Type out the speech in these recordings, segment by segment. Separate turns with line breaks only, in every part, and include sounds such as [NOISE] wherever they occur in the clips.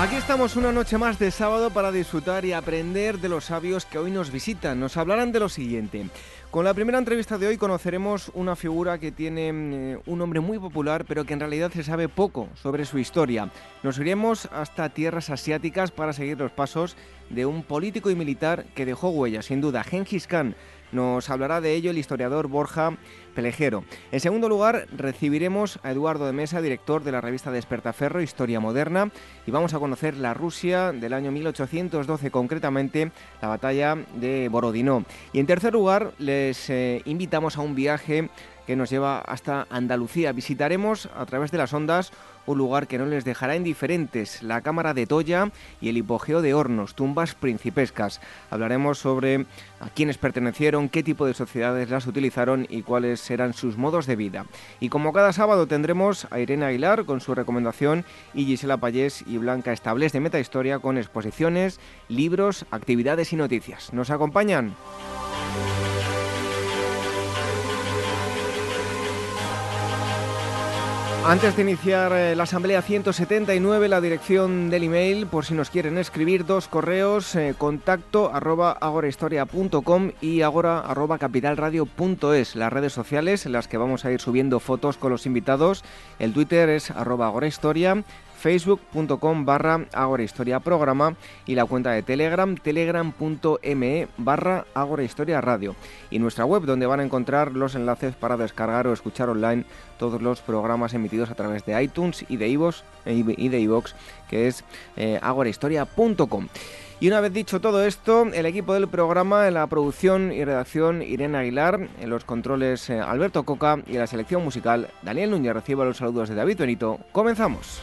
Aquí estamos una noche más de sábado para disfrutar y aprender de los sabios que hoy nos visitan. Nos hablarán de lo siguiente. Con la primera entrevista de hoy conoceremos una figura que tiene eh, un nombre muy popular, pero que en realidad se sabe poco sobre su historia. Nos iremos hasta tierras asiáticas para seguir los pasos de un político y militar que dejó huella, sin duda, Genghis Khan. Nos hablará de ello el historiador Borja Pelejero. En segundo lugar, recibiremos a Eduardo de Mesa, director de la revista Despertaferro, Historia Moderna, y vamos a conocer la Rusia del año 1812, concretamente la batalla de Borodino. Y en tercer lugar, les eh, invitamos a un viaje que nos lleva hasta Andalucía. Visitaremos a través de las ondas un lugar que no les dejará indiferentes, la Cámara de Toya y el hipogeo de Hornos, tumbas principescas. Hablaremos sobre a quiénes pertenecieron, qué tipo de sociedades las utilizaron y cuáles eran sus modos de vida. Y como cada sábado tendremos a Irene Aguilar con su recomendación y Gisela Payés y Blanca Estables de Metahistoria con exposiciones, libros, actividades y noticias. ¿Nos acompañan? Antes de iniciar eh, la asamblea 179, la dirección del email, por si nos quieren escribir, dos correos, eh, contacto arroba agorahistoria.com y agora arroba capitalradio.es, las redes sociales en las que vamos a ir subiendo fotos con los invitados. El Twitter es arroba agorahistoria facebook.com barra Programa y la cuenta de Telegram, telegram.me barra Historia Radio. Y nuestra web donde van a encontrar los enlaces para descargar o escuchar online todos los programas emitidos a través de iTunes y de iVoox, y de iVox, que es eh, agorahistoria.com. Y una vez dicho todo esto, el equipo del programa, en la producción y redacción Irene Aguilar, en los controles eh, Alberto Coca y la selección musical Daniel Núñez recibe los saludos de David Benito. Comenzamos.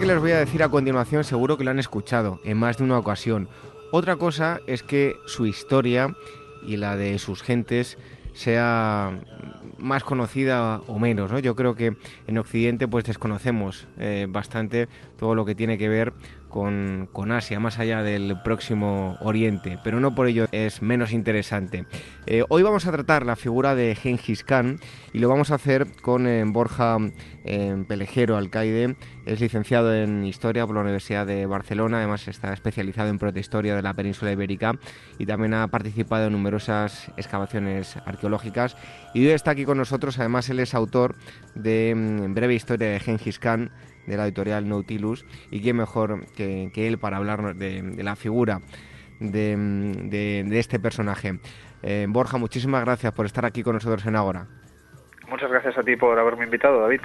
Que les voy a decir a continuación seguro que lo han escuchado en más de una ocasión. Otra cosa es que su historia y la de sus gentes sea más conocida o menos. ¿no? Yo creo que en Occidente pues desconocemos eh, bastante todo lo que tiene que ver con, Asia, más allá del próximo Oriente, pero no por ello es menos interesante. Eh, hoy vamos a tratar la figura de Genghis Khan y lo vamos a hacer con eh, Borja eh, Pelejero Alcaide. Es licenciado en Historia por la Universidad de Barcelona, además está especializado en protohistoria de la península ibérica y también ha participado en numerosas excavaciones arqueológicas. Y hoy está aquí con nosotros, además él es autor de mm, Breve Historia de Genghis Khan de la editorial Nautilus y quién mejor que, él para hablar de, la figura de, este personaje. Eh, Borja, muchísimas gracias por estar aquí con nosotros en Agora.
Muchas gracias a ti por haberme invitado, David.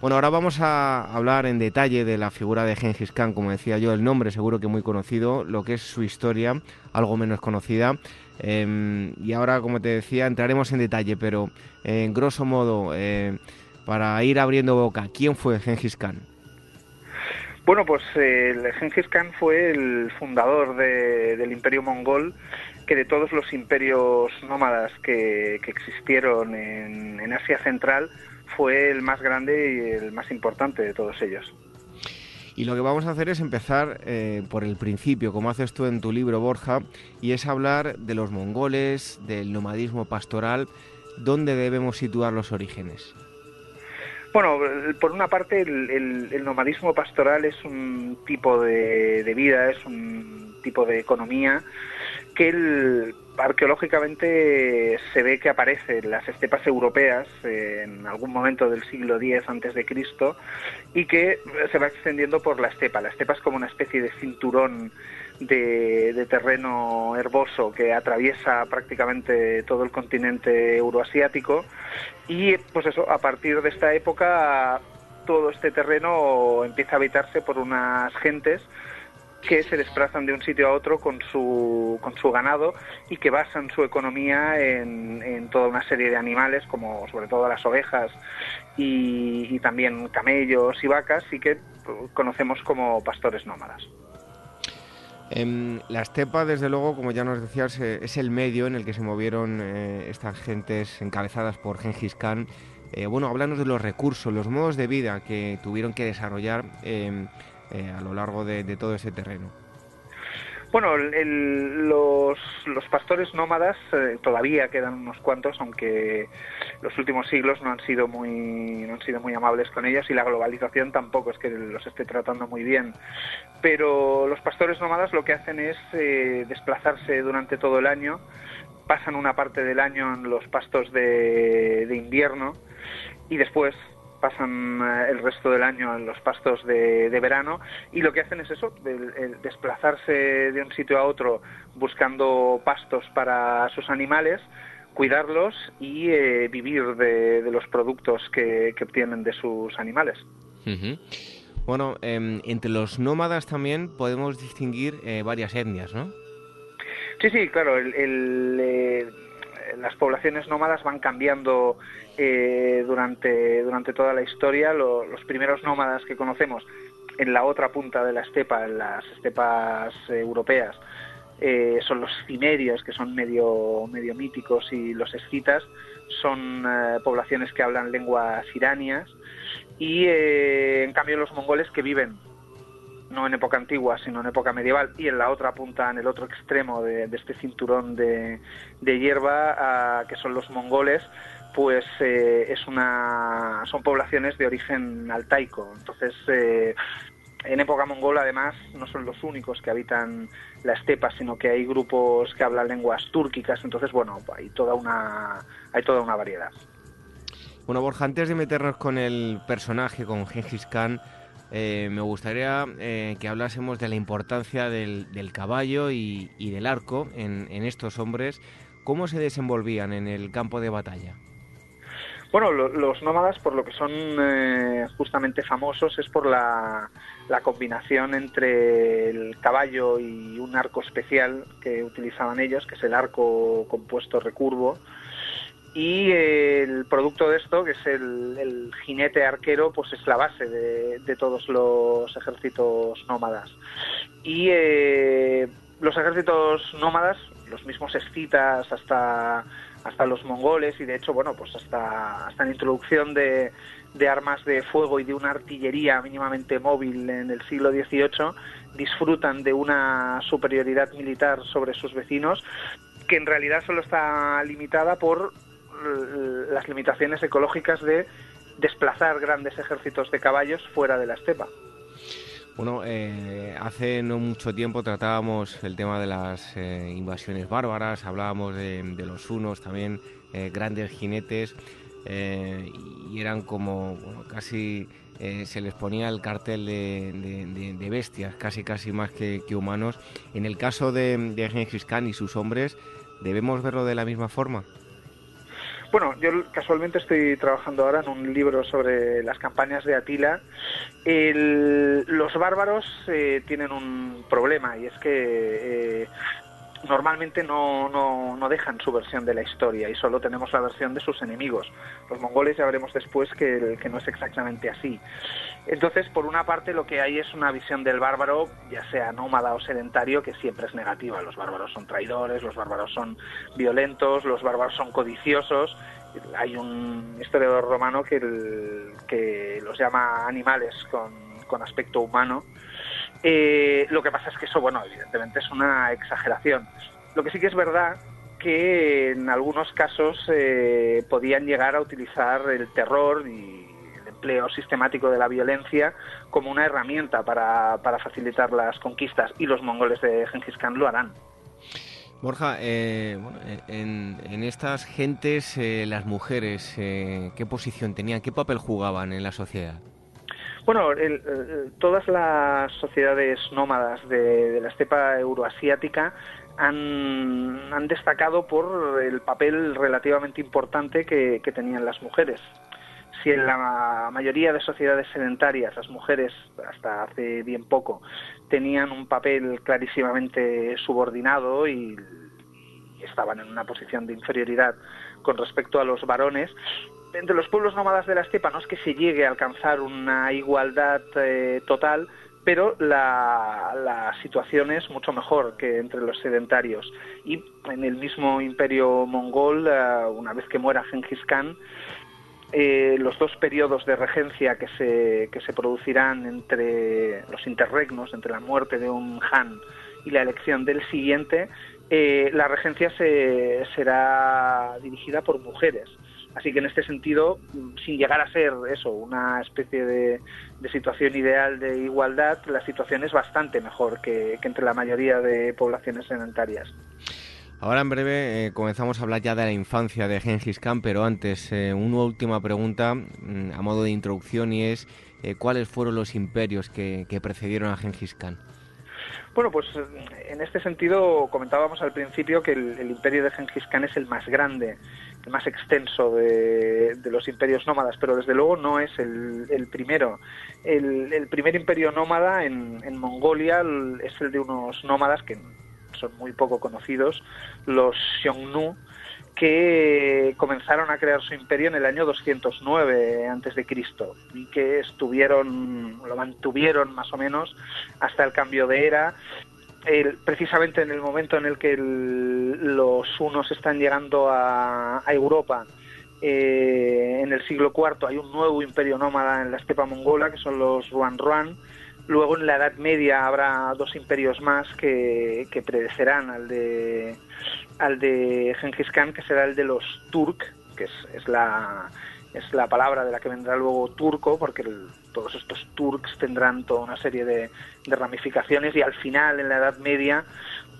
Bueno, ahora vamos a hablar en detalle de la figura de Genghis Khan, como decía yo, el nombre seguro que muy conocido, lo que es su historia, algo menos conocida. Em, y ahora, como te decía, entraremos en detalle, pero en grosso modo, eh, para ir abriendo boca, ¿quién fue Genghis Khan?
Bueno, pues el Genghis Khan fue el fundador del imperio mongol, que de todos los imperios nómadas que, existieron en, Asia Central fue el más grande y el más importante de todos ellos.
Y lo que vamos a hacer es empezar eh, por el principio, como haces tú en tu libro, Borja, y es hablar de los mongoles, del nomadismo pastoral, dónde debemos situar los orígenes.
Bueno, por una parte el, nomadismo pastoral es un tipo de, vida, es un tipo de economía que arqueológicamente se ve que aparece en las estepas europeas en algún momento del siglo X antes de Cristo y que se va extendiendo por la estepa. La estepa es como una especie de cinturón de, terreno herboso que atraviesa prácticamente todo el continente euroasiático y pues eso, a partir de esta época todo este terreno empieza a habitarse por unas gentes que se desplazan de un sitio a otro con su, con su ganado y que basan su economía en, en toda una serie de animales, como sobre todo las ovejas y, y también camellos y vacas, y que conocemos como pastores nómadas.
Em, la estepa, desde luego, como ya nos decías, eh, es el medio en el que se movieron eh, estas gentes encabezadas por Genghis Khan. Eh, bueno, háblanos de los recursos, los modos de vida que tuvieron que desarrollar em, a lo largo de todo ese terreno.
Bueno, los, los, pastores nómadas eh, todavía quedan unos cuantos, aunque los últimos siglos no han sido muy no han sido muy amables con ellos y la globalización tampoco es que los esté tratando muy bien. Pero los pastores nómadas lo que hacen es eh, desplazarse durante todo el año, pasan una parte del año en los pastos de, de invierno y después pasan eh, el resto del año en los pastos de, verano y lo que hacen es eso, desplazarse de un sitio a otro buscando pastos para sus animales, cuidarlos y eh, vivir de, los productos que, obtienen de sus animales.
Bueno, em, entre los nómadas también podemos distinguir eh, varias etnias, ¿no?
Sí, sí, claro. el, las poblaciones nómadas van cambiando eh, durante, durante toda la historia. los primeros nómadas que conocemos en la otra punta de la estepa, en las estepas europeas, eh, son los cimerios, que son medio, medio míticos, y los escitas son eh, poblaciones que hablan lenguas iranias. Y en cambio los mongoles que viven no en época antigua, sino en época medieval, y en la otra punta, en el otro extremo de, este cinturón de, hierba, que son los mongoles, pues eh, es una, son poblaciones de origen altaico. Entonces, eh, en época mongola, además, no son los únicos que habitan la estepa, sino que hay grupos que hablan lenguas túrquicas. Entonces, bueno, hay toda una, hay toda una variedad.
Bueno, Borja, antes de meternos con el personaje, con Gengis Khan, eh, me gustaría eh, que hablásemos de la importancia del, caballo y, del arco en, estos hombres. ¿Cómo se desenvolvían en el campo de batalla?
Bueno, los nómadas, por lo que son eh, justamente famosos, es por la, la, combinación entre el caballo y un arco especial que utilizaban ellos, que es el arco compuesto recurvo, y el producto de esto, que es el, jinete arquero, pues es la base de, todos los ejércitos nómadas. Y eh, los ejércitos nómadas, los mismos escitas hasta, hasta los mongoles y de hecho, bueno, pues hasta, hasta la introducción de, de armas de fuego y de una artillería mínimamente móvil en el siglo XVIII, disfrutan de una superioridad militar sobre sus vecinos que en realidad solo está limitada por las limitaciones ecológicas de desplazar grandes ejércitos de caballos fuera de la estepa.
Bueno, eh, hace no mucho tiempo tratábamos el tema de las eh, invasiones bárbaras, hablábamos de, los unos también, eh, grandes jinetes, y eran como casi se les ponía el cartel de, bestias, casi casi más que, humanos. En el caso de, de Khan y sus hombres, ¿debemos verlo de la misma forma?
Bueno, yo casualmente estoy trabajando ahora en un libro sobre las campañas de Atila. los bárbaros eh, tienen un problema y es que eh, normalmente no, no, no, dejan su versión de la historia y solo tenemos la versión de sus enemigos. Los mongoles ya veremos después que, que no es exactamente así. Entonces, por una parte, lo que hay es una visión del bárbaro, ya sea nómada o sedentario, que siempre es negativa. Los bárbaros son traidores, los bárbaros son violentos, los bárbaros son codiciosos. Hay un historiador romano que, que los llama animales con, con aspecto humano eh, lo que pasa es que eso, bueno, evidentemente es una exageración. Lo que sí que es verdad que en algunos casos eh, podían llegar a utilizar el terror y el empleo sistemático de la violencia como una herramienta para, facilitar las conquistas y los mongoles de Genghis Khan lo harán.
Borja, eh, en, estas gentes, las mujeres, ¿qué posición tenían? ¿Qué papel jugaban en la sociedad?
Bueno, todas las sociedades nómadas de, la estepa euroasiática han, destacado por el papel relativamente importante que, tenían las mujeres. Si en la mayoría de sociedades sedentarias las mujeres, hasta hace bien poco, tenían un papel clarísimamente subordinado y estaban en una posición de inferioridad con respecto a los varones, entre los pueblos nómadas de la estepa no es que se llegue a alcanzar una igualdad eh, total, pero la, situación es mucho mejor que entre los sedentarios. Y en el mismo imperio mongol, eh, una vez que muera Genghis Khan, eh, los dos periodos de regencia que se, que se producirán entre los interregnos, entre la muerte de un Han y la elección del siguiente, la regencia se, será dirigida por mujeres. Así que en este sentido, sin llegar a ser eso, una especie de, situación ideal de igualdad, la situación es bastante mejor que, entre la mayoría de poblaciones sedentarias.
Ahora en breve eh, comenzamos a hablar ya de la infancia de Genghis Khan, pero antes eh, una última pregunta mm, a modo de introducción y es eh, ¿cuáles fueron los imperios que, precedieron a Genghis Khan?
Bueno, pues en este sentido comentábamos al principio que el, el imperio de Genghis Khan es el más grande más extenso de, los imperios nómadas, pero desde luego no es el, primero. El, primer imperio nómada en, Mongolia es el de unos nómadas que son muy poco conocidos, los Xiongnu, que comenzaron a crear su imperio en el año 209 antes de Cristo y que estuvieron lo mantuvieron más o menos hasta el cambio de era precisamente en el momento en el que los unos están llegando a, Europa, eh, en el siglo IV hay un nuevo imperio nómada en la estepa mongola, que son los Ruan Ruan. Luego en la Edad Media habrá dos imperios más que, que predecerán al de, al de Genghis Khan, que será el de los Turk, que es la, es la palabra de la que vendrá luego turco, porque todos estos turks tendrán toda una serie de, ramificaciones y al final, en la Edad Media,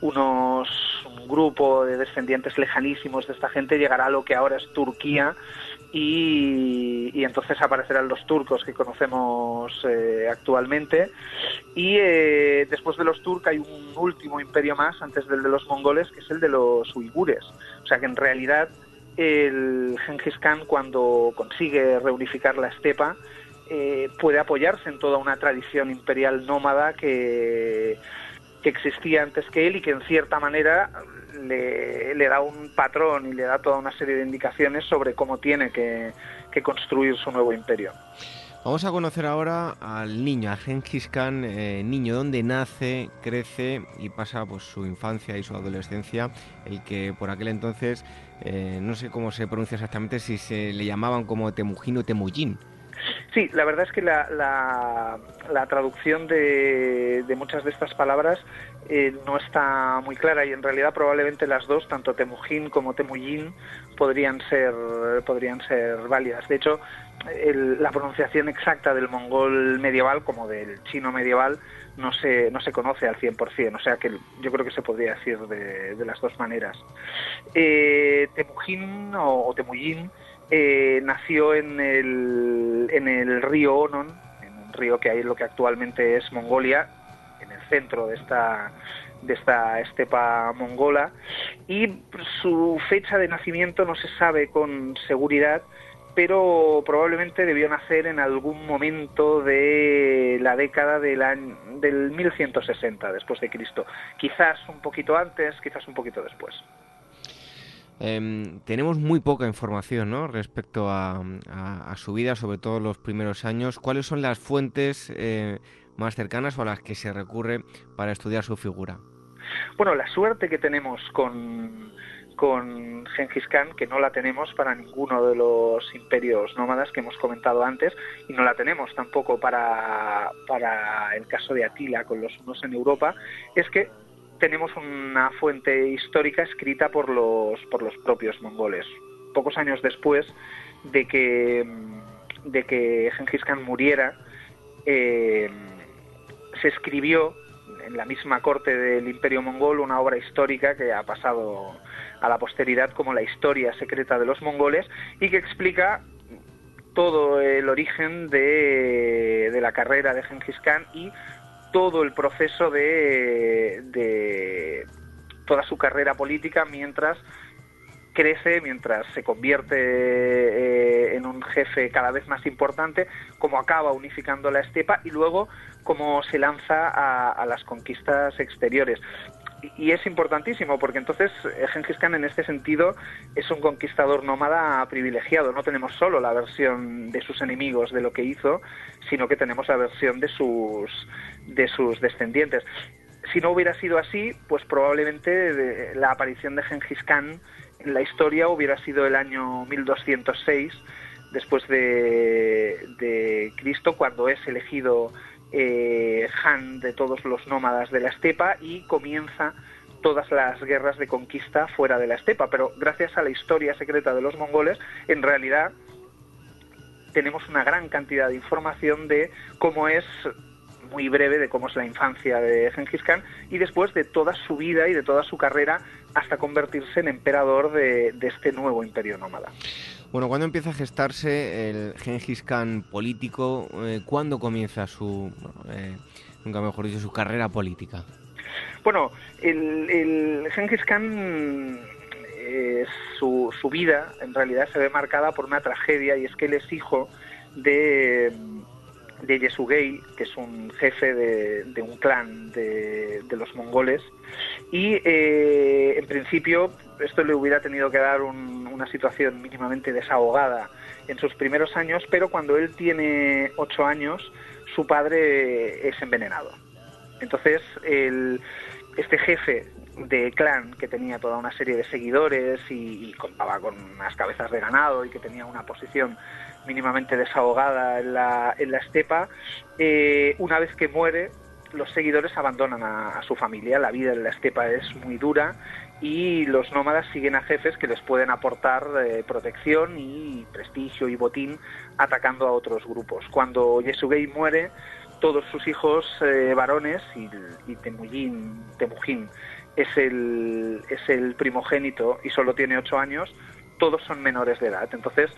unos, un grupo de descendientes lejanísimos de esta gente llegará a lo que ahora es Turquía y, entonces aparecerán los turcos que conocemos eh, actualmente. Y eh, después de los turcos hay un último imperio más antes del de los mongoles que es el de los uigures. O sea que en realidad el Genghis Khan cuando consigue reunificar la estepa eh, puede apoyarse en toda una tradición imperial nómada que, que, existía antes que él y que en cierta manera le, le, da un patrón y le da toda una serie de indicaciones sobre cómo tiene que, construir su nuevo imperio.
Vamos a conocer ahora al niño, a Genghis Khan, eh, niño donde nace, crece y pasa pues, su infancia y su adolescencia, el que por aquel entonces, eh, no sé cómo se pronuncia exactamente, si se le llamaban como Temujin o Temujin.
Sí, la verdad es que la, la, traducción de, de, muchas de estas palabras eh, no está muy clara y en realidad probablemente las dos, tanto Temujin como Temujin, podrían ser, podrían ser válidas. De hecho, la pronunciación exacta del mongol medieval como del chino medieval no se, no se conoce al 100%, o sea que yo creo que se podría decir de, las dos maneras. Eh, o, Temujin eh, nació en el, en el río Onon, en un río que hay en lo que actualmente es Mongolia, en el centro de esta, de esta estepa mongola, y su fecha de nacimiento no se sabe con seguridad, pero probablemente debió nacer en algún momento de la década del, del 1160 después de Cristo. Quizás un poquito antes, quizás un poquito después.
Em, tenemos muy poca información ¿no? respecto a, su vida, sobre todo los primeros años. ¿Cuáles son las fuentes eh, más cercanas o a las que se recurre para estudiar su figura?
Bueno, la suerte que tenemos con, con Genghis Khan, que no la tenemos para ninguno de los imperios nómadas que hemos comentado antes, y no la tenemos tampoco para, para el caso de Atila con los unos en Europa, es que tenemos una fuente histórica escrita por los, por los propios mongoles. Pocos años después de que, de que Genghis Khan muriera, eh, se escribió en la misma corte del Imperio Mongol una obra histórica que ha pasado a la posteridad como la historia secreta de los mongoles y que explica todo el origen de, de la carrera de Genghis Khan y todo el proceso de, toda su carrera política mientras crece, mientras se convierte eh, en un jefe cada vez más importante, como acaba unificando la estepa y luego cómo se lanza a, las conquistas exteriores y es importantísimo porque entonces eh, Genghis Khan en este sentido es un conquistador nómada privilegiado. No tenemos solo la versión de sus enemigos de lo que hizo, sino que tenemos la versión de sus de sus descendientes. Si no hubiera sido así, pues probablemente la aparición de Genghis Khan en la historia hubiera sido el año 1206 después de, de Cristo, cuando es elegido eh, Han de todos los nómadas de la estepa y comienza todas las guerras de conquista fuera de la estepa. Pero gracias a la historia secreta de los mongoles, en realidad tenemos una gran cantidad de información de cómo es muy breve de cómo es la infancia de Genghis Khan y después de toda su vida y de toda su carrera hasta convertirse en emperador de, de este nuevo imperio nómada.
Bueno, ¿cuándo empieza a gestarse el Genghis Khan político? Eh, ¿Cuándo comienza su, eh, nunca mejor dicho, su carrera política?
Bueno, el, el Khan, eh, su, su vida en realidad se ve marcada por una tragedia y es que él es hijo de de Yesugei, que es un jefe de, un clan de, los mongoles, y eh, en principio esto le hubiera tenido que dar una situación mínimamente desahogada en sus primeros años, pero cuando él tiene ocho años, su padre es envenenado. Entonces, el, este jefe de clan que tenía toda una serie de seguidores y, y, contaba con unas cabezas de ganado y que tenía una posición mínimamente desahogada en la, en la estepa, eh, una vez que muere, los seguidores abandonan a, su familia. La vida en la estepa es muy dura y los nómadas siguen a jefes que les pueden aportar eh, protección y prestigio y botín atacando a otros grupos. Cuando Yesugei muere, todos sus hijos eh, varones y, y Temujin, Temujin es el, es el primogénito y solo tiene ocho años, todos son menores de edad. Entonces,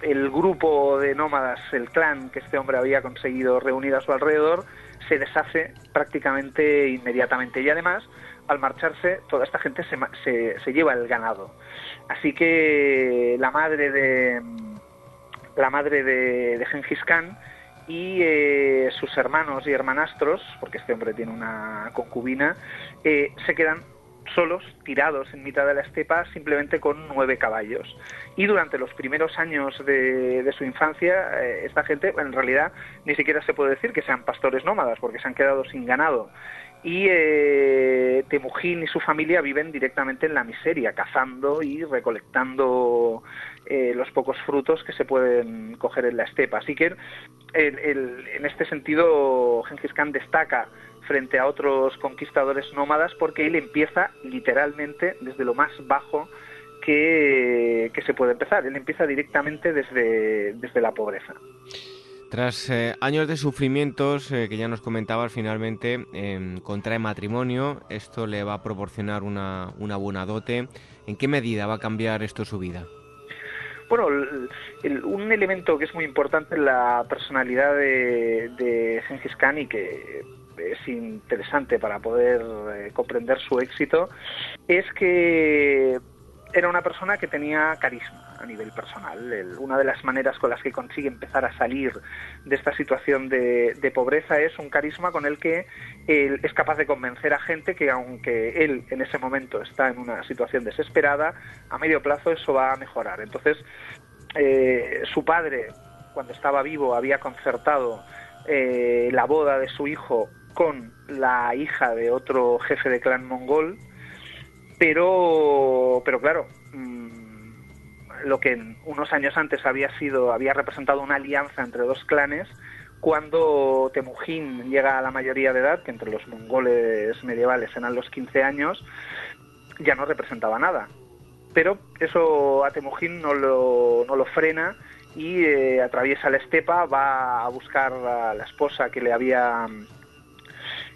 el grupo de nómadas, el clan que este hombre había conseguido reunir a su alrededor, se deshace prácticamente inmediatamente. Y además, al marcharse, toda esta gente se, se, lleva el ganado. Así que la madre de la madre de, de Khan y eh, sus hermanos y hermanastros, porque este hombre tiene una concubina, eh, se quedan solos, tirados en mitad de la estepa, simplemente con nueve caballos. Y durante los primeros años de, su infancia, eh, esta gente, en realidad, ni siquiera se puede decir que sean pastores nómadas, porque se han quedado sin ganado. Y eh, Temujín y su familia viven directamente en la miseria, cazando y recolectando eh, los pocos frutos que se pueden coger en la estepa. Así que, en este sentido, Genghis Khan destaca frente a otros conquistadores nómadas porque él empieza literalmente desde lo más bajo que, se puede empezar. Él empieza directamente desde, desde la pobreza.
Tras eh, años de sufrimientos eh, que ya nos comentabas, finalmente eh, contrae matrimonio. Esto le va a proporcionar una, una, buena dote. ¿En qué medida va a cambiar esto su vida?
Bueno, un elemento que es muy importante en la personalidad de, de Gengis Khan y que es interesante para poder eh, comprender su éxito, es que era una persona que tenía carisma a nivel personal. una de las maneras con las que consigue empezar a salir de esta situación de, pobreza es un carisma con el que él es capaz de convencer a gente que aunque él en ese momento está en una situación desesperada, a medio plazo eso va a mejorar. Entonces, eh, su padre, cuando estaba vivo, había concertado eh, la boda de su hijo con la hija de otro jefe de clan mongol, pero, pero claro, mm, lo que unos años antes había sido, había representado una alianza entre dos clanes, cuando Temujin llega a la mayoría de edad, que entre los mongoles medievales eran los 15 años, ya no representaba nada. Pero eso a Temujin no lo, no lo frena y eh, atraviesa la estepa, va a buscar a la esposa que le había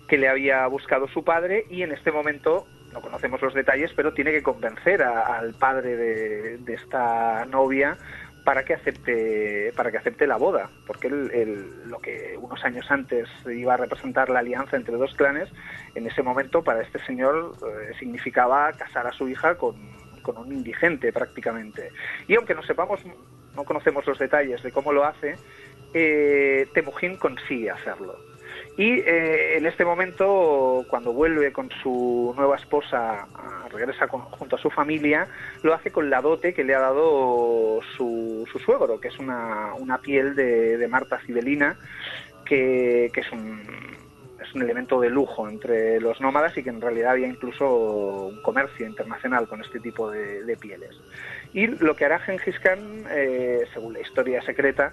que le había buscado su padre y en este momento no conocemos los detalles, pero tiene que convencer al padre de, esta novia para que acepte para que acepte la boda, porque lo que unos años antes iba a representar la alianza entre dos clanes, en ese momento para este señor eh, significaba casar a su hija con, un indigente prácticamente. Y aunque no sepamos, no conocemos los detalles de cómo lo hace, eh, Temujin consigue hacerlo. Y eh, en este momento, cuando vuelve con su nueva esposa, regresa junto a su familia, lo hace con la dote que le ha dado su, suegro, que es una, piel de, Marta Cibelina, que, es un, es un elemento de lujo entre los nómadas y que en realidad había incluso un comercio internacional con este tipo de, pieles. Y lo que hará Gengis Khan, eh, según la historia secreta,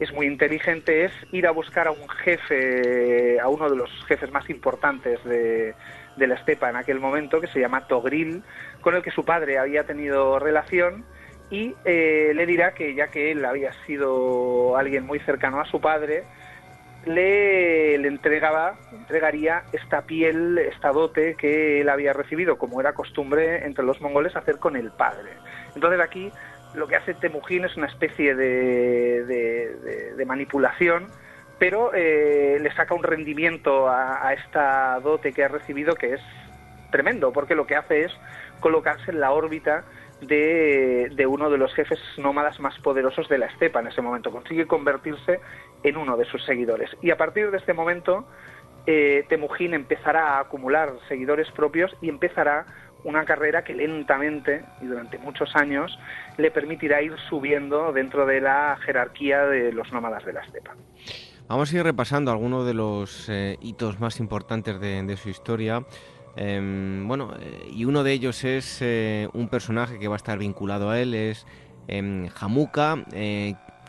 es muy inteligente es ir a buscar a un jefe, a uno de los jefes más importantes de, la estepa en aquel momento, que se llama Togril, con el que su padre había tenido relación y eh, le dirá que ya que él había sido alguien muy cercano a su padre, le, le entregaba, entregaría esta piel, esta dote que él había recibido, como era costumbre entre los mongoles hacer con el padre. Entonces aquí lo que hace Temujin es una especie de, de, manipulación, pero eh, le saca un rendimiento a, esta dote que ha recibido que es tremendo, porque lo que hace es colocarse en la órbita de, de, uno de los jefes nómadas más poderosos de la estepa en ese momento. Consigue convertirse en uno de sus seguidores. Y a partir de este momento, eh, Temujin empezará a acumular seguidores propios y empezará una carrera que lentamente y durante muchos años le permitirá ir subiendo dentro de la jerarquía de los nómadas de la estepa.
Vamos a ir repasando algunos de los eh, hitos más importantes de, su historia. Em, bueno, eh, y uno de ellos es eh, un personaje que va a estar vinculado a él, es em, Jamuka.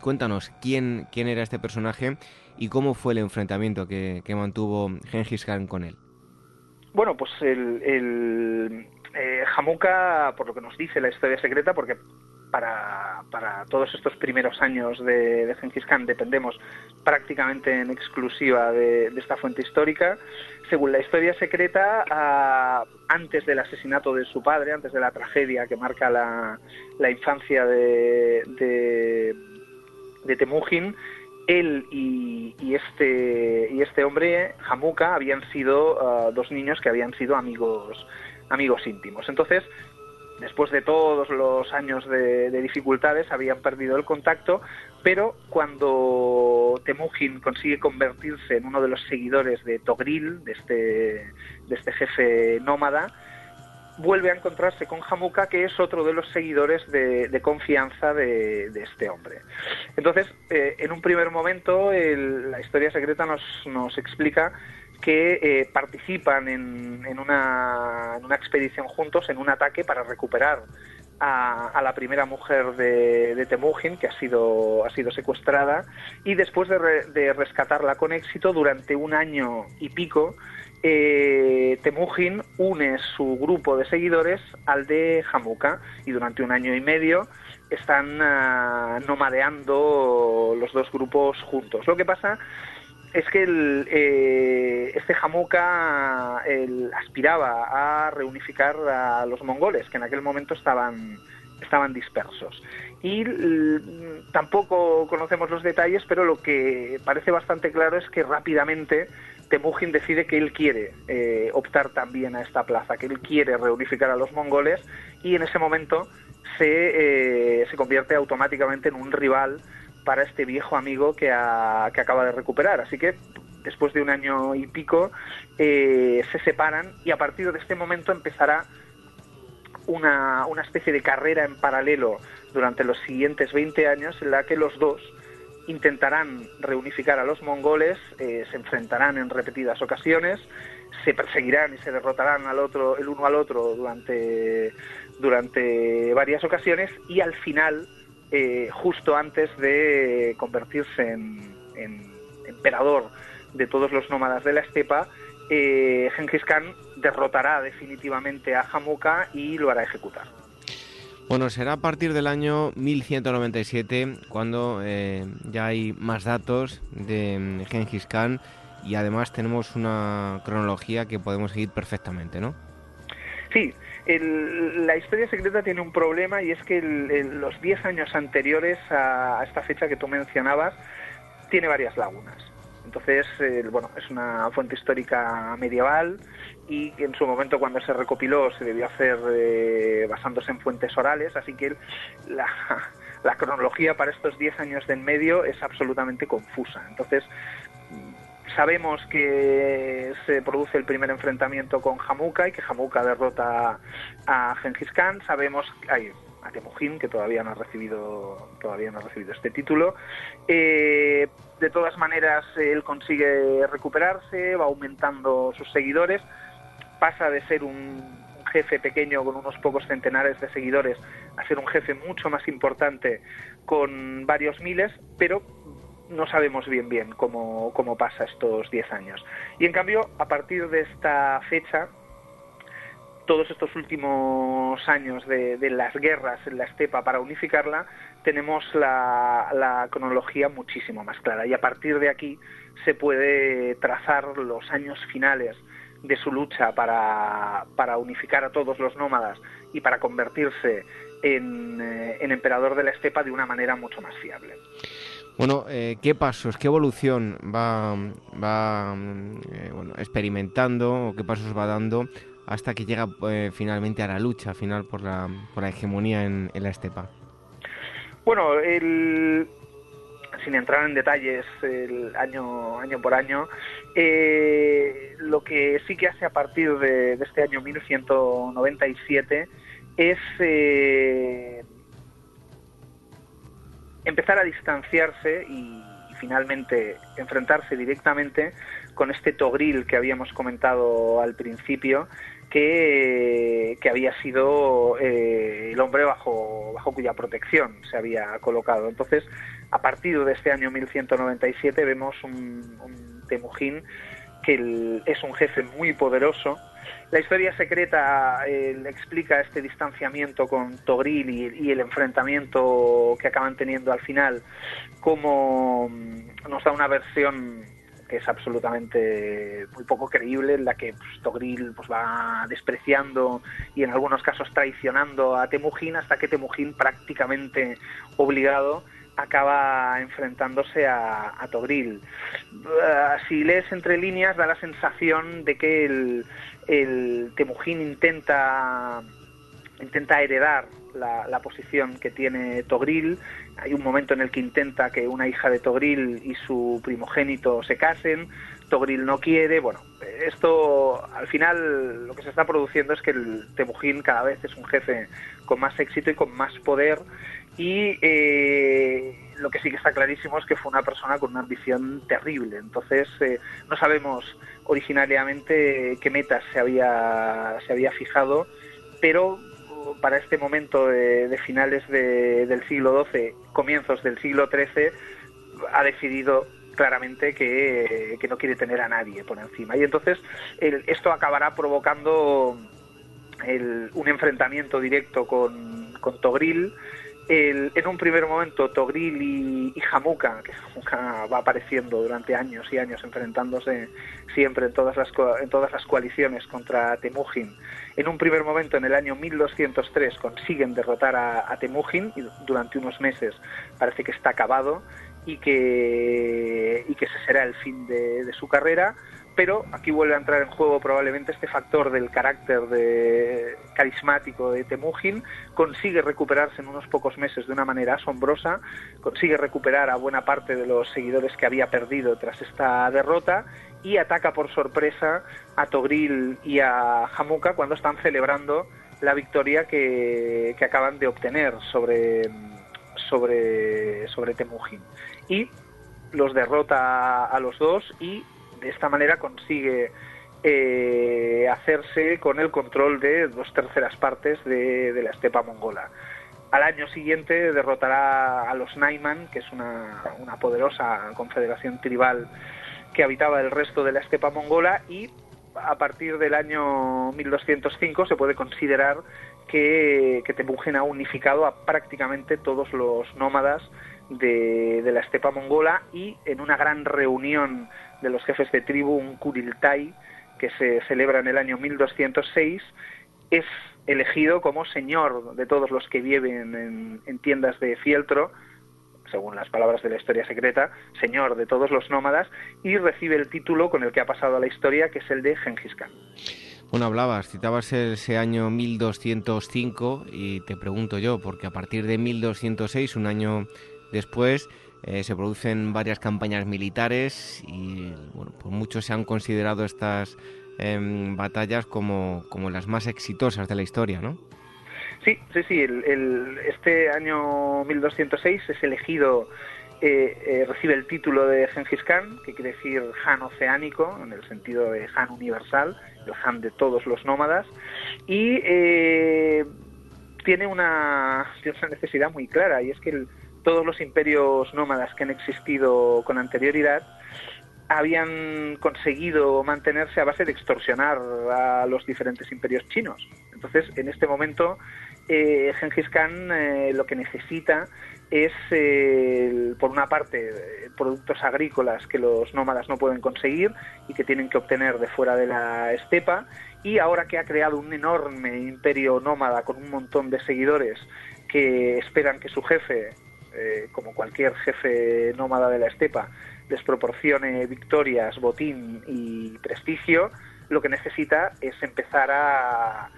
cuéntanos quién, quién era este personaje y cómo fue el enfrentamiento que, mantuvo Gengis Khan con él.
Bueno, pues el, eh, Jamuka, por lo que nos dice la historia secreta, porque para, todos estos primeros años de, de Genghis Khan dependemos prácticamente en exclusiva de, esta fuente histórica. Según la historia secreta, antes del asesinato de su padre, antes de la tragedia que marca la, la infancia de, de, Temujin, él y, este, y este hombre, Jamuka, habían sido ah, dos niños que habían sido amigos amigos íntimos. Entonces, después de todos los años de, dificultades, habían perdido el contacto, pero cuando Temujin consigue convertirse en uno de los seguidores de Togril, de este, de este jefe nómada, vuelve a encontrarse con Jamuka, que es otro de los seguidores de, confianza de, este hombre. Entonces, eh, en un primer momento, la historia secreta nos, nos explica que eh, participan en, en, una, expedición juntos en un ataque para recuperar a, la primera mujer de, de, Temujin que ha sido, ha sido secuestrada y después de, rescatarla con éxito durante un año y pico eh, Temujin une su grupo de seguidores al de Jamuka y durante un año y medio están ah, nomadeando los dos grupos juntos. Lo que pasa es que el, eh, este Jamuka aspiraba a reunificar a los mongoles, que en aquel momento estaban, estaban dispersos. Y tampoco conocemos los detalles, pero lo que parece bastante claro es que rápidamente Temujin decide que él quiere eh, optar también a esta plaza, que él quiere reunificar a los mongoles y en ese momento se, se convierte automáticamente en un rival para este viejo amigo que, que acaba de recuperar. Así que después de un año y pico se separan y a partir de este momento empezará una, una especie de carrera en paralelo durante los siguientes 20 años en la que los dos intentarán reunificar a los mongoles, eh, se enfrentarán en repetidas ocasiones, se perseguirán y se derrotarán al otro, el uno al otro durante, durante varias ocasiones y al final, eh, justo antes de convertirse en, emperador de todos los nómadas de la estepa, eh, Genghis Khan derrotará definitivamente a Jamuka y lo hará ejecutar.
Bueno, será a partir del año 1197 cuando eh, ya hay más datos de mm, Genghis Khan y además tenemos una cronología que podemos seguir perfectamente, ¿no?
Sí, la historia secreta tiene un problema y es que los 10 años anteriores a, esta fecha que tú mencionabas tiene varias lagunas. Entonces, bueno, es una fuente histórica medieval y en su momento cuando se recopiló se debió hacer eh, basándose en fuentes orales, así que la, [LAUGHS] la cronología para estos 10 años de en medio es absolutamente confusa. Entonces, sabemos que se produce el primer enfrentamiento con Jamuka y que Jamuka derrota a Genghis Khan. Sabemos que hay a Temujin que todavía no ha recibido todavía no ha recibido este título. Eh, de todas maneras, él consigue recuperarse, va aumentando sus seguidores pasa de ser un jefe pequeño con unos pocos centenares de seguidores a ser un jefe mucho más importante con varios miles, pero no sabemos bien bien cómo, cómo pasa estos 10 años. Y en cambio, a partir de esta fecha, todos estos últimos años de, las guerras en la estepa para unificarla, tenemos la, la, cronología muchísimo más clara. Y a partir de aquí se puede trazar los años finales de su lucha para, para unificar a todos los nómadas y para convertirse en, eh, emperador de la estepa de una manera mucho más fiable.
Bueno, eh, ¿qué pasos, qué evolución va, va eh, bueno, experimentando o qué pasos va dando hasta que llega finalmente a la lucha final por la, por la hegemonía en, en la estepa?
Bueno, el, sin entrar en detalles el año, año por año, eh, lo que sí que hace a partir de, este año 1197 es eh, empezar a distanciarse y, finalmente enfrentarse directamente con este Togril que habíamos comentado al principio, que, que había sido eh, el hombre bajo, bajo cuya protección se había colocado. Entonces, a partir de este año 1197 vemos un, un Temujin que es un jefe muy poderoso. La historia secreta eh, explica este distanciamiento con Togril y, el enfrentamiento que acaban teniendo al final como mm, nos da una versión que es absolutamente muy poco creíble, en la que pues, Togril pues, va despreciando y en algunos casos traicionando a Temujin hasta que Temujin prácticamente obligado acaba enfrentándose a, a Togril. Uh, si lees entre líneas da la sensación de que el, el Temujin intenta intenta heredar la, la, posición que tiene Togril. Hay un momento en el que intenta que una hija de Togril y su primogénito se casen. Togril no quiere. Bueno, esto al final lo que se está produciendo es que el Temujin cada vez es un jefe con más éxito y con más poder y eh, lo que sí que está clarísimo es que fue una persona con una ambición terrible. Entonces, eh, no sabemos originariamente qué metas se había, se había fijado, pero uh, para este momento de, finales del siglo XII, comienzos del siglo XIII, ha decidido claramente que, no quiere tener a nadie por encima. Y entonces esto acabará provocando un enfrentamiento directo con, con Togril, en un primer momento Togril y, y Jamuka, que Jamuka va apareciendo durante años y años enfrentándose siempre en todas las, en todas las coaliciones contra Temujin. En un primer momento, en el año 1203, consiguen derrotar a, Temujin y durante unos meses parece que está acabado y que, y que ese será el fin de, su carrera pero aquí vuelve a entrar en juego probablemente este factor del carácter de, carismático de Temujin, consigue recuperarse en unos pocos meses de una manera asombrosa, consigue recuperar a buena parte de los seguidores que había perdido tras esta derrota. Y ataca por sorpresa a Togril y a Hamuka cuando están celebrando la victoria que, que acaban de obtener sobre, sobre, sobre Temujin. Y los derrota a los dos y de esta manera consigue eh, hacerse con el control de dos terceras partes de, la estepa mongola. Al año siguiente derrotará a los Naiman, que es una, poderosa confederación tribal que habitaba el resto de la estepa mongola y a partir del año 1205 se puede considerar que, que Temujin ha unificado a prácticamente todos los nómadas de, la estepa mongola y en una gran reunión de los jefes de tribu, un Kuriltai, que se celebra en el año 1206, es elegido como señor de todos los que viven en, tiendas de fieltro, según las palabras de la historia secreta, señor de todos los nómadas, y recibe el título con el que ha pasado a la historia, que es el de Genghis Khan.
Bueno, hablabas, citabas ese año 1205 y te pregunto yo, porque a partir de 1206, un año después, eh, se producen varias campañas militares y bueno, pues muchos se han considerado estas em, batallas como, como, las más exitosas de la historia, ¿no?
Sí, sí, sí. El, este año 1206 es elegido, eh, eh, recibe el título de Genghis Khan, que quiere decir Han oceánico, en el sentido de Han universal, el Han de todos los nómadas, y tiene una, tiene una necesidad muy clara, y es que el, todos los imperios nómadas que han existido con anterioridad habían conseguido mantenerse a base de extorsionar a los diferentes imperios chinos. Entonces, en este momento, eh, Genghis Khan eh, lo que necesita es, eh, por una parte, productos agrícolas que los nómadas no pueden conseguir y que tienen que obtener de fuera de la estepa, y ahora que ha creado un enorme imperio nómada con un montón de seguidores que esperan que su jefe eh, como cualquier jefe nómada de la estepa, les proporcione victorias, botín y prestigio, lo que necesita es empezar a,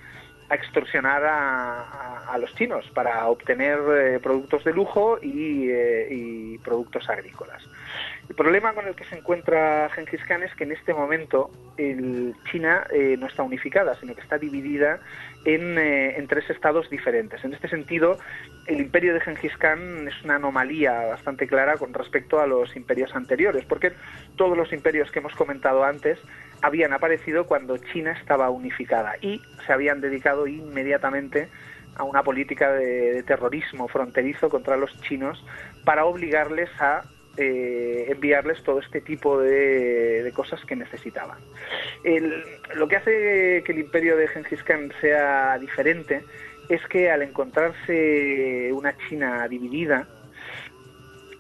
extorsionar a, los chinos para obtener eh, productos de lujo y, eh, y, productos agrícolas. El problema con el que se encuentra Genghis Khan es que en este momento el China no está unificada, sino que está dividida eh, en, tres estados diferentes. En este sentido, el imperio de Genghis Khan es una anomalía bastante clara con respecto a los imperios anteriores, porque todos los imperios que hemos comentado antes habían aparecido cuando China estaba unificada y se habían dedicado inmediatamente a una política de terrorismo fronterizo contra los chinos para obligarles a eh, enviarles todo este tipo de, cosas que necesitaban. lo que hace que el imperio de Genghis Khan sea diferente es que al encontrarse una China dividida,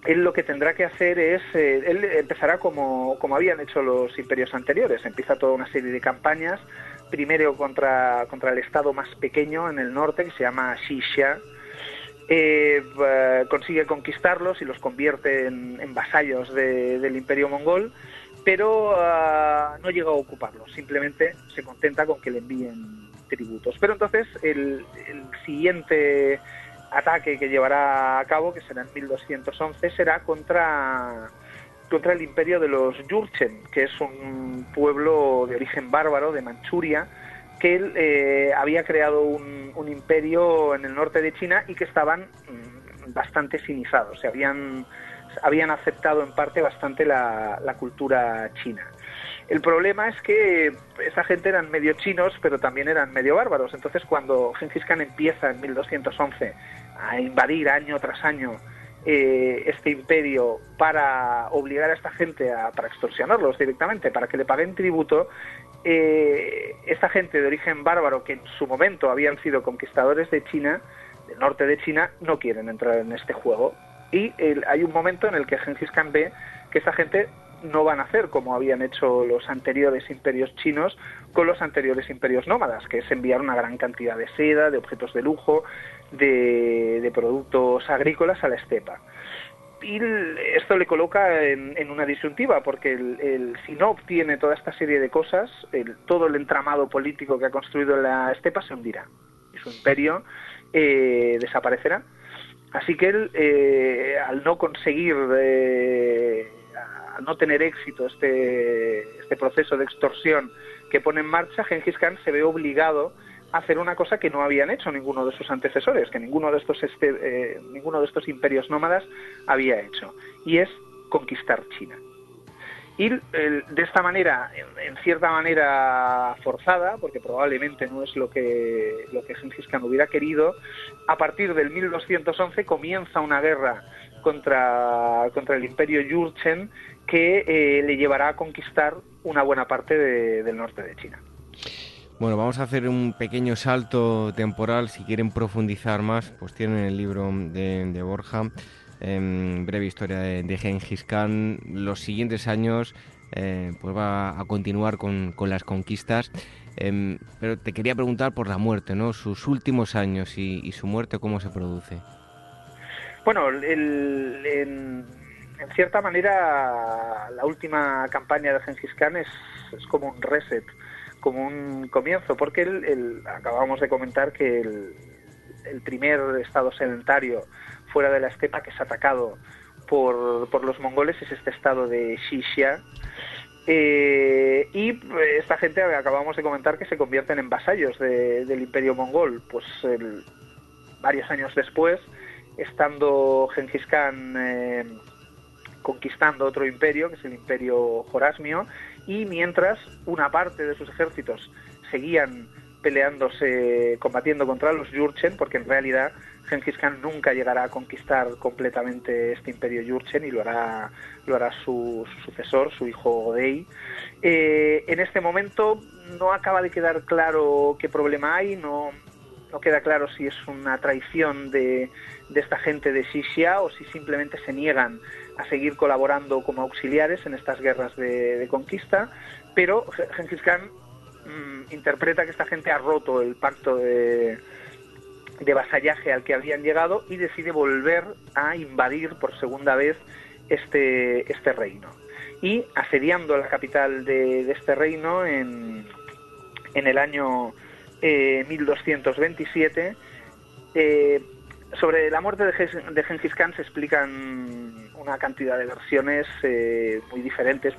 él lo que tendrá que hacer es, eh, él empezará como, como habían hecho los imperios anteriores, empieza toda una serie de campañas, primero contra, contra el estado más pequeño en el norte, que se llama Xixia, eh, consigue conquistarlos y los convierte en, vasallos del imperio mongol, pero ah, no llega a ocuparlos, simplemente se contenta con que le envíen tributos. Pero entonces el, siguiente ataque que llevará a cabo, que será en 1211, será contra contra el imperio de los Yurchen, que es un pueblo de origen bárbaro de Manchuria, que él eh, había creado un, imperio en el norte de China y que estaban mm, bastante cinizados, se habían, habían aceptado en parte bastante la, cultura china. El problema es que esa gente eran medio chinos, pero también eran medio bárbaros. Entonces, cuando Genghis Khan empieza en 1211 a invadir año tras año eh, este imperio para obligar a esta gente a, extorsionarlos directamente, para que le paguen tributo, eh, esta gente de origen bárbaro que en su momento habían sido conquistadores de China, del norte de China, no quieren entrar en este juego. Y hay un momento en el que Genghis Khan ve que esta gente no van a hacer como habían hecho los anteriores imperios chinos con los anteriores imperios nómadas, que es enviar una gran cantidad de seda, de objetos de lujo, de, de productos agrícolas a la estepa. Y esto le coloca en, una disyuntiva, porque el, si no obtiene toda esta serie de cosas, todo el entramado político que ha construido la estepa se hundirá y su imperio eh, desaparecerá. Así que él, eh, al no conseguir, eh, al no tener éxito este, este proceso de extorsión que pone en marcha, Genghis Khan se ve obligado hacer una cosa que no habían hecho ninguno de sus antecesores, que ninguno de estos, este, eh, ninguno de estos imperios nómadas había hecho, y es conquistar China. Y de esta manera, en, cierta manera forzada, porque probablemente no es lo que, lo que Gengis Khan hubiera querido, a partir del 1211 comienza una guerra contra, contra el imperio Yurchen que eh, le llevará a conquistar una buena parte del norte de China.
Bueno, vamos a hacer un pequeño salto temporal. Si quieren profundizar más, pues tienen el libro de, Borja, em, breve historia de, de, Gengis Khan. Los siguientes años, eh, pues va a continuar con, las conquistas. Em, pero te quería preguntar por la muerte, ¿no? Sus últimos años y, su muerte, ¿cómo se produce?
Bueno, en, cierta manera, la última campaña de Gengis Khan es, es como un reset como un comienzo, porque el, acabamos de comentar que el, primer estado sedentario fuera de la estepa que es atacado por, por los mongoles es este estado de Xixia. Eh, y esta gente acabamos de comentar que se convierten en vasallos del imperio mongol. Pues varios años después, estando Genghis Khan eh, conquistando otro imperio, que es el imperio Jorasmio, y mientras una parte de sus ejércitos seguían peleándose, combatiendo contra los Yurchen, porque en realidad Genghis Khan nunca llegará a conquistar completamente este imperio Yurchen y lo hará, lo hará su, sucesor, su hijo Odei. Eh, en este momento no acaba de quedar claro qué problema hay, no, no queda claro si es una traición de, de esta gente de Xixia o si simplemente se niegan a seguir colaborando como auxiliares en estas guerras de, conquista, pero Genghis Khan mm, interpreta que esta gente ha roto el pacto de, de vasallaje al que habían llegado y decide volver a invadir por segunda vez este, este reino. Y asediando la capital de, este reino en, en el año 1227, eh, sobre la muerte de, Genghis Khan se explican una cantidad de versiones eh, muy diferentes,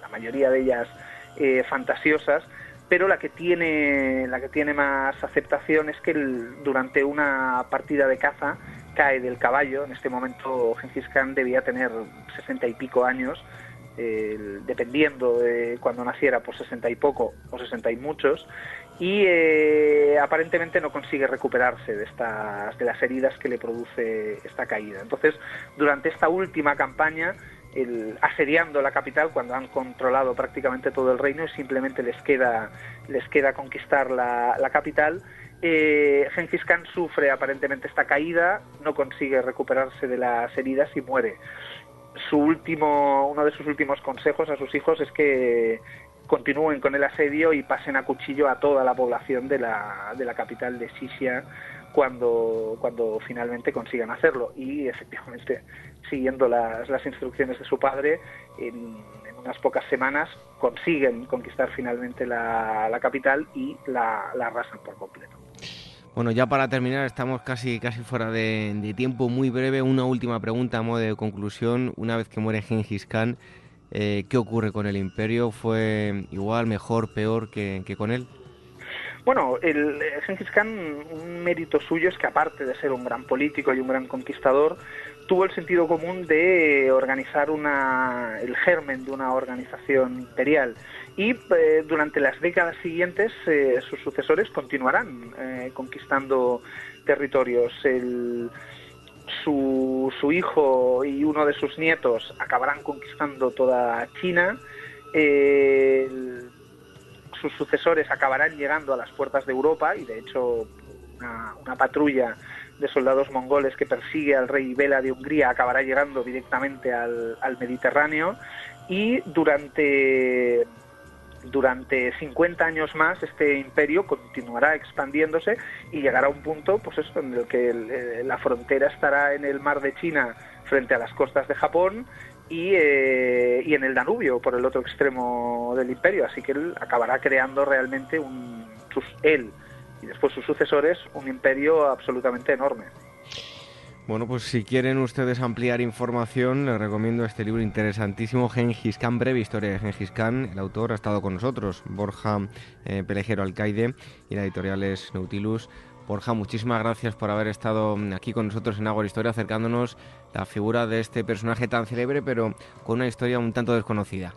la mayoría de ellas eh, fantasiosas, pero la que tiene la que tiene más aceptación es que durante una partida de caza cae del caballo. En este momento Genghis Khan debía tener sesenta y pico años, dependiendo de cuando naciera, por sesenta y poco o sesenta y muchos y eh, aparentemente no consigue recuperarse de estas de las heridas que le produce esta caída. Entonces, durante esta última campaña, el, asediando la capital, cuando han controlado prácticamente todo el reino, y simplemente les queda les queda conquistar la, capital. Eh, Genghis Khan sufre aparentemente esta caída, no consigue recuperarse de las heridas y muere. Su último, uno de sus últimos consejos a sus hijos es que continúen con el asedio y pasen a cuchillo a toda la población de la, de la capital de Sisia cuando, cuando finalmente consigan hacerlo. Y efectivamente, siguiendo las, las instrucciones de su padre, en, unas pocas semanas consiguen conquistar finalmente la, la capital y la, la, arrasan por completo.
Bueno, ya para terminar, estamos casi, casi fuera de, de tiempo. Muy breve, una última pregunta a modo de conclusión. Una vez que muere Genghis Khan, eh, ¿Qué ocurre con el imperio? ¿Fue igual, mejor, peor que, con él?
Bueno, el eh, Genghis Khan, un mérito suyo es que aparte de ser un gran político y un gran conquistador, tuvo el sentido común de organizar una, el germen de una organización imperial. Y eh, durante las décadas siguientes sus sucesores continuarán conquistando territorios. El, su, su hijo y uno de sus nietos acabarán conquistando toda China. sus sucesores acabarán llegando a las puertas de Europa y de hecho una, patrulla de soldados mongoles que persigue al rey Vela de Hungría acabará llegando directamente al, al Mediterráneo y durante durante 50 años más este imperio continuará expandiéndose y llegará a un punto pues eso, en el que eh, la frontera estará en el mar de China frente a las costas de Japón y, eh, y en el Danubio, por el otro extremo del imperio. Así que él acabará creando realmente un, sus, él y después sus sucesores un imperio absolutamente enorme.
Bueno, pues si quieren ustedes ampliar información, les recomiendo este libro interesantísimo, Gengis Khan, breve historia de Gengis Khan. El autor ha estado con nosotros, Borja eh, Pelejero Alcaide, y la editorial es Nautilus. Borja, muchísimas gracias por haber estado aquí con nosotros en Agua Historia, acercándonos la figura de este personaje tan célebre, pero con una historia un tanto desconocida.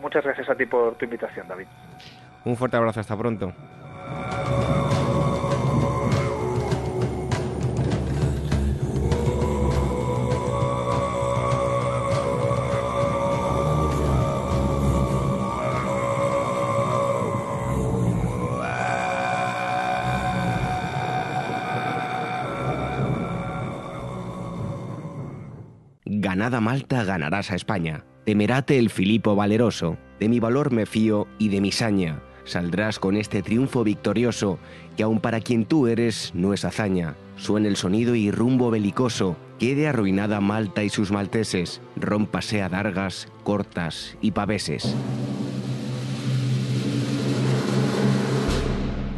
Muchas gracias a ti por tu invitación, David.
Un fuerte abrazo, hasta pronto.
Ganada Malta ganarás a España. Temerate el Filipo valeroso. De mi valor me fío y de mi saña. Saldrás con este triunfo victorioso, que aun para quien tú eres no es hazaña. Suene el sonido y rumbo belicoso. Quede arruinada Malta y sus malteses. Rómpase a dargas, cortas y paveses.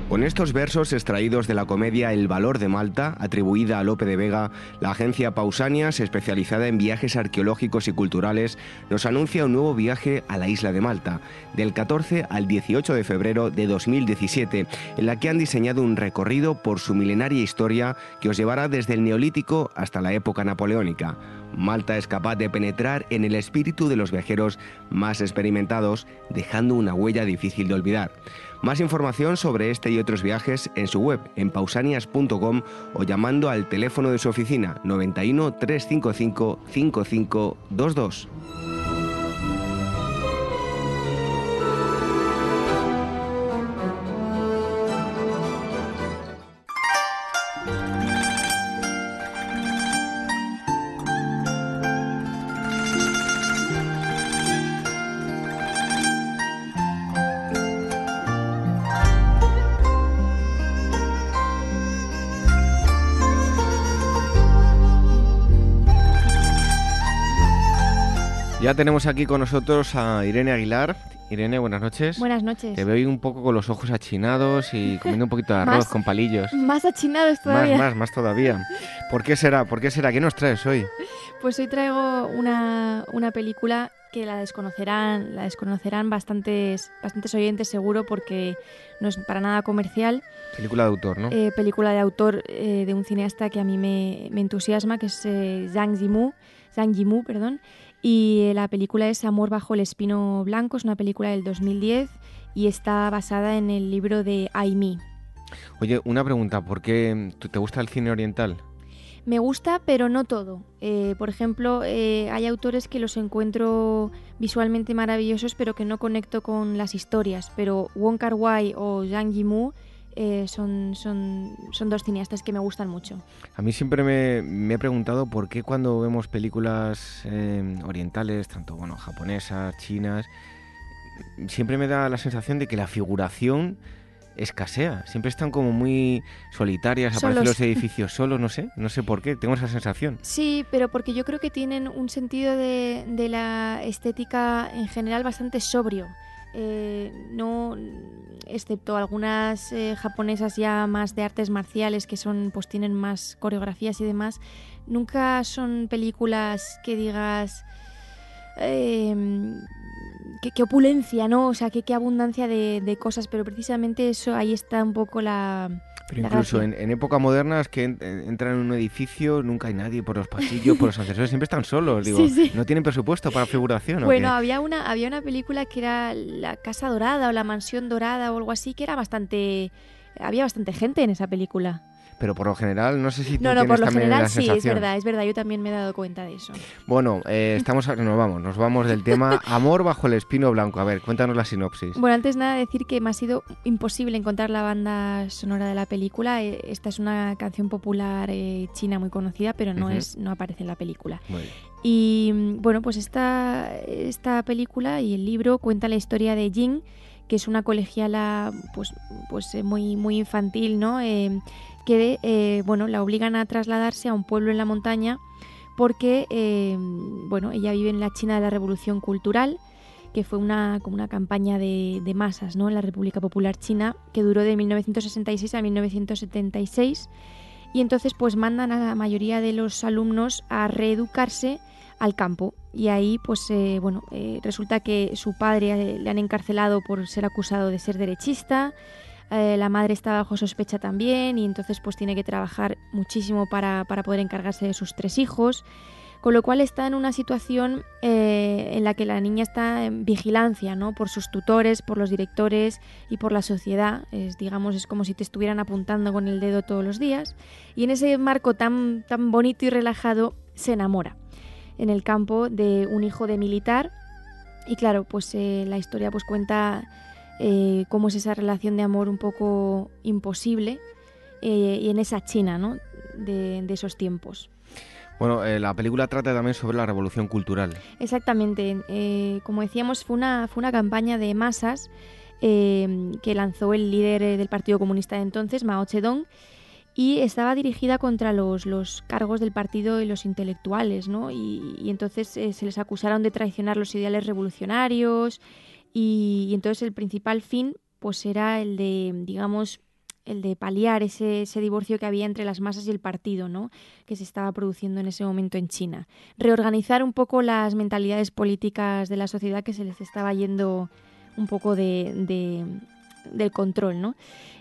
Con estos versos extraídos de la comedia El valor de Malta, atribuida a Lope de Vega, la agencia Pausanias, especializada en viajes arqueológicos y culturales, nos anuncia un nuevo viaje a la isla de Malta, del 14 al 18 de febrero de 2017, en la que han diseñado un recorrido por su milenaria historia que os llevará desde el Neolítico hasta la época napoleónica. Malta es capaz de penetrar en el espíritu de los viajeros más experimentados, dejando una huella difícil de olvidar. Más información sobre este y otros viajes en su web en pausanias.com o llamando al teléfono de su oficina 91 355 5522.
Ya tenemos aquí con nosotros a Irene Aguilar. Irene, buenas noches.
Buenas noches.
Te veo un poco con los ojos achinados y comiendo un poquito de arroz con palillos.
Más achinados todavía.
Más, más, más todavía. ¿Por qué será? ¿Por qué será? ¿Qué nos traes hoy?
Pues hoy traigo una, una película que la desconocerán, la desconocerán bastantes, bastantes oyentes seguro porque no es para nada comercial.
Película de autor, ¿no?
Eh, película de autor eh, de un cineasta que a mí me, me entusiasma, que es eh, Zhang Yimou, Zhang Yimou, perdón. Y la película es Amor bajo el espino blanco, es una película del 2010 y está basada en el libro de Aimee.
Oye, una pregunta, ¿por qué te gusta el cine oriental?
Me gusta, pero no todo. Eh, por ejemplo, eh, hay autores que los encuentro visualmente maravillosos, pero que no conecto con las historias. Pero Wong Kar Wai o Zhang Yimou eh, son, son, son dos cineastas que me gustan mucho.
A mí siempre me, me he preguntado por qué cuando vemos películas eh, orientales, tanto bueno, japonesas, chinas, siempre me da la sensación de que la figuración escasea. Siempre están como muy solitarias,
Solos.
aparecen los [LAUGHS] edificios solos, no sé, no sé por qué, tengo esa sensación.
Sí, pero porque yo creo que tienen un sentido de, de la estética en general bastante sobrio. Eh, no, excepto algunas eh, japonesas ya más de artes marciales que son, pues tienen más coreografías y demás, nunca son películas que digas eh, qué, opulencia, ¿no? O sea, qué, qué abundancia de, de cosas, pero precisamente eso ahí está un poco la,
Pero incluso en, en época moderna es que en- en- entran en un edificio, nunca hay nadie por los pasillos, por los [LAUGHS] ascensores, siempre están solos. Digo,
Sí, sí.
¿no tienen presupuesto para figuración?
Bueno, había una, había una película que era La Casa Dorada o La Mansión Dorada o algo así, que era bastante... Había bastante gente en esa película.
Pero por lo general, no sé si tú
No, no, por lo general sí, es verdad, es verdad, yo también me he dado cuenta de eso.
Bueno, eh, estamos, a- nos vamos, nos vamos del tema [LAUGHS] Amor bajo el espino blanco. A ver, cuéntanos la sinopsis.
Bueno, antes nada decir que me ha sido imposible encontrar la banda sonora de la película. Eh, Esta es una canción popular eh, china muy conocida, pero no,
Ujú.
es, no aparece en la película.
Muy bien.
Y mm, bueno, pues esta, esta película y el libro cuenta la historia de Jing, que es una colegiala pues, pues eh, muy, muy infantil, ¿no? Eh, que eh, bueno, la obligan a trasladarse a un pueblo en la montaña porque eh, bueno, ella vive en la China de la Revolución Cultural, que fue una, como una campaña de, masas ¿no? en la República Popular China, que duró de 1966 a 1976. Y entonces pues mandan a la mayoría de los alumnos a reeducarse al campo. Y ahí, pues, eh, bueno, eh, resulta que su padre le han encarcelado por ser acusado de ser derechista. La madre está bajo sospecha también y entonces pues tiene que trabajar muchísimo para, para poder encargarse de sus tres hijos. Con lo cual está en una situación en la que la niña está en vigilancia, ¿no? Por sus tutores, por los directores y por la sociedad. Es, digamos, es como si te estuvieran apuntando con el dedo todos los días. Y en ese marco tan, tan bonito y relajado se enamora en el campo de un hijo de militar. Y claro, pues eh, la historia pues cuenta eh, cómo es esa relación de amor un poco imposible eh, y en esa China, ¿no? De, esos tiempos.
Bueno, la película trata también sobre la revolución cultural.
Exactamente. como decíamos, fue una, fue una campaña de masas que lanzó el líder del Partido Comunista de entonces, Mao Zedong, y estaba dirigida contra los, los, cargos del partido y los intelectuales, ¿no? Y, entonces eh, se les acusaron de traicionar los ideales revolucionarios y, entonces el principal fin pues era el de, digamos, el de paliar ese, ese, divorcio que había entre las masas y el partido, ¿no? que se estaba produciendo en ese momento en China. Reorganizar un poco las mentalidades políticas de la sociedad que se les estaba yendo un poco de, del control, ¿no?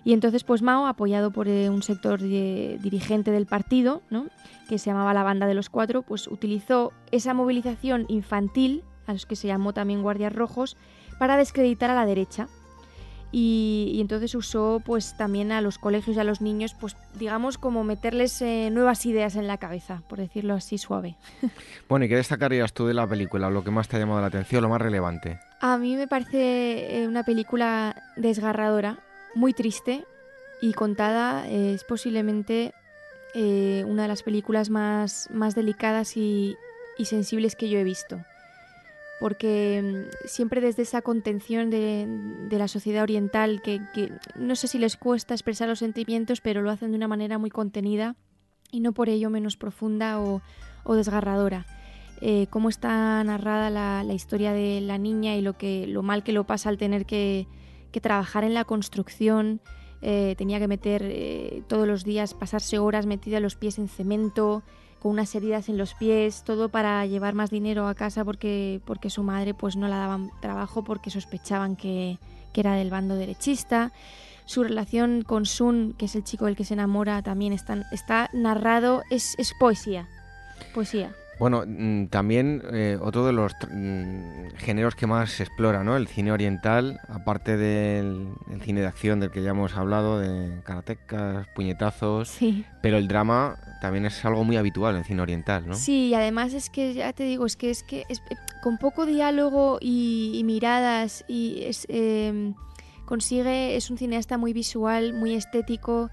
Y entonces, pues Mao, apoyado por eh, un sector dirigente del partido, ¿no? que se llamaba la Banda de los Cuatro, pues utilizó esa movilización infantil, a los que se llamó también Guardias Rojos, para descreditar a la derecha. Y, entonces usó pues también a los colegios y a los niños, pues digamos como meterles eh, nuevas ideas en la cabeza, por decirlo así suave. [LAUGHS]
Bueno, ¿y qué destacarías tú de la película? Lo que más te ha llamado la atención, lo más relevante.
A mí me parece eh, una película desgarradora, muy triste y contada. Eh, es posiblemente una de las películas más, más delicadas y, sensibles que yo he visto. Porque mm, siempre desde esa contención de, la sociedad oriental, que, no sé si les cuesta expresar los sentimientos, pero lo hacen de una manera muy contenida y no por ello menos profunda o desgarradora. Eh, cómo está narrada la, historia de la niña y lo, mal que lo pasa al tener que, trabajar en la construcción. Eh, tenía que meter eh, todos los días, pasarse horas metida los pies en cemento, con unas heridas en los pies, todo para llevar más dinero a casa porque, porque su madre pues no la daban trabajo porque sospechaban que, era del bando derechista. Su relación con Sun, que es el chico del que se enamora, también está, está narrado, es, es poesía. Poesía.
Bueno, mm, también eh, otro de los mm, géneros que más se explora, ¿no? El cine oriental, aparte del cine de acción del que ya hemos hablado, de karatecas, puñetazos,
sí.
pero el drama también es algo muy habitual en cine oriental, ¿no?
Sí, y además es que, ya te digo, es que es que es, con poco diálogo y, miradas y es, em, consigue, es un cineasta muy visual, muy estético,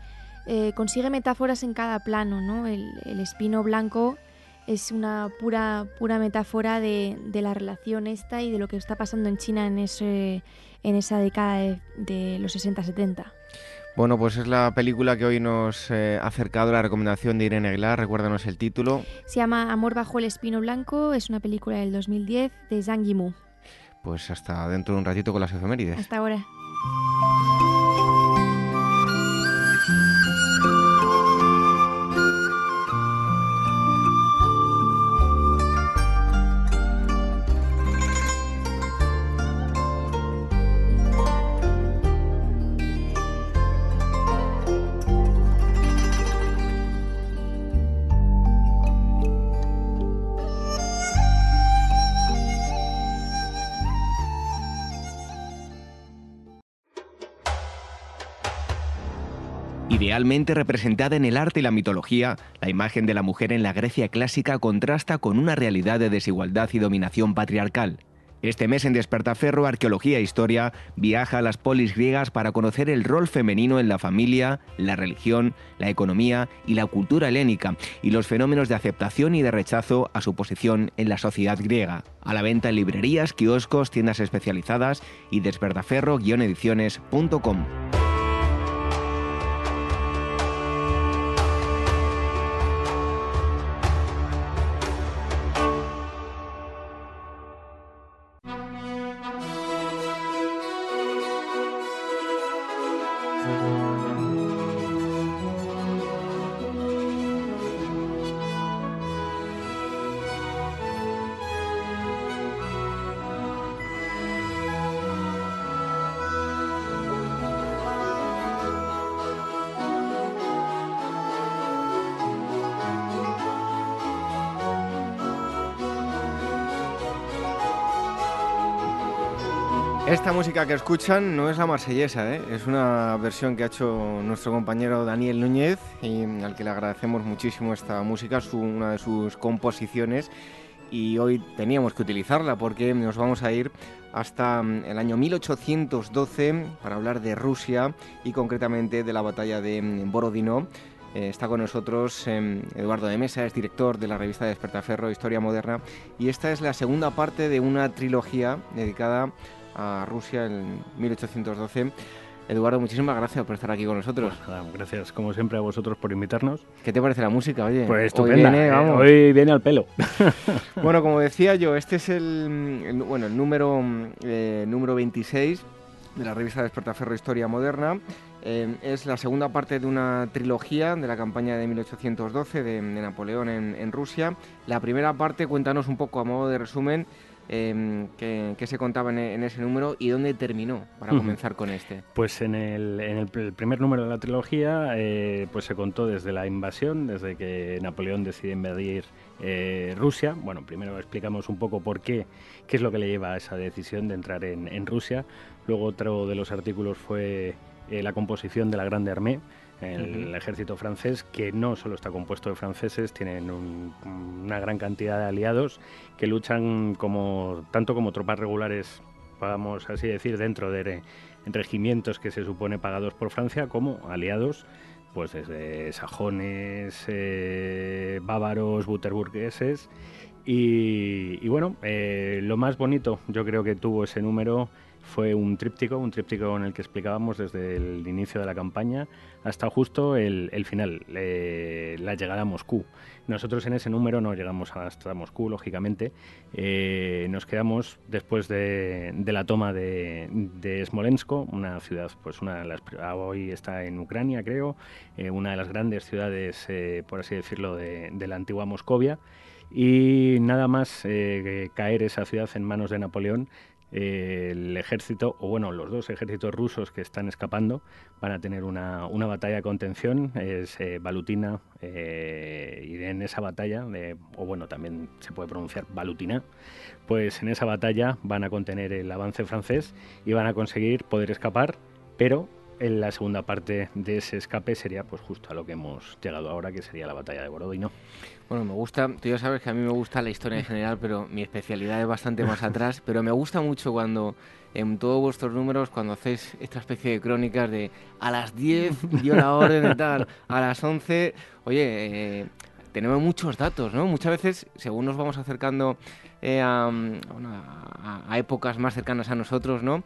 eh, consigue metáforas en cada plano, ¿no? el espino blanco es una pura, pura metáfora de, la relación esta y de lo que está pasando en China en, esa década de, los 60-70.
Bueno, pues es la película que hoy nos eh, ha acercado la recomendación de Irene Aguilar. Recuérdanos el título.
Se llama Amor bajo el espino blanco. Es una película del 2010 de Zhang Yimou.
Pues hasta dentro de un ratito con las efemérides.
Hasta ahora.
Idealmente representada en el arte y la mitología, la imagen de la mujer en la Grecia clásica contrasta con una realidad de desigualdad y dominación patriarcal. Este mes en Despertaferro, Arqueología e Historia viaja a las polis griegas para conocer el rol femenino en la familia, la religión, la economía y la cultura helénica y los fenómenos de aceptación y de rechazo a su posición en la sociedad griega. A la venta en librerías, kioscos, tiendas especializadas y despertaferro-ediciones.com.
Esta música que escuchan no es la marsellesa, ¿eh? es una versión que ha hecho nuestro compañero Daniel Núñez y al que le agradecemos muchísimo esta música, su, una de sus composiciones y hoy teníamos que utilizarla porque nos vamos a ir hasta mm, el año 1812 para hablar de Rusia y concretamente de la batalla de mm, Borodino. Eh, está con nosotros em, Eduardo de Mesa, es director de la revista Despertaferro Historia Moderna y esta es la segunda parte de una trilogía dedicada Rusia en 1812. Eduardo, muchísimas gracias por estar aquí con nosotros.
Pues gracias, como siempre, a vosotros por invitarnos.
¿Qué te parece la música? Oye,
pues estupenda. Hoy viene, al pelo. [LAUGHS]
bueno, como decía yo, este es el, bueno, el número, eh, número 26 de la revista Despertaferro Historia Moderna. Eh, es la segunda parte de una trilogía de la campaña de 1812 de, Napoleón en, en Rusia. La primera parte, cuéntanos un poco a modo de resumen eh, que, se contaba en, ese número y dónde terminó para comenzar con este.
Pues en el, en el, primer número de la trilogía eh, pues se contó desde la invasión, desde que Napoleón decide invadir eh, Rusia. Bueno, primero explicamos un poco por qué, qué es lo que le lleva a esa decisión de entrar en, en Rusia. Luego otro de los artículos fue eh, la composición de la Grande Armée el ejército francés, que no solo está compuesto de franceses, tienen una gran cantidad de aliados que luchan como tanto como tropas regulares, vamos así decir, dentro de regimientos que se supone pagados por Francia, como aliados pues desde sajones, eh, bávaros, buterburgueses. Y, bueno, eh, lo más bonito yo creo que tuvo ese número fue un tríptico, un tríptico en el que explicábamos desde el inicio de la campaña hasta justo el, final, la llegada a Moscú. Nosotros en ese número no llegamos hasta Moscú, lógicamente. Eh, nos quedamos después de, la toma de, de, Smolensk, una ciudad, pues una de las, hoy está en Ucrania, creo, eh, una de las grandes ciudades, eh, por así decirlo, de, de, la antigua Moscovia. Y nada más caer esa ciudad en manos de Napoleón, el ejército, o bueno, los dos ejércitos rusos que están escapando van a tener una, una batalla de contención, es eh, Balutina, eh, y en esa batalla, o bueno, también se puede pronunciar Balutina, pues en esa batalla van a contener el avance francés y van a conseguir poder escapar, pero en la segunda parte de ese escape sería pues justo a lo que hemos llegado ahora, que sería la batalla de Borodino.
Bueno, me gusta, tú ya sabes que a mí me gusta la historia en general, pero mi especialidad es bastante más atrás, pero me gusta mucho cuando en todos vuestros números, cuando hacéis esta especie de crónicas de a las 10 dio la orden de tal, a las 11, oye, eh, tenemos muchos datos, ¿no? Muchas veces, según nos vamos acercando eh, a, épocas más cercanas a nosotros, ¿no?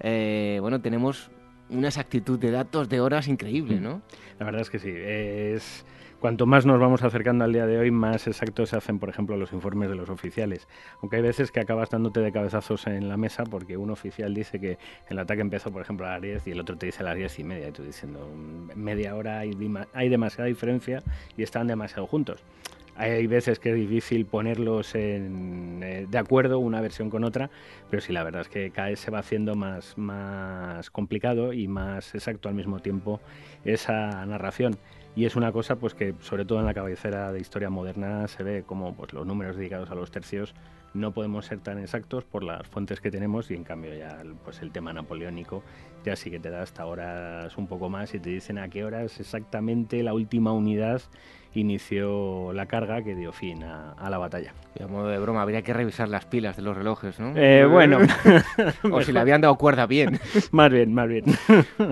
Eh, bueno, tenemos una exactitud de datos de horas increíble, ¿no?
La verdad es que sí, es cuanto más nos vamos acercando al día de hoy, más exactos se hacen, por ejemplo, los informes de los oficiales. Aunque hay veces que acabas dándote de cabezazos en la mesa porque un oficial dice que el ataque empezó, por ejemplo, a las 10 y el otro te dice a las 10 y media. Y tú diciendo, media hora hay, hay demasiada diferencia y están demasiado juntos. Hay veces que es difícil ponerlos eh, de acuerdo una versión con otra, pero sí, la verdad es que cada vez se va haciendo más, más complicado y más exacto al mismo tiempo esa narración. Y es una cosa pues que sobre todo en la cabecera de historia moderna se ve como pues los números dedicados a los tercios no podemos ser tan exactos por las fuentes que tenemos y en cambio ya pues el tema napoleónico ya sí que te da hasta horas un poco más y te dicen a qué horas exactamente la última unidad inició la carga que dio fin a, la batalla.
Y a modo de broma, habría que revisar las pilas de los relojes, ¿no?
Eh, [LAUGHS] bueno.
o si le habían dado cuerda bien. [LAUGHS]
más bien, más bien.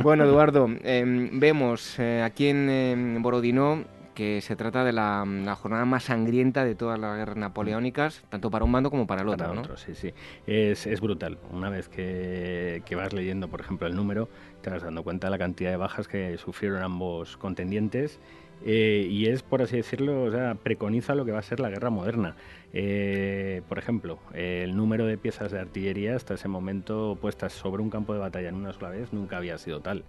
bueno, Eduardo, em, vemos eh, aquí en Borodino que se trata de la, jornada más sangrienta de todas las guerras napoleónicas, tanto para un bando como para el otro.
Para otro, sí, sí. Es, es brutal. Una vez que, que, vas leyendo, por ejemplo, el número, te vas dando cuenta de la cantidad de bajas que sufrieron ambos contendientes eh, y es, por así decirlo, o sea, preconiza lo que va a ser la guerra moderna. Eh, por ejemplo, el número de piezas de artillería hasta ese momento puestas sobre un campo de batalla en una sola vez nunca había sido tal.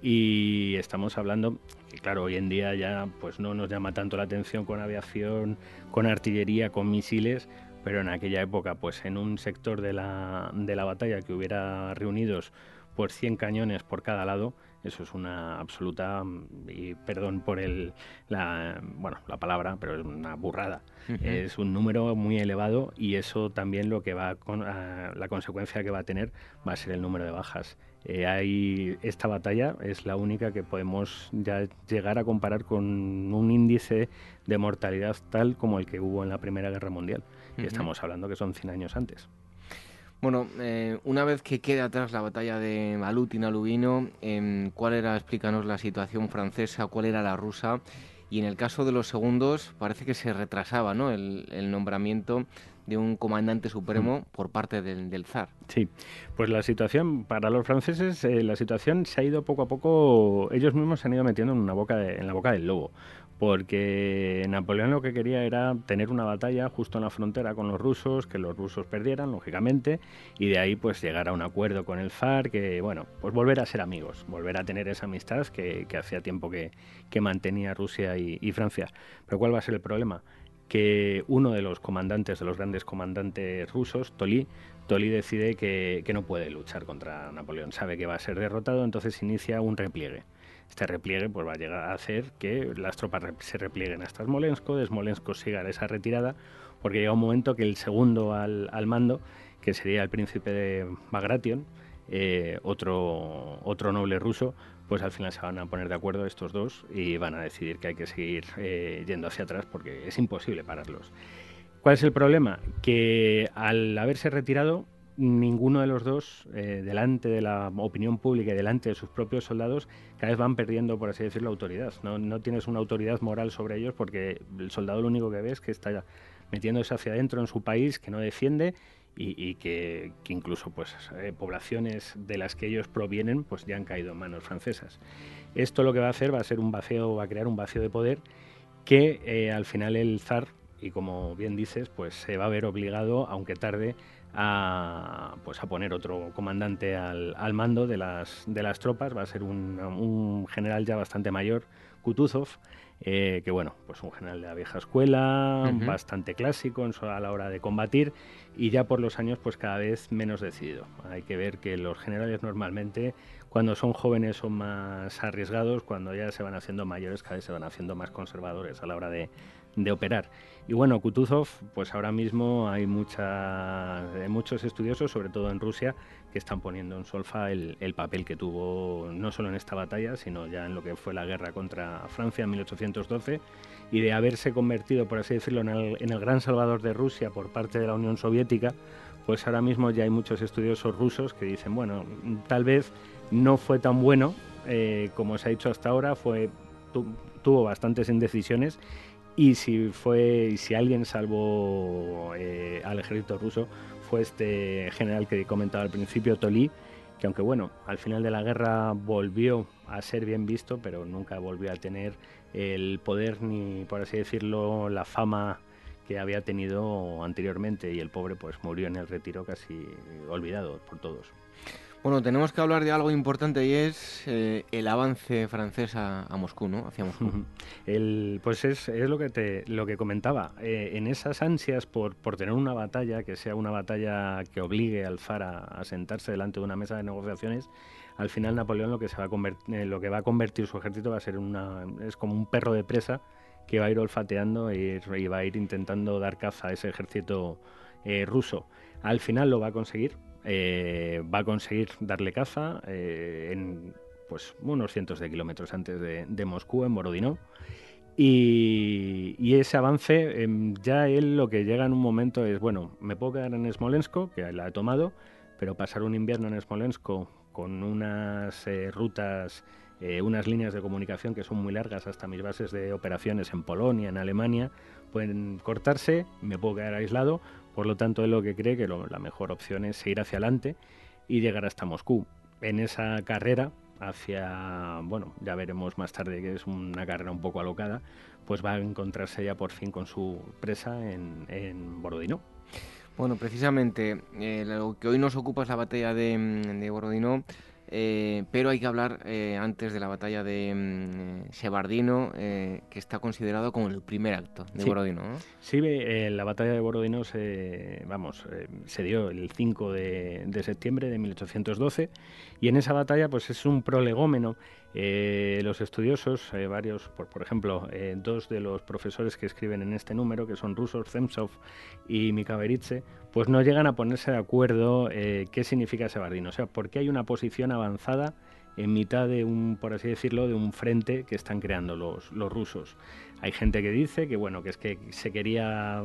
Y estamos hablando que, claro, hoy en día ya pues no nos llama tanto la atención con aviación, con artillería, con misiles, pero en aquella época, pues en un sector de la, de la batalla que hubiera reunidos pues 100 cañones por cada lado, Eso es una absoluta, y perdón por el, la, bueno, la palabra, pero es una burrada. Es un número muy elevado y eso también lo que va con, la consecuencia que va a tener va a ser el número de bajas. Eh, hay, esta batalla es la única que podemos ya llegar a comparar con un índice de mortalidad tal como el que hubo en la Primera Guerra Mundial. Y estamos hablando que son 100 años antes.
Bueno, eh, una vez que queda atrás la batalla de Alutin Alubino, eh, ¿cuál era, explícanos la situación francesa, cuál era la rusa? Y en el caso de los segundos, parece que se retrasaba ¿no? el, nombramiento de un comandante supremo mm. por parte del, zar.
Sí, pues la situación, para los franceses, eh, la situación se ha ido poco a poco, ellos mismos se han ido metiendo en, una boca en la boca del lobo porque Napoleón lo que quería era tener una batalla justo en la frontera con los rusos, que los rusos perdieran, lógicamente, y de ahí pues llegar a un acuerdo con el zar, que bueno, pues volver a ser amigos, volver a tener esa amistad que, hacía tiempo que, mantenía Rusia y, Francia. Pero ¿cuál va a ser el problema? Que uno de los comandantes, de los grandes comandantes rusos, Tolí, Tolí decide que no puede luchar contra Napoleón, sabe que va a ser derrotado, entonces inicia un repliegue. Este repliegue pues, va a llegar a hacer que las tropas se replieguen hasta Smolensk, de siga esa retirada, porque llega un momento que el segundo al, mando, que sería el príncipe de Bagration, eh, otro, otro noble ruso, pues al final se van a poner de acuerdo estos dos y van a decidir que hay que seguir eh, yendo hacia atrás porque es imposible pararlos. ¿Cuál es el problema? Que al haberse retirado ninguno de los dos, eh, delante de la opinión pública y delante de sus propios soldados, cada vez van perdiendo, por así decirlo, autoridad. No, no tienes una autoridad moral sobre ellos porque el soldado lo único que ve es que está metiéndose hacia adentro en su país, que no defiende y, que, incluso pues, eh, poblaciones de las que ellos provienen pues, ya han caído en manos francesas. Esto lo que va a hacer va a ser un vacío, va a crear un vacío de poder que eh, al final el zar, y como bien dices, pues se va a ver obligado, aunque tarde, a, pues a poner otro comandante al, al mando de las, de las tropas. Va a ser un, un general ya bastante mayor, Kutuzov, eh, que bueno, pues un general de la vieja escuela, bastante clásico a la hora de combatir y ya por los años pues cada vez menos decidido. Hay que ver que los generales normalmente cuando son jóvenes son más arriesgados, cuando ya se van haciendo mayores cada vez se van haciendo más conservadores a la hora de, de operar. Y bueno, Kutuzov, pues ahora mismo hay mucha, muchos estudiosos, sobre todo en Rusia, que están poniendo en solfa el, papel que tuvo no solo en esta batalla, sino ya en lo que fue la guerra contra Francia en 1812, y de haberse convertido, por así decirlo, en el, gran salvador de Rusia por parte de la Unión Soviética, pues ahora mismo ya hay muchos estudiosos rusos que dicen, bueno, tal vez no fue tan bueno eh, como se ha dicho hasta ahora, fue tuvo bastantes indecisiones y si fue si alguien salvó eh, al ejército ruso fue este general que comentaba al principio, Tolí, que aunque bueno, al final de la guerra volvió a ser bien visto, pero nunca volvió a tener el poder ni, por así decirlo, la fama que había tenido anteriormente y el pobre pues murió en el retiro casi olvidado por todos.
Bueno, tenemos que hablar de algo importante y es eh, el avance francés a, Moscú, ¿no? Hacia Moscú.
el, pues es, es, lo que te lo que comentaba. Eh, en esas ansias por, por, tener una batalla que sea una batalla que obligue al zar a, sentarse delante de una mesa de negociaciones, al final Napoleón lo que se va a convertir, eh, lo que va a convertir su ejército va a ser una es como un perro de presa que va a ir olfateando y, va a ir intentando dar caza a ese ejército ruso. Al final lo va a conseguir eh, va a conseguir darle caza eh, en pues, unos cientos de kilómetros antes de, Moscú, en Borodino. Y, ese avance, em, ya él lo que llega en un momento es, bueno, me puedo quedar en Smolensk, que la he tomado, pero pasar un invierno en Smolensk con unas eh, rutas, unas líneas de comunicación que son muy largas hasta mis bases de operaciones en Polonia, en Alemania, pueden cortarse, me puedo quedar aislado, por lo tanto, él lo que cree que la mejor opción es seguir hacia adelante y llegar hasta Moscú. En esa carrera hacia, bueno, ya veremos más tarde que es una carrera un poco alocada, pues va a encontrarse ya por fin con su presa en, en Borodino.
Bueno, precisamente eh, lo que hoy nos ocupa es la batalla de, de Borodino. Eh, pero hay que hablar eh, antes de la batalla de mm, Sebardino, eh, que está considerado como el primer acto de Borodino.
Sí, la batalla de Borodino se, vamos, se dio el 5 de, de, septiembre de 1812 y en esa batalla pues es un prolegómeno eh, los estudiosos, eh, varios, por, por ejemplo, eh, dos de los profesores que escriben en este número, que son rusos, Zemsov y Mikaveritze, pues no llegan a ponerse de acuerdo qué significa Sebardino. O sea, por qué hay una posición avanzada en mitad de un, por así decirlo, de un frente que están creando los, los rusos. Hay gente que dice que bueno, que es que se quería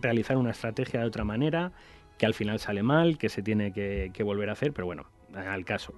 realizar una estrategia de otra manera, que al final sale mal, que se tiene que, que volver a hacer, pero bueno, al caso.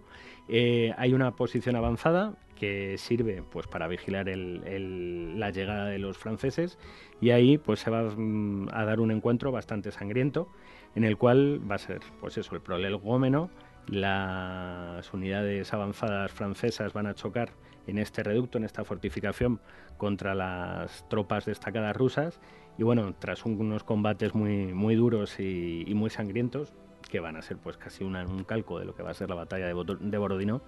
Eh, hay una posición avanzada que sirve pues para vigilar la llegada de los franceses y ahí pues se va mm, a dar un encuentro bastante sangriento en el cual va a ser pues eso el prolegómeno las unidades avanzadas francesas van a chocar en este reducto, en esta fortificación, contra las tropas destacadas rusas. Y bueno, tras unos combates muy, muy duros y muy sangrientos, que van a ser pues casi un calco de lo que va a ser la batalla de, Borodino,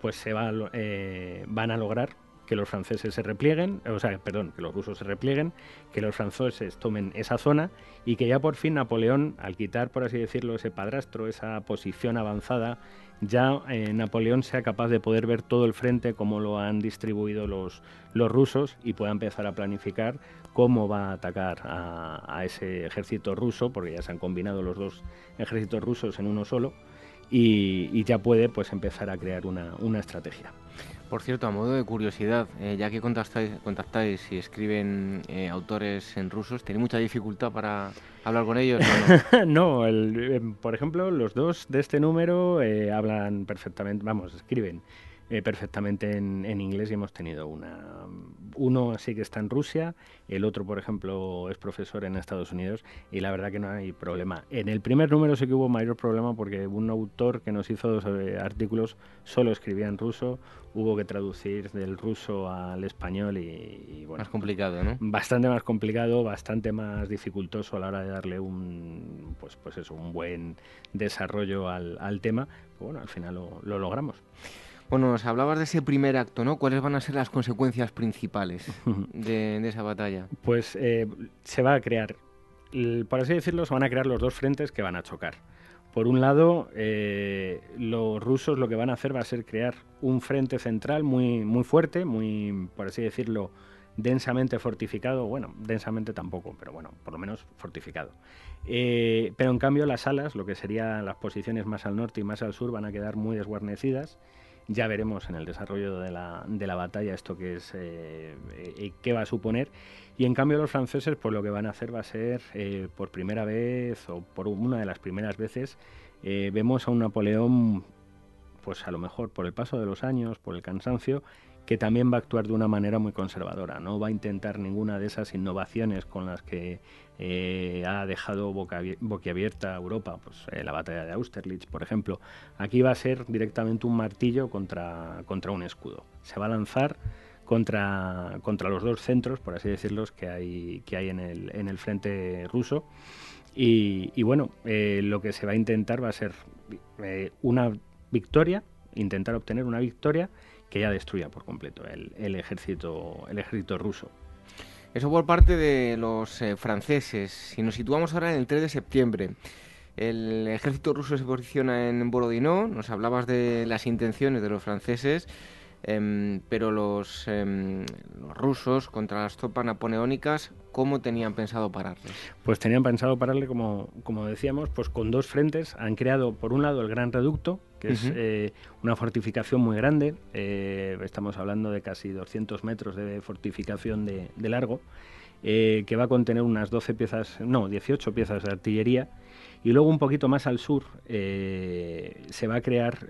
pues se va, eh, van a lograr que los franceses se replieguen, o sea, perdón, que los rusos se replieguen, que los franceses tomen esa zona y que ya por fin Napoleón, al quitar, por así decirlo, ese padrastro, esa posición avanzada, ya eh, Napoleón sea capaz de poder ver todo el frente, cómo lo han distribuido los, los rusos y pueda empezar a planificar cómo va a atacar a, ese ejército ruso, porque ya se han combinado los dos ejércitos rusos en uno solo, y, ya puede pues empezar a crear una, estrategia.
Por cierto, a modo de curiosidad, eh, ya que contactáis, contactáis y escriben eh, autores en rusos, ¿tenéis mucha dificultad para hablar con ellos?
no, [LAUGHS] eh, por ejemplo, los dos de este número hablan perfectamente, vamos, escriben eh, perfectamente en, inglés y hemos tenido una. Uno sí que está en Rusia, el otro, por ejemplo, es profesor en Estados Unidos y la verdad que no hay problema. En el primer número sí que hubo mayor problema porque un autor que nos hizo dos eh, artículos solo escribía en ruso, hubo que traducir del ruso al español y,
bueno. Más complicado, ¿no?
Bastante más complicado, bastante más dificultoso a la hora de darle un, pues, pues eso, un buen desarrollo al, al tema. bueno, al final lo, lo logramos.
Bueno, nos hablabas de ese primer acto, ¿no? ¿Cuáles van a ser las consecuencias principales de, esa batalla?
Pues eh, se va a crear, por así decirlo, se van a crear los dos frentes que van a chocar. Por un lado, eh, los rusos lo que van a hacer va a ser crear un frente central muy, muy fuerte, muy, por así decirlo, densamente fortificado, bueno, densamente tampoco, pero bueno, por lo menos fortificado. Eh, pero en cambio las alas, lo que serían las posiciones más al norte y más al sur, van a quedar muy desguarnecidas ya veremos en el desarrollo de la, de la batalla esto que es eh, eh, qué va a suponer. Y en cambio los franceses, pues lo que van a hacer va a ser eh, por primera vez o por una de las primeras veces vemos a un Napoleón, pues a lo mejor por el paso de los años, por el cansancio, que también va a actuar de una manera muy conservadora. No va a intentar ninguna de esas innovaciones con las que eh, ha dejado boquiabierta Europa, pues eh, la batalla de Austerlitz, por ejemplo. Aquí va a ser directamente un martillo contra, contra un escudo. Se va a lanzar contra, contra los dos centros, por así decirlo, que hay, que hay en, el, en el frente ruso. Y, bueno, eh, lo que se va a intentar va a ser una victoria, intentar obtener una victoria que ya destruya por completo el, ejército, el ejército ruso.
Eso por parte de los eh, franceses. Si nos situamos ahora en el 3 de septiembre, el ejército ruso se posiciona en Borodino, nos hablabas de las intenciones de los franceses. Em, pero los, em, los, rusos contra las tropas napoleónicas, ¿cómo tenían pensado pararles?
Pues tenían pensado pararle, como, como decíamos, pues con dos frentes. Han creado, por un lado, el Gran Reducto, que es eh, una fortificación muy grande. Eh, estamos hablando de casi 200 metros de fortificación de, de largo, eh, que va a contener unas 12 piezas, no, 18 piezas de artillería. Y luego un poquito más al sur se va a crear,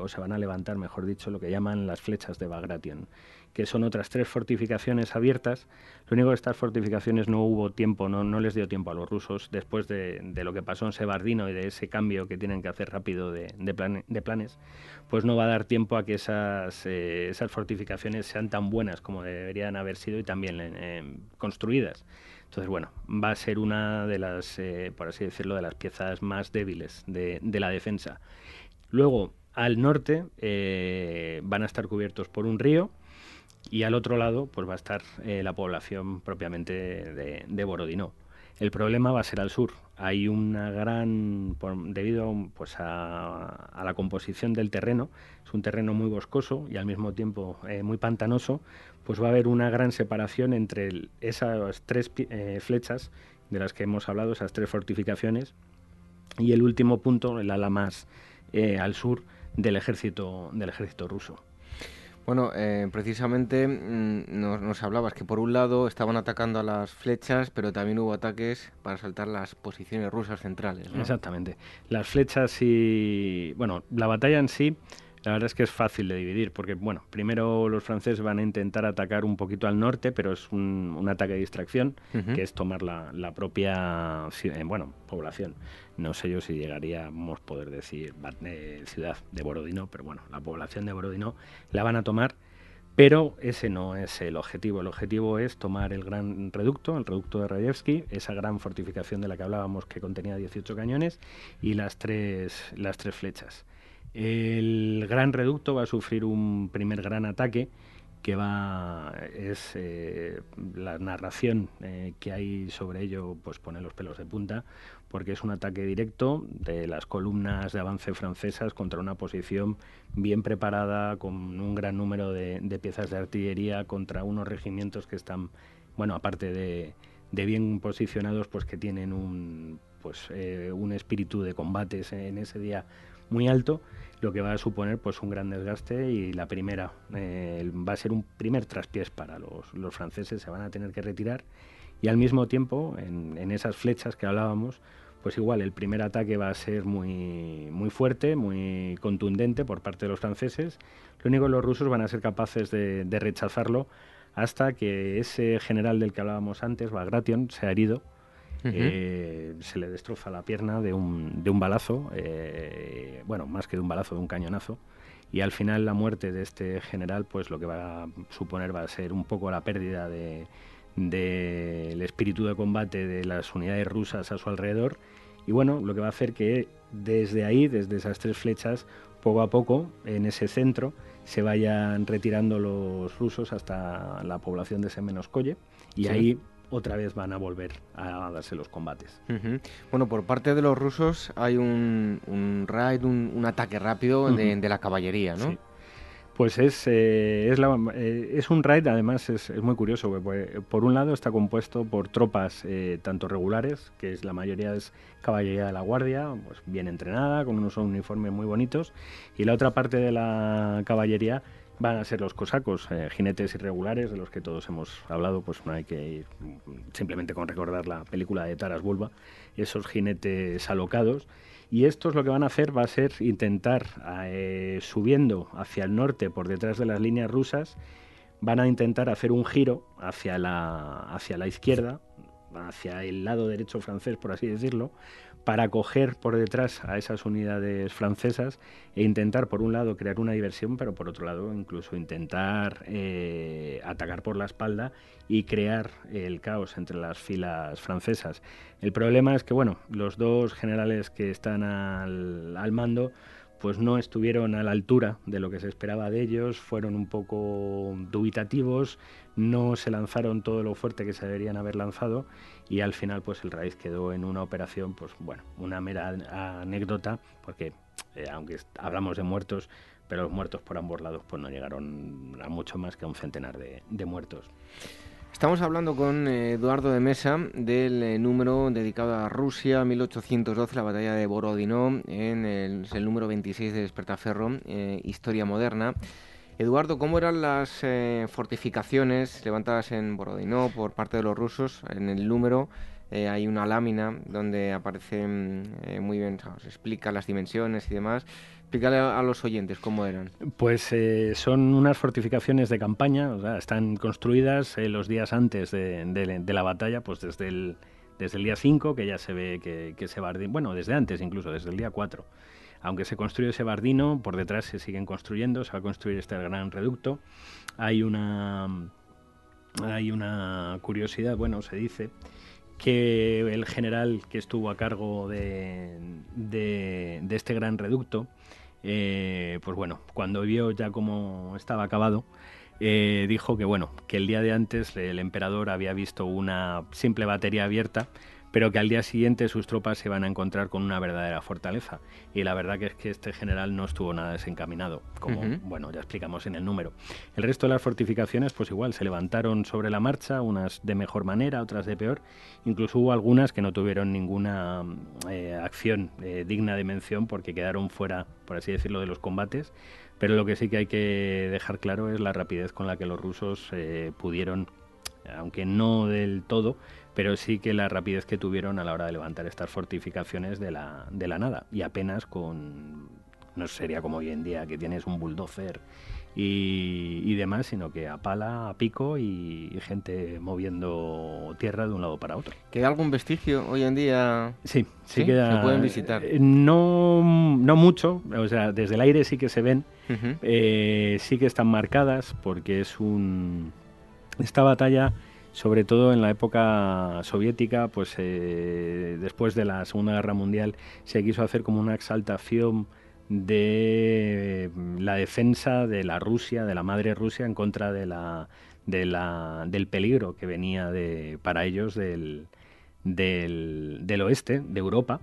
o se van a levantar, mejor dicho, lo que llaman las flechas de Bagration, que son otras tres fortificaciones abiertas. Lo único que estas fortificaciones no hubo tiempo, no, no les dio tiempo a los rusos, después de, lo que pasó en Sebardino y de ese cambio que tienen que hacer rápido de, de, planes, pues no va a dar tiempo a que esas, eh, esas fortificaciones sean tan buenas como deberían haber sido y también construidas. Entonces, bueno, va a ser una de las, eh, por así decirlo, de las piezas más débiles de, la defensa. Luego, al norte eh, van a estar cubiertos por un río y al otro lado pues va a estar eh, la población propiamente de, Borodino. El problema va a ser al sur. Hay una gran, debido pues a, la composición del terreno, es un terreno muy boscoso y al mismo tiempo eh, muy pantanoso, pues va a haber una gran separación entre esas tres flechas de las que hemos hablado, esas tres fortificaciones, y el último punto, el ala más al sur, del ejército, del ejército ruso.
Bueno, eh, precisamente mm, nos, hablabas que por un lado estaban atacando a las flechas, pero también hubo ataques para saltar las posiciones rusas centrales.
Exactamente. Las flechas y... Bueno, la batalla en sí la verdad es que es fácil de dividir, porque bueno, primero los franceses van a intentar atacar un poquito al norte, pero es un, ataque de distracción, que es tomar la, propia eh, bueno, población. No sé yo si llegaríamos a poder decir eh, ciudad de Borodino, pero bueno, la población de Borodino la van a tomar, pero ese no es el objetivo. El objetivo es tomar el gran reducto, el reducto de Rayevsky, esa gran fortificación de la que hablábamos que contenía 18 cañones y las tres, las tres flechas. El gran reducto va a sufrir un primer gran ataque que va es eh, la narración eh, que hay sobre ello pues pone los pelos de punta porque es un ataque directo de las columnas de avance francesas contra una posición bien preparada con un gran número de, piezas de artillería contra unos regimientos que están bueno aparte de, bien posicionados pues que tienen un pues eh, un espíritu de combates en ese día muy alto, lo que va a suponer pues un gran desgaste y la primera eh, va a ser un primer traspiés para los, franceses, se van a tener que retirar y al mismo tiempo en, esas flechas que hablábamos, pues igual el primer ataque va a ser muy, muy fuerte, muy contundente por parte de los franceses, lo único que los rusos van a ser capaces de, de rechazarlo hasta que ese general del que hablábamos antes, Bagration, se ha herido eh, se le destroza la pierna de un, de un balazo, eh, bueno, más que de un balazo, de un cañonazo. Y al final la muerte de este general, pues lo que va a suponer va a ser un poco la pérdida del de, espíritu de combate de las unidades rusas a su alrededor. Y bueno, lo que va a hacer que desde ahí, desde esas tres flechas, poco a poco, en ese centro, se vayan retirando los rusos hasta la población de Semenoskoye y ahí otra vez van a volver a darse los combates.
Bueno, por parte de los rusos hay un, un raid, un, ataque rápido de, la caballería, ¿no?
Pues es, eh, es, eh, es, un raid, además es, muy curioso, pues, por un lado está compuesto por tropas eh, tanto regulares, que es la mayoría es caballería de la guardia, pues bien entrenada, con unos uniformes muy bonitos, y la otra parte de la caballería van a ser los cosacos, eh, jinetes irregulares de los que todos hemos hablado, pues no hay que ir simplemente con recordar la película de Taras Bulba, esos jinetes alocados. Y estos lo que van a hacer va a ser intentar, eh, subiendo hacia el norte por detrás de las líneas rusas, van a intentar hacer un giro hacia la, hacia la izquierda, hacia el lado derecho francés, por así decirlo, para coger por detrás a esas unidades francesas e intentar, por un lado, crear una diversión, pero por otro lado, incluso intentar eh, atacar por la espalda y crear el caos entre las filas francesas. El problema es que, bueno, los dos generales que están al, al mando pues no estuvieron a la altura de lo que se esperaba de ellos, fueron un poco dubitativos, no se lanzaron todo lo fuerte que se deberían haber lanzado y al final pues el raíz quedó en una operación, pues bueno, una mera anécdota, porque eh, aunque hablamos de muertos, pero los muertos por ambos lados pues no llegaron a mucho más que a un centenar de, muertos.
Estamos hablando con eh, Eduardo de Mesa del eh, número dedicado a Rusia 1812, la batalla de Borodino, en el, número 26 de Despertaferro, Historia Moderna. Eduardo, ¿cómo eran las eh, fortificaciones levantadas en Borodino por parte de los rusos? En el número eh, hay una lámina donde aparece mm, eh, muy bien, se explica las dimensiones y demás. Explícale a, los oyentes cómo eran.
Pues son unas fortificaciones de campaña, están construidas los días antes de, la batalla, pues desde el, desde el día 5, que ya se ve que, se va, bueno, desde antes incluso, desde el día 4 aunque se construyó ese bardino, por detrás se siguen construyendo, se va a construir este gran reducto. Hay una, hay una curiosidad, bueno, se dice que el general que estuvo a cargo de, de, este gran reducto pues bueno, cuando vio ya cómo estaba acabado, dijo que bueno, que el día de antes el emperador había visto una simple batería abierta pero que al día siguiente sus tropas se van a encontrar con una verdadera fortaleza. Y la verdad que es que este general no estuvo nada desencaminado, como bueno, ya explicamos en el número. El resto de las fortificaciones, pues igual, se levantaron sobre la marcha, unas de mejor manera, otras de peor. Incluso hubo algunas que no tuvieron ninguna eh, acción eh, digna de mención porque quedaron fuera, por así decirlo, de los combates. Pero lo que sí que hay que dejar claro es la rapidez con la que los rusos eh, pudieron, aunque no del todo, pero sí que la rapidez que tuvieron a la hora de levantar estas fortificaciones de la, de la nada y apenas con no sería como hoy en día que tienes un bulldozer y, y demás, sino que a pala, a pico y, gente moviendo tierra de un lado para otro.
¿Queda algún vestigio hoy en día?
Sí, sí, queda.
¿Se pueden visitar?
Eh, no, no mucho, o sea, desde el aire sí que se ven, eh, sí que están marcadas porque es un. Esta batalla sobre todo en la época soviética, pues eh, después de la Segunda Guerra Mundial se quiso hacer como una exaltación de la defensa de la Rusia, de la madre Rusia, en contra de la, de la, del peligro que venía para ellos del oeste, de Europa.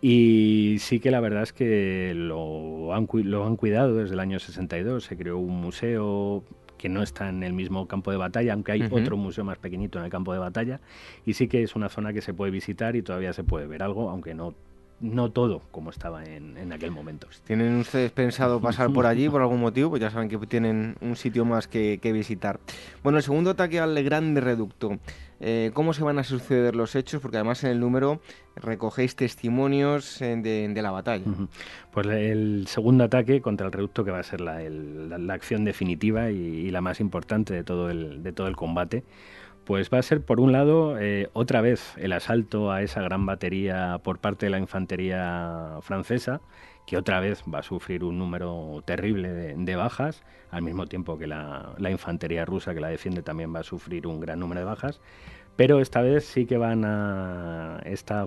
Y sí que la verdad es que lo han, lo han cuidado desde el año 62. Se creó un museo que no está en el mismo campo de batalla, aunque hay otro museo más pequeñito en el campo de batalla, y sí que es una zona que se puede visitar y todavía se puede ver algo, aunque no no todo como estaba en, aquel momento.
¿Tienen ustedes pensado pasar por allí por algún motivo? Pues ya saben que tienen un sitio más que, visitar. Bueno, el segundo ataque al Grande Reducto. Eh, ¿Cómo se van a suceder los hechos? Porque además en el número recogéis testimonios eh, de, la batalla.
Pues el segundo ataque contra el reducto que va a ser la, acción definitiva y, y, la más importante de todo el, de todo el combate pues va a ser, por un lado, eh, otra vez el asalto a esa gran batería por parte de la infantería francesa, que otra vez va a sufrir un número terrible de, bajas, al mismo tiempo que la, infantería rusa que la defiende también va a sufrir un gran número de bajas. Pero esta vez sí que van a. Esta,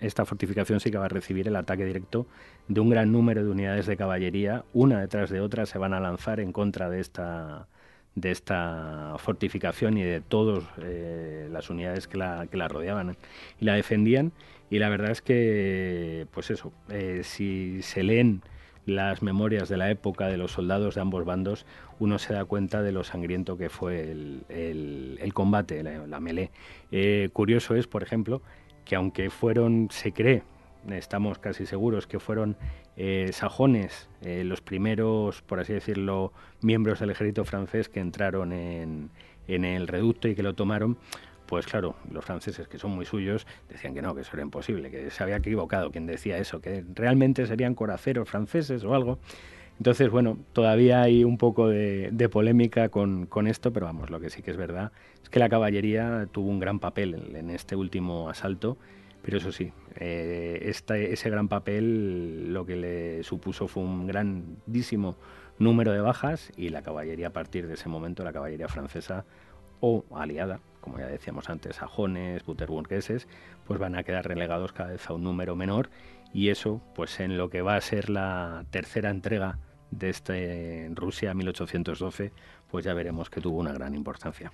esta fortificación sí que va a recibir el ataque directo de un gran número de unidades de caballería, una detrás de otra se van a lanzar en contra de esta de esta fortificación y de todas eh, las unidades que la, que la rodeaban y la defendían. Y la verdad es que, pues eso, eh, si se leen las memorias de la época de los soldados de ambos bandos, uno se da cuenta de lo sangriento que fue el, combate, la, la melee. Eh, curioso es, por ejemplo, que aunque fueron, se cree, estamos casi seguros que fueron eh, sajones eh, los primeros, por así decirlo, miembros del ejército francés que entraron en, en el reducto y que lo tomaron, pues claro, los franceses, que son muy suyos, decían que no, que eso era imposible, que se había equivocado quien decía eso, que realmente serían coraceros franceses o algo. Entonces, bueno, todavía hay un poco de, polémica con, con, esto, pero vamos, lo que sí que es verdad es que la caballería tuvo un gran papel en este último asalto pero eso sí, eh, ese gran papel lo que le supuso fue un grandísimo número de bajas y la caballería a partir de ese momento, la caballería francesa o aliada, como ya decíamos antes, sajones, buterburgueses, pues van a quedar relegados cada vez a un número menor y eso, pues en lo que va a ser la tercera entrega de este Rusia 1812, pues ya veremos que tuvo una gran importancia.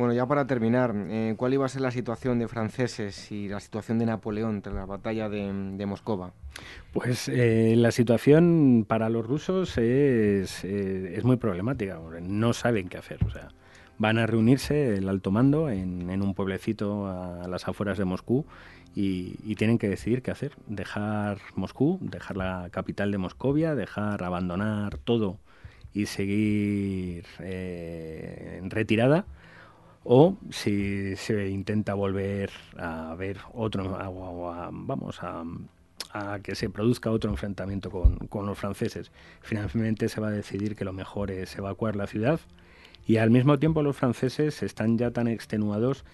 Bueno, ya para terminar, eh, ¿cuál iba a ser la situación de franceses y la situación de Napoleón tras la batalla de, de Moscova?
Pues eh, la situación para los rusos es, eh, muy problemática, no saben qué hacer. O sea, van a reunirse el alto mando en, un pueblecito a las afueras de Moscú y, y, tienen que decidir qué hacer. Dejar Moscú, dejar la capital de Moscovia, dejar abandonar todo y seguir en retirada o si se intenta volver a ver otro, vamos a, que se produzca otro enfrentamiento con, los franceses. Finalmente se va a decidir que lo mejor es evacuar la ciudad y al mismo tiempo los franceses están ya tan extenuados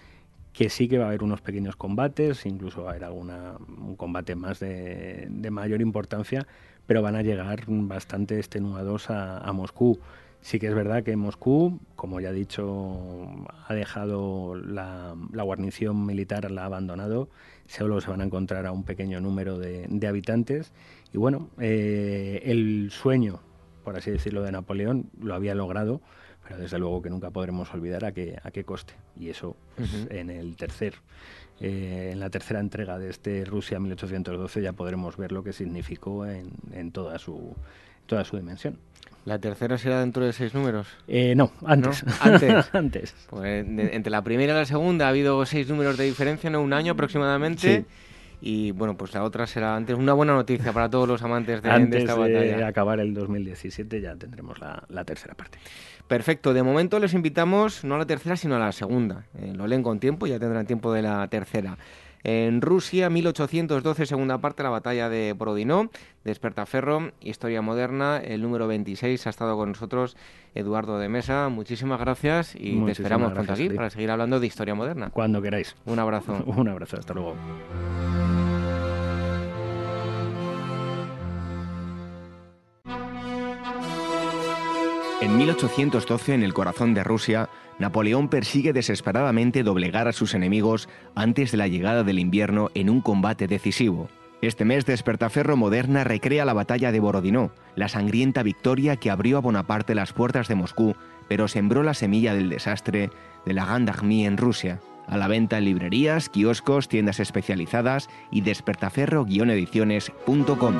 que sí que va a haber unos pequeños combates, incluso va a haber alguna, un combate más de, mayor importancia, pero van a llegar bastante extenuados a Moscú Sí que es verdad que Moscú, como ya he dicho, ha dejado la, guarnición militar, la ha abandonado, solo se van a encontrar a un pequeño número de, habitantes. Y bueno, eh, el sueño, por así decirlo, de Napoleón lo había logrado, pero desde luego que nunca podremos olvidar a qué, a qué coste. Y eso pues, en el tercer eh, en la tercera entrega de este Rusia 1812 ya podremos ver lo que significó en, en toda su toda su dimensión.
¿La tercera será dentro de seis números?
Eh, no, antes.
Antes. [LAUGHS]
antes.
Pues entre la primera y la segunda ha habido seis números de diferencia, ¿no? Un año aproximadamente. Y bueno, pues la otra será antes. Una buena noticia para todos los amantes de,
antes
de esta batalla.
De acabar el 2017 ya tendremos la, tercera parte.
Perfecto. De momento les invitamos no a la tercera, sino a la segunda. Eh, lo leen con tiempo, ya tendrán tiempo de la tercera. En Rusia, 1812, segunda parte, la batalla de Borodino, Despertaferro, Historia Moderna, el número 26 ha estado con nosotros Eduardo de Mesa. Muchísimas gracias y te esperamos pronto aquí para seguir hablando de Historia Moderna.
Cuando queráis.
Un abrazo. [LAUGHS]
Un abrazo, hasta luego.
En 1812, en el corazón de Rusia, Napoleón persigue desesperadamente doblegar a sus enemigos antes de la llegada del invierno en un combate decisivo. Este mes Despertaferro Moderna recrea la batalla de Borodino, la sangrienta victoria que abrió a Bonaparte las puertas de Moscú, pero sembró la semilla del desastre de la Armée en Rusia. A la venta en librerías, kioscos, tiendas especializadas y despertaferro-ediciones.com.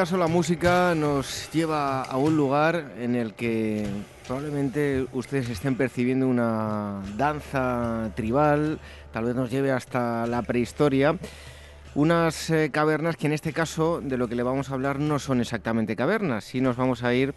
caso la música nos lleva a un lugar en el que probablemente ustedes estén percibiendo una danza tribal, tal vez nos lleve hasta la prehistoria. Unas eh, cavernas que en este caso de lo que le vamos a hablar no son exactamente cavernas, sí nos vamos a ir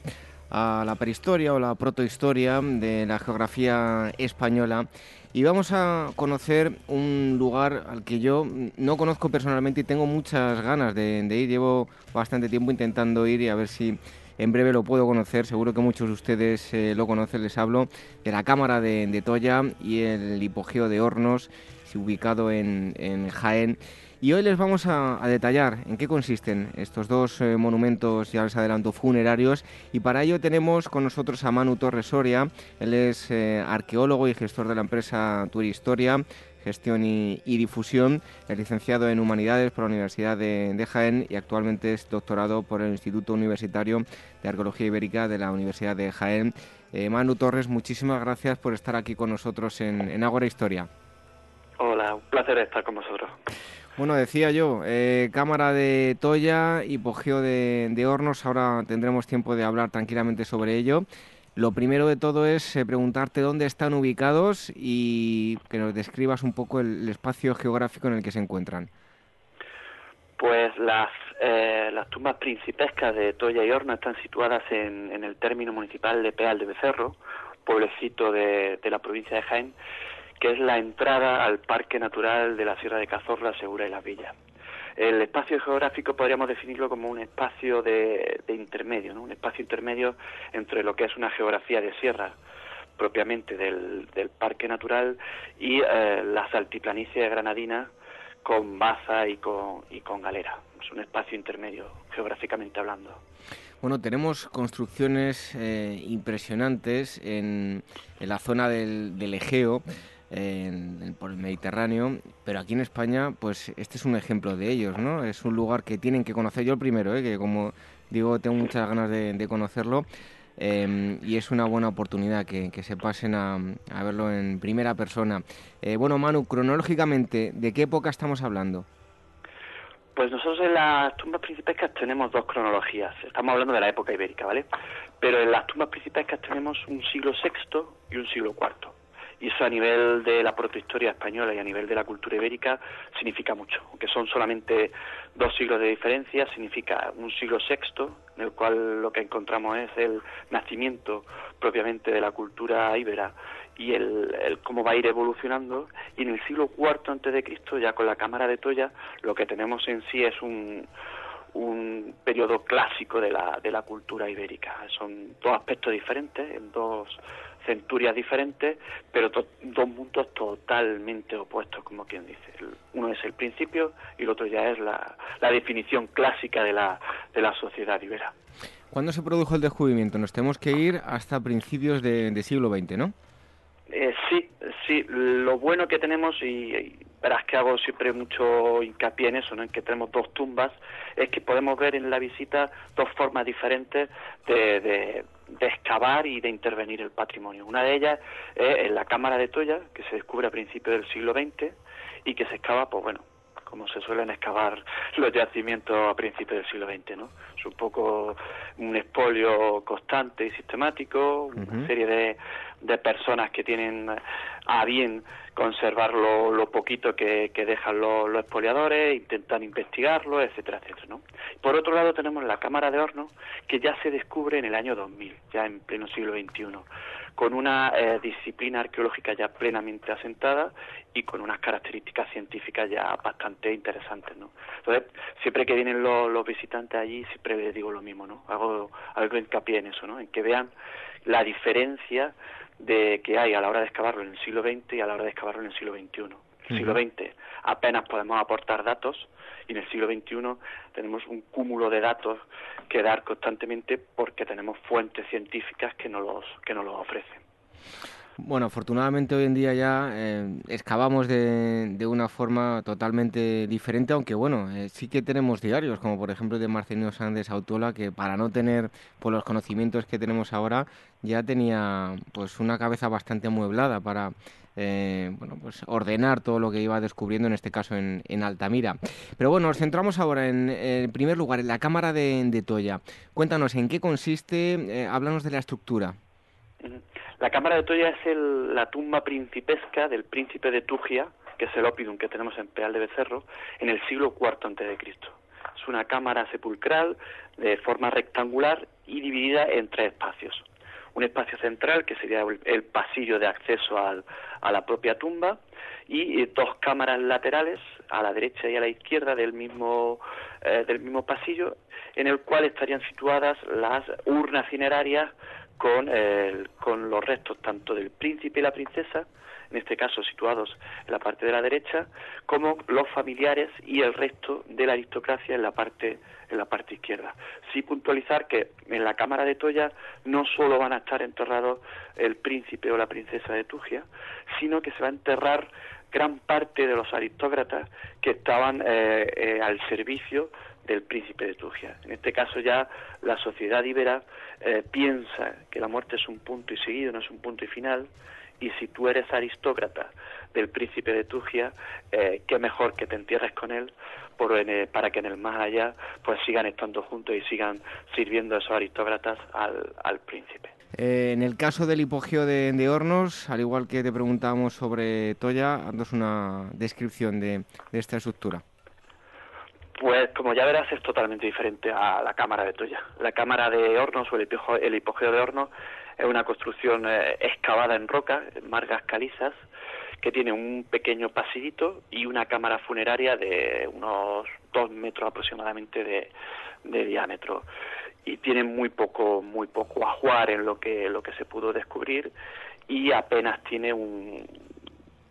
a la prehistoria o la protohistoria de la geografía española y vamos a conocer un lugar al que yo no conozco personalmente y tengo muchas ganas de, ir. Llevo bastante tiempo intentando ir y a ver si en breve lo puedo conocer. Seguro que muchos de ustedes eh, lo conocen. Les hablo de la Cámara de, Toya y el hipogeo de Hornos, ubicado en, en Jaén. Y hoy les vamos a, detallar en qué consisten estos dos eh, monumentos, ya les adelanto, funerarios. Y para ello tenemos con nosotros a Manu Torres Soria. Él es eh, arqueólogo y gestor de la empresa Turistoria, gestión y, difusión. Es licenciado en Humanidades por la Universidad de, Jaén y actualmente es doctorado por el Instituto Universitario de Arqueología Ibérica de la Universidad de Jaén. Eh, Manu Torres, muchísimas gracias por estar aquí con nosotros en, en Historia.
Hola, un placer estar con vosotros.
Bueno, decía yo, eh, cámara de Toya, hipogeo de, de, hornos, ahora tendremos tiempo de hablar tranquilamente sobre ello. Lo primero de todo es eh, preguntarte dónde están ubicados y que nos describas un poco el, espacio geográfico en el que se encuentran.
Pues las, eh, las tumbas principescas de Toya y Hornos están situadas en, el término municipal de Peal de Becerro, pueblecito de la provincia de Jaén, que es la entrada al Parque Natural de la Sierra de Cazorla, Segura y Las Villas. El espacio geográfico podríamos definirlo como un espacio de, intermedio, un espacio intermedio entre lo que es una geografía de sierra propiamente del, Parque Natural y eh, las altiplanicies granadinas con baza y con, con galera. Es un espacio intermedio, geográficamente hablando.
Bueno, tenemos construcciones eh, impresionantes en, la zona del, del Egeo por el Mediterráneo, pero aquí en España, pues este es un ejemplo de ellos, ¿no? Es un lugar que tienen que conocer yo el primero, ¿eh? que como digo, tengo muchas ganas de, conocerlo. Em, y es una buena oportunidad que, se pasen a, verlo en primera persona. Eh, bueno, Manu, cronológicamente, ¿de qué época estamos hablando?
Pues nosotros en las tumbas principescas tenemos dos cronologías. Estamos hablando de la época ibérica, ¿vale? Pero en las tumbas principescas tenemos un siglo VI y un siglo IV Y eso a nivel de la protohistoria española y a nivel de la cultura ibérica significa mucho. Aunque son solamente dos siglos de diferencia, significa un siglo sexto, en el cual lo que encontramos es el nacimiento propiamente de la cultura íbera y el, cómo va a ir evolucionando y en el siglo IV antes de Cristo ya con la cámara de Toya lo que tenemos en sí es un, un periodo clásico de la, de la cultura ibérica son dos aspectos diferentes en dos centurias diferentes pero dos mundos totalmente opuestos como quien dice uno es el principio y el otro ya es la, definición clásica de la, de la sociedad ibera
¿Cuándo se produjo el descubrimiento? Nos tenemos que ir hasta principios de, de siglo XX, ¿no?
Eh, sí, sí. Lo bueno que tenemos, y, verás que hago siempre mucho hincapié en eso, ¿no? en que tenemos dos tumbas, es que podemos ver en la visita dos formas diferentes de, de, excavar y de intervenir el patrimonio. Una de ellas es la Cámara de Toya, que se descubre a principios del siglo XX y que se excava, pues bueno, como se suelen excavar los yacimientos a principios del siglo XX, ¿no? Es un poco un expolio constante y sistemático, una serie de, de personas que tienen a bien conservar lo, poquito que, dejan los, los, expoliadores, intentan investigarlo, etcétera, etcétera. ¿no? Por otro lado tenemos la cámara de horno que ya se descubre en el año 2000, ya en pleno siglo XXI, con una eh, disciplina arqueológica ya plenamente asentada y con unas características científicas ya bastante interesantes. ¿no? Entonces, siempre que vienen los, visitantes allí, siempre les digo lo mismo, ¿no? hago algo hincapié en eso, ¿no? en que vean la diferencia de que hay a la hora de excavarlo en el siglo XX y a la hora de excavarlo en el siglo XXI. El siglo XX apenas podemos aportar datos y en el siglo XXI tenemos un cúmulo de datos que dar constantemente porque tenemos fuentes científicas que nos los, que nos los ofrecen.
Bueno, afortunadamente hoy en día ya eh, excavamos de, de, una forma totalmente diferente, aunque bueno, eh, sí que tenemos diarios, como por ejemplo de Marcelino Sánchez Autola, que para no tener pues, los conocimientos que tenemos ahora, ya tenía pues una cabeza bastante amueblada para eh, bueno, pues ordenar todo lo que iba descubriendo, en este caso en, Altamira. Pero bueno, nos centramos ahora en, primer lugar en la Cámara de, Toya. Cuéntanos en qué consiste, háblanos de la estructura.
La cámara de Toya es la tumba principesca del príncipe de Tugia, que es el opidum que tenemos en Peal de Becerro, en el siglo IV Cristo. Es una cámara sepulcral de forma rectangular y dividida en tres espacios. Un espacio central, que sería el pasillo de acceso a la propia tumba, y dos cámaras laterales, a la derecha y a la izquierda del mismo, eh, del mismo pasillo, en el cual estarían situadas las urnas cinerarias con, con los restos tanto del príncipe y la princesa, en este caso situados en la parte de la derecha, como los familiares y el resto de la aristocracia en la parte en la parte izquierda. Sí puntualizar que en la cámara de Toya no solo van a estar enterrados el príncipe o la princesa de Tugia, sino que se va a enterrar gran parte de los aristócratas que estaban eh, eh, al servicio del príncipe de Tugia. En este caso ya la sociedad ibera eh, piensa que la muerte es un punto y seguido, no es un punto y final, y si tú eres aristócrata del príncipe de Tugia, eh, qué mejor que te entierres con él por, para que en el más allá pues sigan estando juntos y sigan sirviendo a esos aristócratas al, al príncipe.
Eh, en el caso del hipogeo de, de, Hornos, al igual que te preguntábamos sobre Toya, haznos una descripción de, de esta estructura.
Pues como ya verás es totalmente diferente a la cámara de Toya. La cámara de hornos o el hipogeo, de hornos es una construcción eh, excavada en roca, en margas calizas, que tiene un pequeño pasillito y una cámara funeraria de unos dos metros aproximadamente de, de diámetro y tiene muy poco muy poco ajuar en lo que lo que se pudo descubrir y apenas tiene un,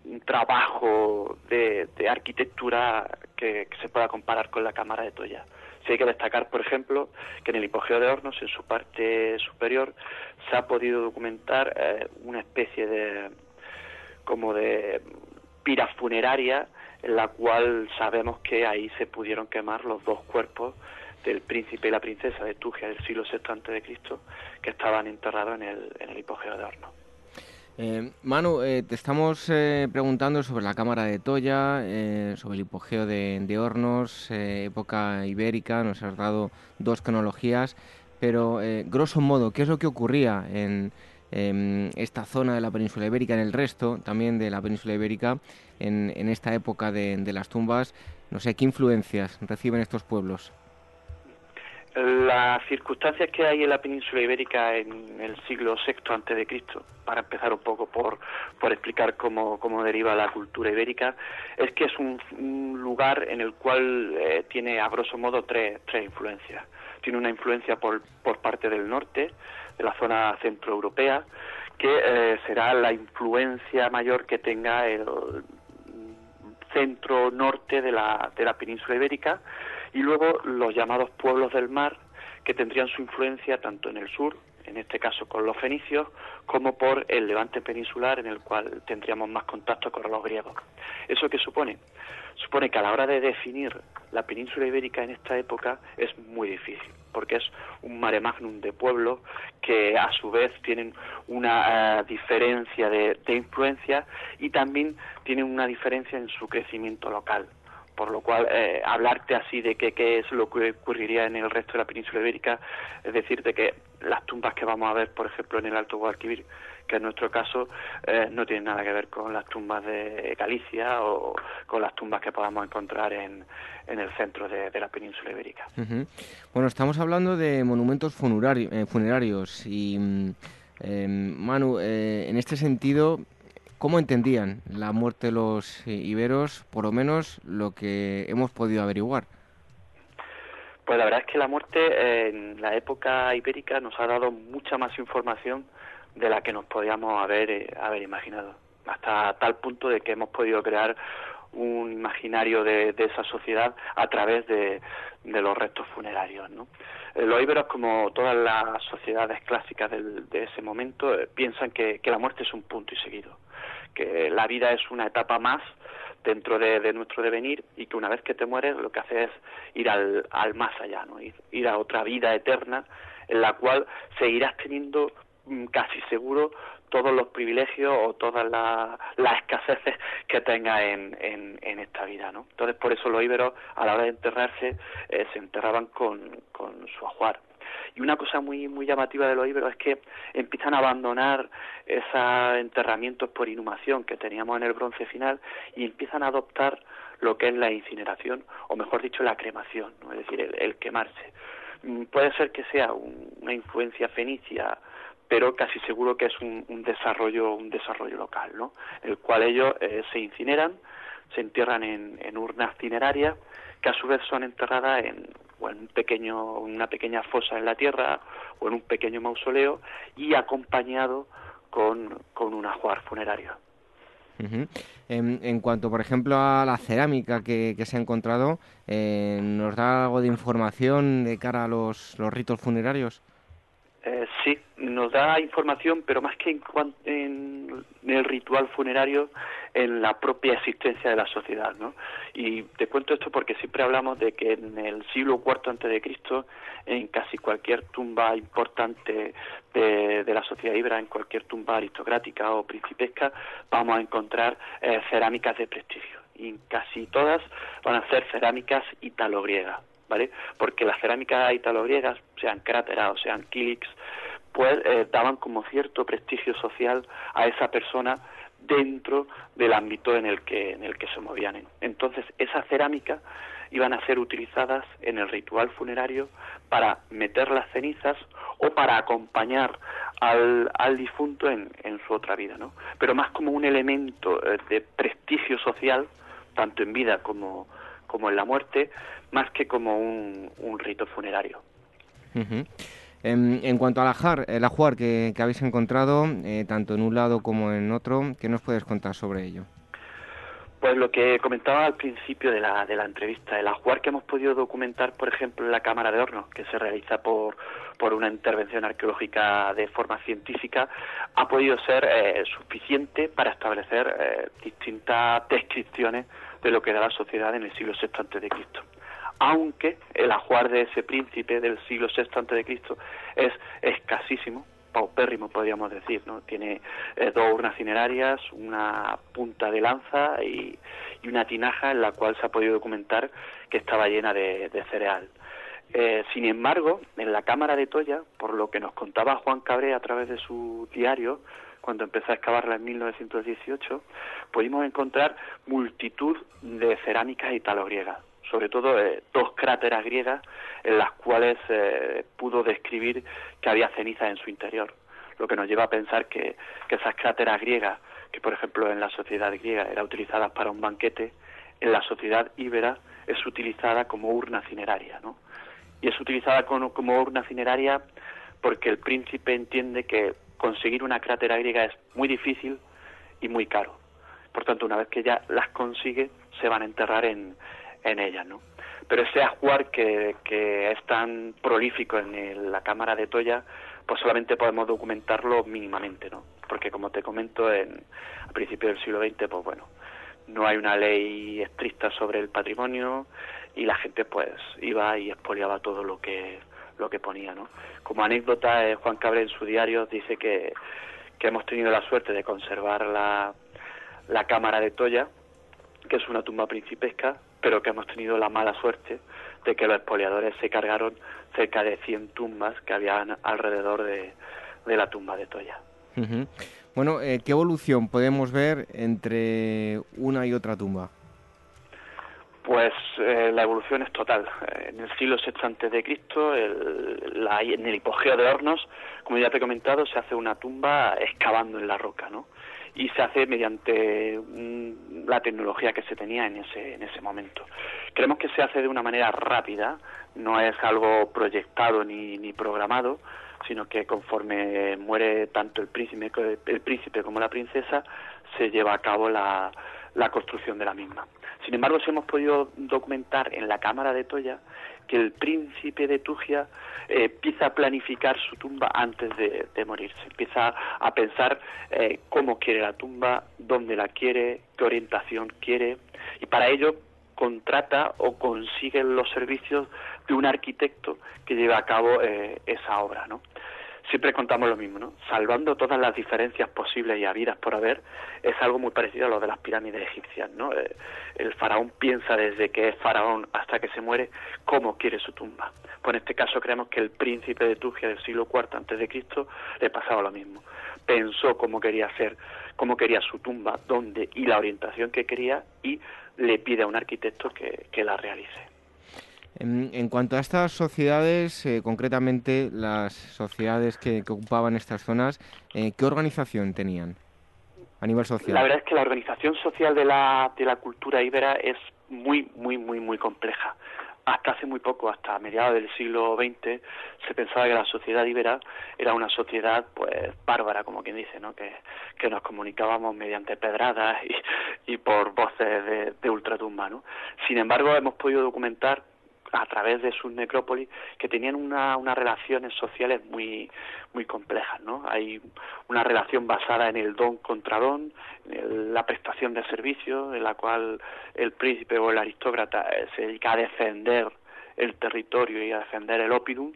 un trabajo de, arquitectura que, se pueda comparar con la cámara de Toya. Sí hay que destacar, por ejemplo, que en el hipogeo de hornos, en su parte superior, se ha podido documentar eh, una especie de como de pira funeraria en la cual sabemos que ahí se pudieron quemar los dos cuerpos del príncipe y la princesa de Tugia del siglo VI a.C. de que estaban enterrados en el, en el hipogeo de hornos.
Eh, Manu, eh, te estamos eh, preguntando sobre la cámara de Toya, sobre el hipogeo de, hornos, época ibérica, nos has dado dos cronologías, pero grosso modo, ¿qué es lo que ocurría en, esta zona de la península ibérica, en el resto también de la península ibérica, en, en esta época de, de las tumbas. No sé, ¿qué influencias reciben estos pueblos?
Las circunstancias que hay en la península ibérica en el siglo VI antes de Cristo, para empezar un poco por, por explicar cómo, cómo deriva la cultura ibérica, es que es un, lugar en el cual eh, tiene a grosso modo tres, tres influencias. Tiene una influencia por, por parte del norte, de la zona centroeuropea, que eh, será la influencia mayor que tenga el centro norte de la, de la península ibérica y luego los llamados pueblos del mar, que tendrían su influencia tanto en el sur, en este caso con los fenicios, como por el levante peninsular, en el cual tendríamos más contacto con los griegos. ¿Eso qué supone? Supone que a la hora de definir la península ibérica en esta época es muy difícil, porque es un mare magnum de pueblos que a su vez tienen una eh, diferencia de, de influencia y también tienen una diferencia en su crecimiento local por lo cual eh, hablarte así de qué es lo que ocurriría en el resto de la península ibérica, es decirte que las tumbas que vamos a ver, por ejemplo, en el Alto Guadalquivir, que en nuestro caso eh, no tienen nada que ver con las tumbas de Galicia o con las tumbas que podamos encontrar en, en el centro de, la península ibérica.
Bueno, estamos hablando de monumentos eh, funerarios y, mm, Manu, en este sentido, ¿Cómo entendían la muerte de los iberos, por lo menos lo que hemos podido averiguar?
Pues la verdad es que la muerte en la época ibérica nos ha dado mucha más información de la que nos podíamos haber, eh, haber imaginado, hasta tal punto de que hemos podido crear un imaginario de, esa sociedad a través de, los restos funerarios. ¿no? Eh, los íberos, como todas las sociedades clásicas de ese momento, eh, piensan que la muerte es un punto y seguido que la vida es una etapa más dentro de, nuestro devenir y que una vez que te mueres lo que haces es ir al, al más allá, ¿no? ir, a otra vida eterna en la cual seguirás teniendo mm, casi seguro todos los privilegios o todas las, las escaseces que tenga en, en, esta vida, ¿no? Entonces por eso los íberos a la hora de enterrarse eh, se enterraban con, con su ajuar. Y una cosa muy, muy llamativa de los íberos es que empiezan a abandonar esos enterramientos por inhumación que teníamos en el bronce final y empiezan a adoptar lo que es la incineración, o mejor dicho, la cremación, es decir, el, quemarse. Mm, puede ser que sea una influencia fenicia, pero casi seguro que es un, desarrollo un desarrollo local, ¿no? El cual ellos eh, se incineran, se entierran en, en urnas cinerarias que a su vez son enterradas en, en un pequeño, una pequeña fosa en la tierra o en un pequeño mausoleo y acompañado con, con un ajuar funerario.
en, cuanto, por ejemplo, a la cerámica que, se ha encontrado, eh, ¿nos da algo de información de cara a los, los ritos funerarios?
Eh, sí, nos da información, pero más que en, en, el ritual funerario, en la propia existencia de la sociedad, ¿no? Y te cuento esto porque siempre hablamos de que en el siglo IV antes de Cristo, en casi cualquier tumba importante de, la sociedad ibera, en cualquier tumba aristocrática o principesca, vamos a encontrar eh, cerámicas de prestigio. Y casi todas van a ser cerámicas italo-griegas porque las cerámicas italo-griegas, sean cráteras o sean kílix, pues eh, daban como cierto prestigio social a esa persona dentro del ámbito en el que en el que se movían. Entonces, esas cerámicas iban a ser utilizadas en el ritual funerario para meter las cenizas o para acompañar al, al difunto en, en, su otra vida, ¿no? Pero más como un elemento eh, de prestigio social, tanto en vida como, como en la muerte, más que como un, rito funerario.
en, cuanto al ajar, el ajuar que, habéis encontrado, eh, tanto en un lado como en otro, ¿qué nos puedes contar sobre ello?
Pues lo que comentaba al principio de la, de la entrevista, el ajuar que hemos podido documentar, por ejemplo, en la Cámara de Hornos, que se realiza por, por una intervención arqueológica de forma científica, ha podido ser eh, suficiente para establecer eh, distintas descripciones de lo que era la sociedad en el siglo VI antes de Cristo. Aunque el ajuar de ese príncipe del siglo VI Cristo es escasísimo, paupérrimo podríamos decir, ¿no? Tiene eh, dos urnas cinerarias, una punta de lanza y, una tinaja en la cual se ha podido documentar que estaba llena de, cereal. Eh, sin embargo, en la cámara de Toya, por lo que nos contaba Juan Cabré a través de su diario, cuando empezó a excavarla en 1918, pudimos encontrar multitud de cerámicas italo-griegas, sobre todo eh, dos cráteras griegas en las cuales eh, pudo describir que había cenizas en su interior, lo que nos lleva a pensar que, esas cráteras griegas, que por ejemplo en la sociedad griega eran utilizadas para un banquete, en la sociedad íbera es utilizada como urna cineraria, ¿no? Y es utilizada como, como urna cineraria porque el príncipe entiende que conseguir una crátera griega es muy difícil y muy caro. Por tanto, una vez que ya las consigue, se van a enterrar en, en ellas, ¿no? Pero ese ajuar que, que es tan prolífico en la cámara de Toya, pues solamente podemos documentarlo mínimamente, ¿no? Porque como te comento, en, a principios del siglo XX, pues bueno, no hay una ley estricta sobre el patrimonio y la gente pues iba y expoliaba todo lo que lo que ponía, ¿no? Como anécdota, eh, Juan Cabré en su diario dice que, que hemos tenido la suerte de conservar la, la cámara de Toya, que es una tumba principesca, pero que hemos tenido la mala suerte de que los expoliadores se cargaron cerca de 100 tumbas que habían alrededor de, de la tumba de Toya.
Bueno, eh, ¿qué evolución podemos ver entre una y otra tumba?
Pues eh, la evolución es total. Eh, en el siglo VI antes de Cristo, el, en el hipogeo de Hornos, como ya te he comentado, se hace una tumba excavando en la roca, ¿no? Y se hace mediante la tecnología que se tenía en ese, en ese momento. Creemos que se hace de una manera rápida, no es algo proyectado ni, ni programado, sino que conforme muere tanto el príncipe, el príncipe como la princesa, se lleva a cabo la, la construcción de la misma. Sin embargo, si hemos podido documentar en la cámara de Toya que el príncipe de Tugia eh, empieza a planificar su tumba antes de, morirse, empieza a pensar eh, cómo quiere la tumba, dónde la quiere, qué orientación quiere, y para ello contrata o consigue los servicios de un arquitecto que lleve a cabo eh, esa obra, ¿no? Siempre contamos lo mismo, ¿no? Salvando todas las diferencias posibles y habidas por haber, es algo muy parecido a lo de las pirámides egipcias, ¿no? Eh, el faraón piensa desde que es faraón hasta que se muere cómo quiere su tumba. Pues en este caso creemos que el príncipe de Tugia del siglo IV antes de Cristo le pasaba lo mismo. Pensó cómo quería ser, cómo quería su tumba, dónde y la orientación que quería y le pide a un arquitecto que la realice.
En, cuanto a estas sociedades, eh, concretamente las sociedades que, ocupaban estas zonas, eh, ¿qué organización tenían a nivel social?
La verdad es que la organización social de la, de la cultura íbera es muy, muy, muy, muy compleja. Hasta hace muy poco, hasta mediados del siglo XX, se pensaba que la sociedad íbera era una sociedad, pues, bárbara, como quien dice, ¿no? Que, que nos comunicábamos mediante pedradas y, y por voces de, de ultratumba, ¿no? Sin embargo, hemos podido documentar a través de sus necrópolis que tenían una, unas relaciones sociales muy muy complejas no hay una relación basada en el don contra don en la prestación de servicios en la cual el príncipe o el aristócrata eh, se dedica a defender el territorio y a defender el opidum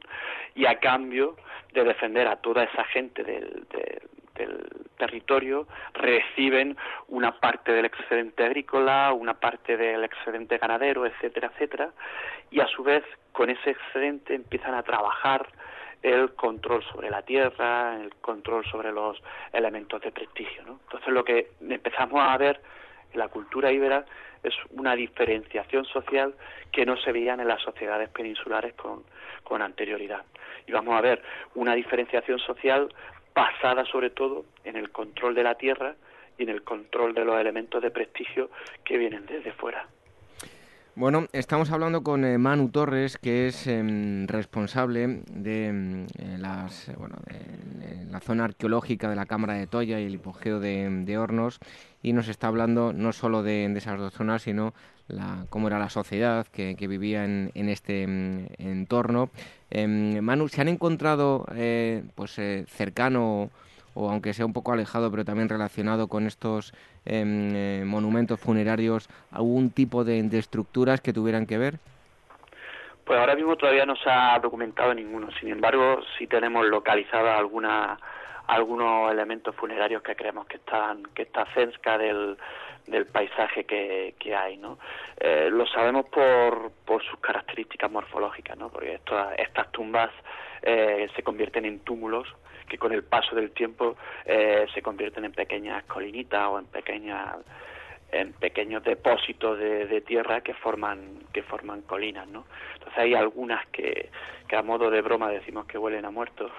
y a cambio de defender a toda esa gente del, del territorio reciben una parte del excedente agrícola, una parte del excedente ganadero, etcétera, etcétera, y a su vez con ese excedente empiezan a trabajar el control sobre la tierra, el control sobre los elementos de prestigio. Entonces lo que empezamos a ver en la cultura íbera es una diferenciación social que no se veían en las sociedades peninsulares con, con anterioridad. Y vamos a ver una diferenciación social basada sobre todo en el control de la tierra y en el control de los elementos de prestigio que vienen desde fuera.
Bueno, estamos hablando con eh, Manu Torres, que es em, responsable de, em, eh, las, bueno, de, la zona arqueológica de la Cámara de Toya y el hipogeo de, Hornos, y nos está hablando no solo de, esas dos zonas, sino la, cómo era la sociedad que, vivía en, este em, entorno. Manu, ¿se han encontrado eh, pues cercano o aunque sea un poco alejado, pero también relacionado con estos em, eh, monumentos funerarios, algún tipo de, estructuras que tuvieran que ver?
Pues ahora mismo todavía no se ha documentado ninguno. Sin embargo, sí tenemos localizadas alguna, algunos elementos funerarios que creemos que están que está cerca del, del paisaje que, que hay, ¿no? Eh, lo sabemos por, por sus características morfológicas, ¿no? Porque estas tumbas eh, se convierten en túmulos que con el paso del tiempo eh, se convierten en pequeñas colinitas o en pequeñas en pequeños depósitos de, tierra que forman que forman colinas no entonces hay algunas que, que a modo de broma decimos que huelen a muertos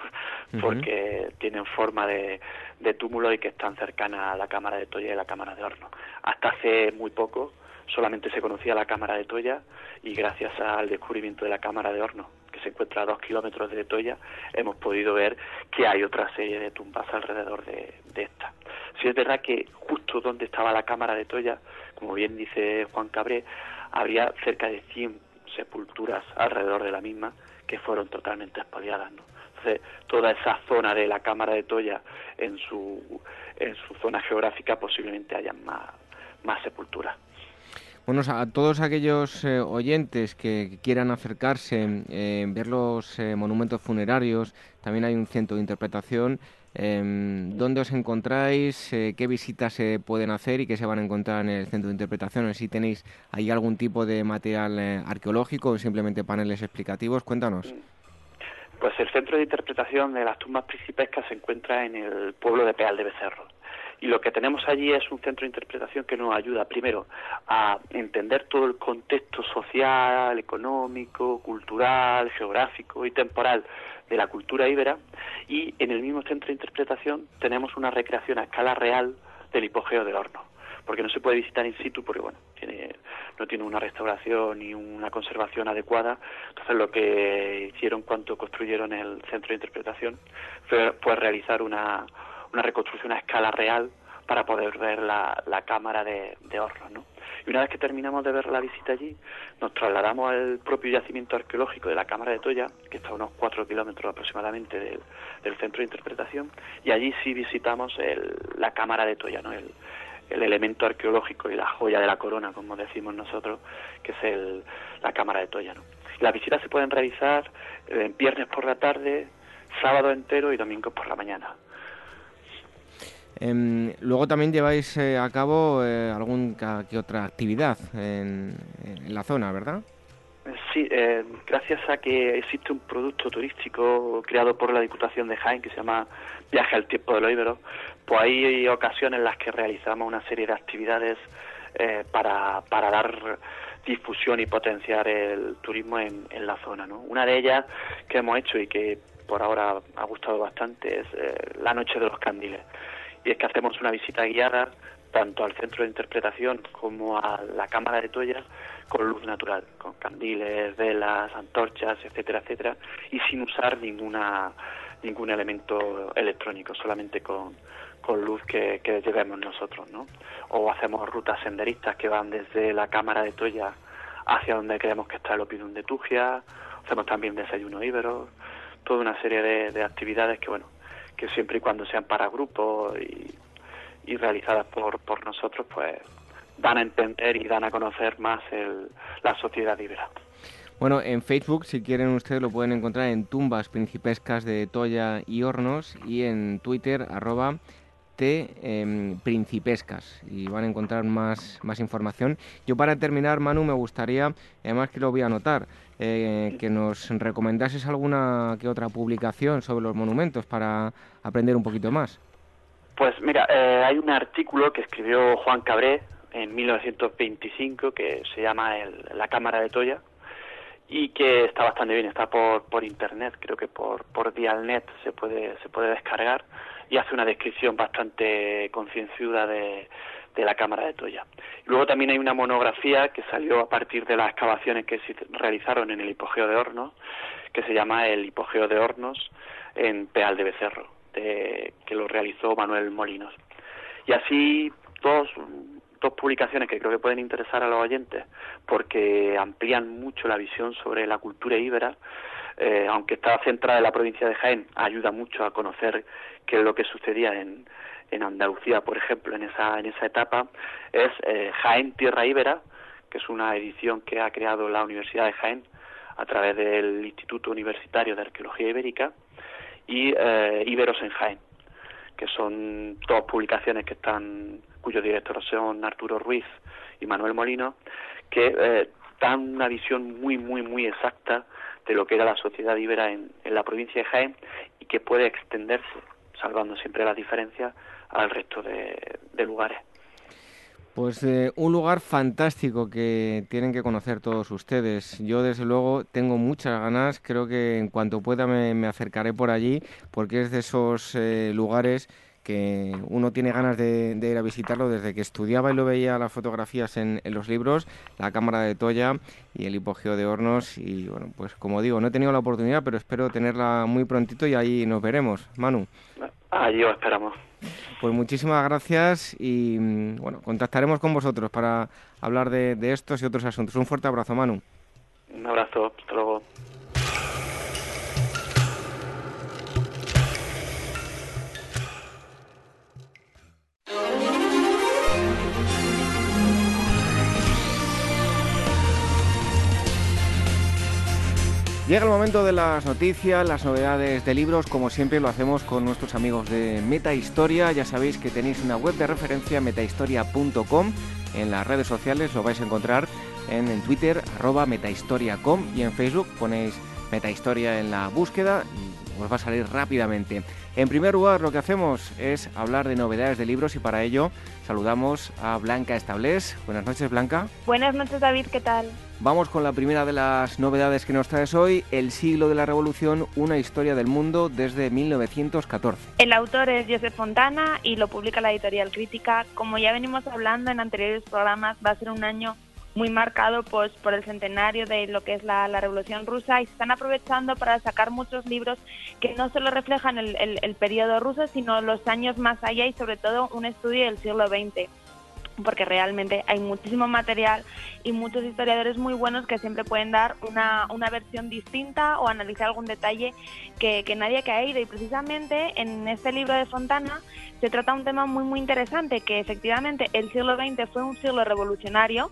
porque tienen forma de, de túmulo y que están cercanas a la cámara de Toya y la cámara de horno. Hasta hace muy poco solamente se conocía la cámara de Toya y gracias al descubrimiento de la cámara de horno que se encuentra a dos kilómetros de Toya, hemos podido ver que hay otra serie de tumbas alrededor de, esta. Si es verdad que justo donde estaba la cámara de Toya, como bien dice Juan Cabré, habría cerca de 100 sepulturas alrededor de la misma que fueron totalmente expoliadas. ¿no? Entonces, toda esa zona de la cámara de Toya en su, en su zona geográfica posiblemente hayan más, más sepulturas.
Bueno, a todos aquellos eh, oyentes que quieran acercarse, eh, ver los eh, monumentos funerarios, también hay un centro de interpretación. ¿Dónde os encontráis? ¿Qué visitas se pueden hacer y qué se van a encontrar en el centro de interpretación? Si tenéis ahí algún tipo de material arqueológico o simplemente paneles explicativos, cuéntanos.
Pues el centro de interpretación de las tumbas principescas se encuentra en el pueblo de Peal de Becerro y lo que tenemos allí es un centro de interpretación que nos ayuda primero a entender todo el contexto social, económico, cultural, geográfico y temporal de la cultura íbera. Y en el mismo centro de interpretación tenemos una recreación a escala real del hipogeo del horno porque no se puede visitar in situ porque bueno tiene, no tiene una restauración ni una conservación adecuada. Entonces lo que hicieron cuando construyeron el centro de interpretación fue, fue realizar una una reconstrucción a escala real para poder ver la, la cámara de, de ¿no? Y una vez que terminamos de ver la visita allí, nos trasladamos al propio yacimiento arqueológico de la Cámara de Toya, que está a unos cuatro kilómetros aproximadamente del, del, centro de interpretación, y allí sí visitamos el, la Cámara de Toya, ¿no? El, el elemento arqueológico y la joya de la corona, como decimos nosotros, que es el, la Cámara de Toya, ¿no? Las visitas se pueden realizar eh, viernes por la tarde, sábado entero y domingo por la mañana.
Em, luego también lleváis eh, a cabo eh, alguna que otra actividad en, la zona, ¿verdad?
Sí, eh, gracias a que existe un producto turístico creado por la Diputación de Jaén que se llama Viaje al Tiempo de los pues hay ocasiones en las que realizamos una serie de actividades para, para dar difusión y potenciar el turismo en, en la zona. ¿no? Una de ellas que hemos hecho y que por ahora ha gustado bastante es la Noche de los Candiles y es que hacemos una visita guiada tanto al centro de interpretación como a la cámara de Toya con luz natural, con candiles, velas, antorchas, etcétera, etcétera, y sin usar ninguna ningún elemento electrónico, solamente con, con luz que, que llevemos nosotros, ¿no? O hacemos rutas senderistas que van desde la cámara de Toya hacia donde creemos que está el Opidum de Tugia, hacemos también desayuno íbero, toda una serie de, de actividades que, bueno, que siempre y cuando sean para grupos y, realizadas por, por nosotros, pues dan a entender y dan a conocer más el, la sociedad ibera.
Bueno, en Facebook, si quieren ustedes, lo pueden encontrar en Tumbas Principescas de Toya y Hornos y en Twitter, arroba T em, Principescas y van a encontrar más, más información. Yo para terminar, Manu, me gustaría, además que lo voy a anotar, eh, que nos recomendases alguna que otra publicación sobre los monumentos para aprender un poquito más.
Pues mira, eh, hay un artículo que escribió Juan Cabré en 1925 que se llama La Cámara de Toya y que está bastante bien, está por, por internet, creo que por, por Dialnet se puede, se puede descargar y hace una descripción bastante concienciuda de, de la Cámara de Toya. Luego también hay una monografía que salió a partir de las excavaciones que se realizaron en el hipogeo de Hornos, que se llama el hipogeo de Hornos en Peal de Becerro, que lo realizó Manuel Molinos. Y así dos, dos publicaciones que creo que pueden interesar a los oyentes porque amplían mucho la visión sobre la cultura íbera, eh, aunque está centrada en la provincia de Jaén, ayuda mucho a conocer qué es lo que sucedía en, en Andalucía, por ejemplo, en esa, en esa etapa, es eh, Jaén Tierra Ibera, que es una edición que ha creado la Universidad de Jaén a través del Instituto Universitario de Arqueología Ibérica, y eh, Iberos en Jaén, que son dos publicaciones que están, cuyos directores son Arturo Ruiz y Manuel Molino, que eh, dan una visión muy, muy, muy exacta de lo que era la sociedad ibera en, la provincia de Jaén y que puede extenderse, salvando siempre las diferencias, al resto de lugares.
Pues eh, un lugar fantástico que tienen que conocer todos ustedes. Yo desde luego tengo muchas ganas, creo que en cuanto pueda me, acercaré por allí porque es de esos eh, lugares que uno tiene ganas de, ir a visitarlo desde que estudiaba y lo veía las fotografías en, los libros, la cámara de Toya y el hipogeo de Hornos y bueno, pues como digo, no he tenido la oportunidad, pero espero tenerla muy prontito y ahí nos veremos. Manu.
Allí os esperamos.
Pues muchísimas gracias y mm, bueno, contactaremos con vosotros para hablar de, de estos y otros asuntos. Un fuerte abrazo, Manu.
Un abrazo, hasta luego.
Llega el momento de las noticias, las novedades de libros, como siempre lo hacemos con nuestros amigos de Meta Historia. Ya sabéis que tenéis una web de referencia, metahistoria.com. En las redes sociales lo vais a encontrar en, en Twitter, arroba metahistoria.com y en Facebook ponéis Metahistoria en la búsqueda os va a salir rápidamente. En primer lugar, lo que hacemos es hablar de novedades de libros y para ello saludamos a Blanca Establés. Buenas noches, Blanca.
Buenas noches, David, ¿qué tal?
Vamos con la primera de las novedades que nos traes hoy, El siglo de la revolución, una historia del mundo desde 1914.
El autor es Joseph Fontana y lo publica la editorial Crítica. Como ya venimos hablando en anteriores programas, va a ser un año muy marcado pues por el centenario de lo que es la, Revolución Rusa y se están aprovechando para sacar muchos libros que no solo reflejan el, el periodo ruso, sino los años más allá y sobre todo un estudio del siglo XX porque realmente hay muchísimo material y muchos historiadores muy buenos que siempre pueden dar una, una versión distinta o analizar algún detalle que, que nadie ha ido. Y precisamente en este libro de Fontana se trata un tema muy, muy interesante, que efectivamente el siglo XX fue un siglo revolucionario,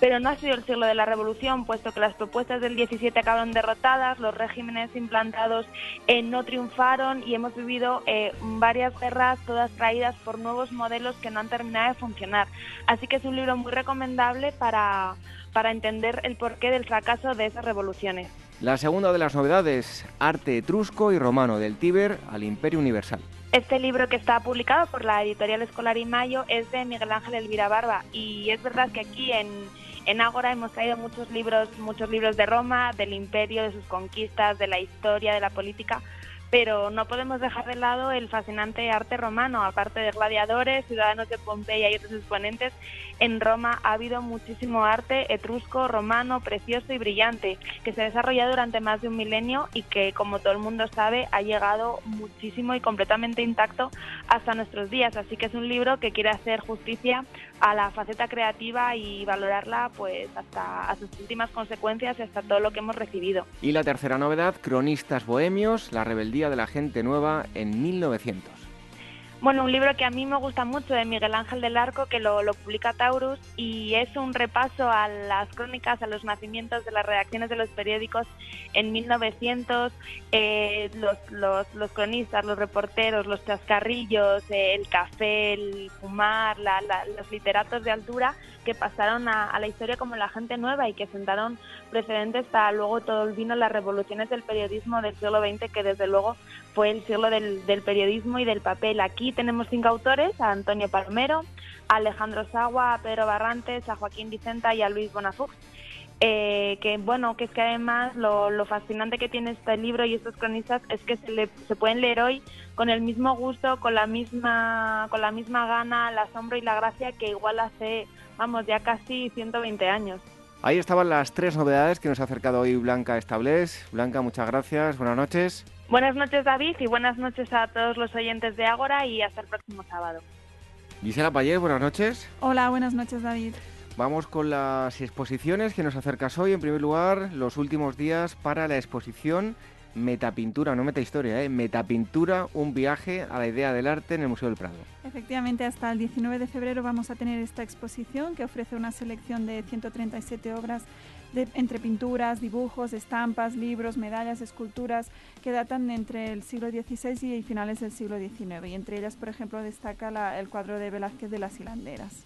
pero no ha sido el siglo de la revolución, puesto que las propuestas del 17 acabaron derrotadas, los regímenes implantados eh, no triunfaron y hemos vivido eh, varias guerras, todas traídas por nuevos modelos que no han terminado de funcionar. Así que es un libro muy recomendable para, para entender el porqué del fracaso de esas revoluciones.
La segunda de las novedades, arte etrusco y romano del Tíber al Imperio Universal.
Este libro que está publicado por la editorial Escolar y Mayo es de Miguel Ángel Elvira Barba. Y es verdad que aquí en, en Ágora hemos traído muchos libros, muchos libros de Roma, del imperio, de sus conquistas, de la historia, de la política, pero no podemos dejar de lado el fascinante arte romano, aparte de gladiadores, ciudadanos de Pompeya y otros exponentes, en Roma ha habido muchísimo arte etrusco, romano, precioso y brillante, que se ha desarrollado durante más de un milenio y que, como todo el mundo sabe, ha llegado muchísimo y completamente intacto hasta nuestros días. Así que es un libro que quiere hacer justicia a la faceta creativa y valorarla pues hasta a sus últimas consecuencias y hasta todo lo que hemos recibido.
Y la tercera novedad, Cronistas Bohemios, la rebeldía de la gente nueva en 1900.
Bueno, un libro que a mí me gusta mucho de Miguel Ángel del Arco, que lo, publica Taurus, y es un repaso a las crónicas, a los nacimientos de las redacciones de los periódicos en 1900, eh, los, los, cronistas, los reporteros, los chascarrillos, eh, el café, el fumar, los literatos de altura que pasaron a, la historia como la gente nueva y que sentaron precedentes para luego todo el vino las revoluciones del periodismo del siglo XX, que desde luego fue el siglo del, periodismo y del papel. Aquí tenemos cinco autores, a Antonio Palomero, a Alejandro Sagua, a Pedro Barrantes, a Joaquín Vicenta y a Luis Bonafux. Eh, que bueno, que es que además lo, fascinante que tiene este libro y estos cronistas es que se, se pueden leer hoy con el mismo gusto, con la misma, con la misma gana, el asombro y la gracia que igual hace, vamos, ya casi 120 años.
Ahí estaban las tres novedades que nos ha acercado hoy Blanca Establés. Blanca, muchas gracias, buenas noches.
Buenas noches David y buenas noches a todos los oyentes de Ágora y hasta el próximo sábado.
Gisela Payés, buenas noches.
Hola, buenas noches David.
Vamos con las exposiciones que nos acercas hoy. En primer lugar, los últimos días para la exposición Metapintura, no metahistoria, ¿eh? Metapintura, un viaje a la idea del arte en el Museo del Prado.
Efectivamente, hasta el 19 de febrero vamos a tener esta exposición que ofrece una selección de 137 obras entre pinturas, dibujos, estampas, libros, medallas, esculturas que datan entre el siglo XVI y finales del siglo XIX. Y entre ellas, por ejemplo, destaca el cuadro de Velázquez de las hilanderas.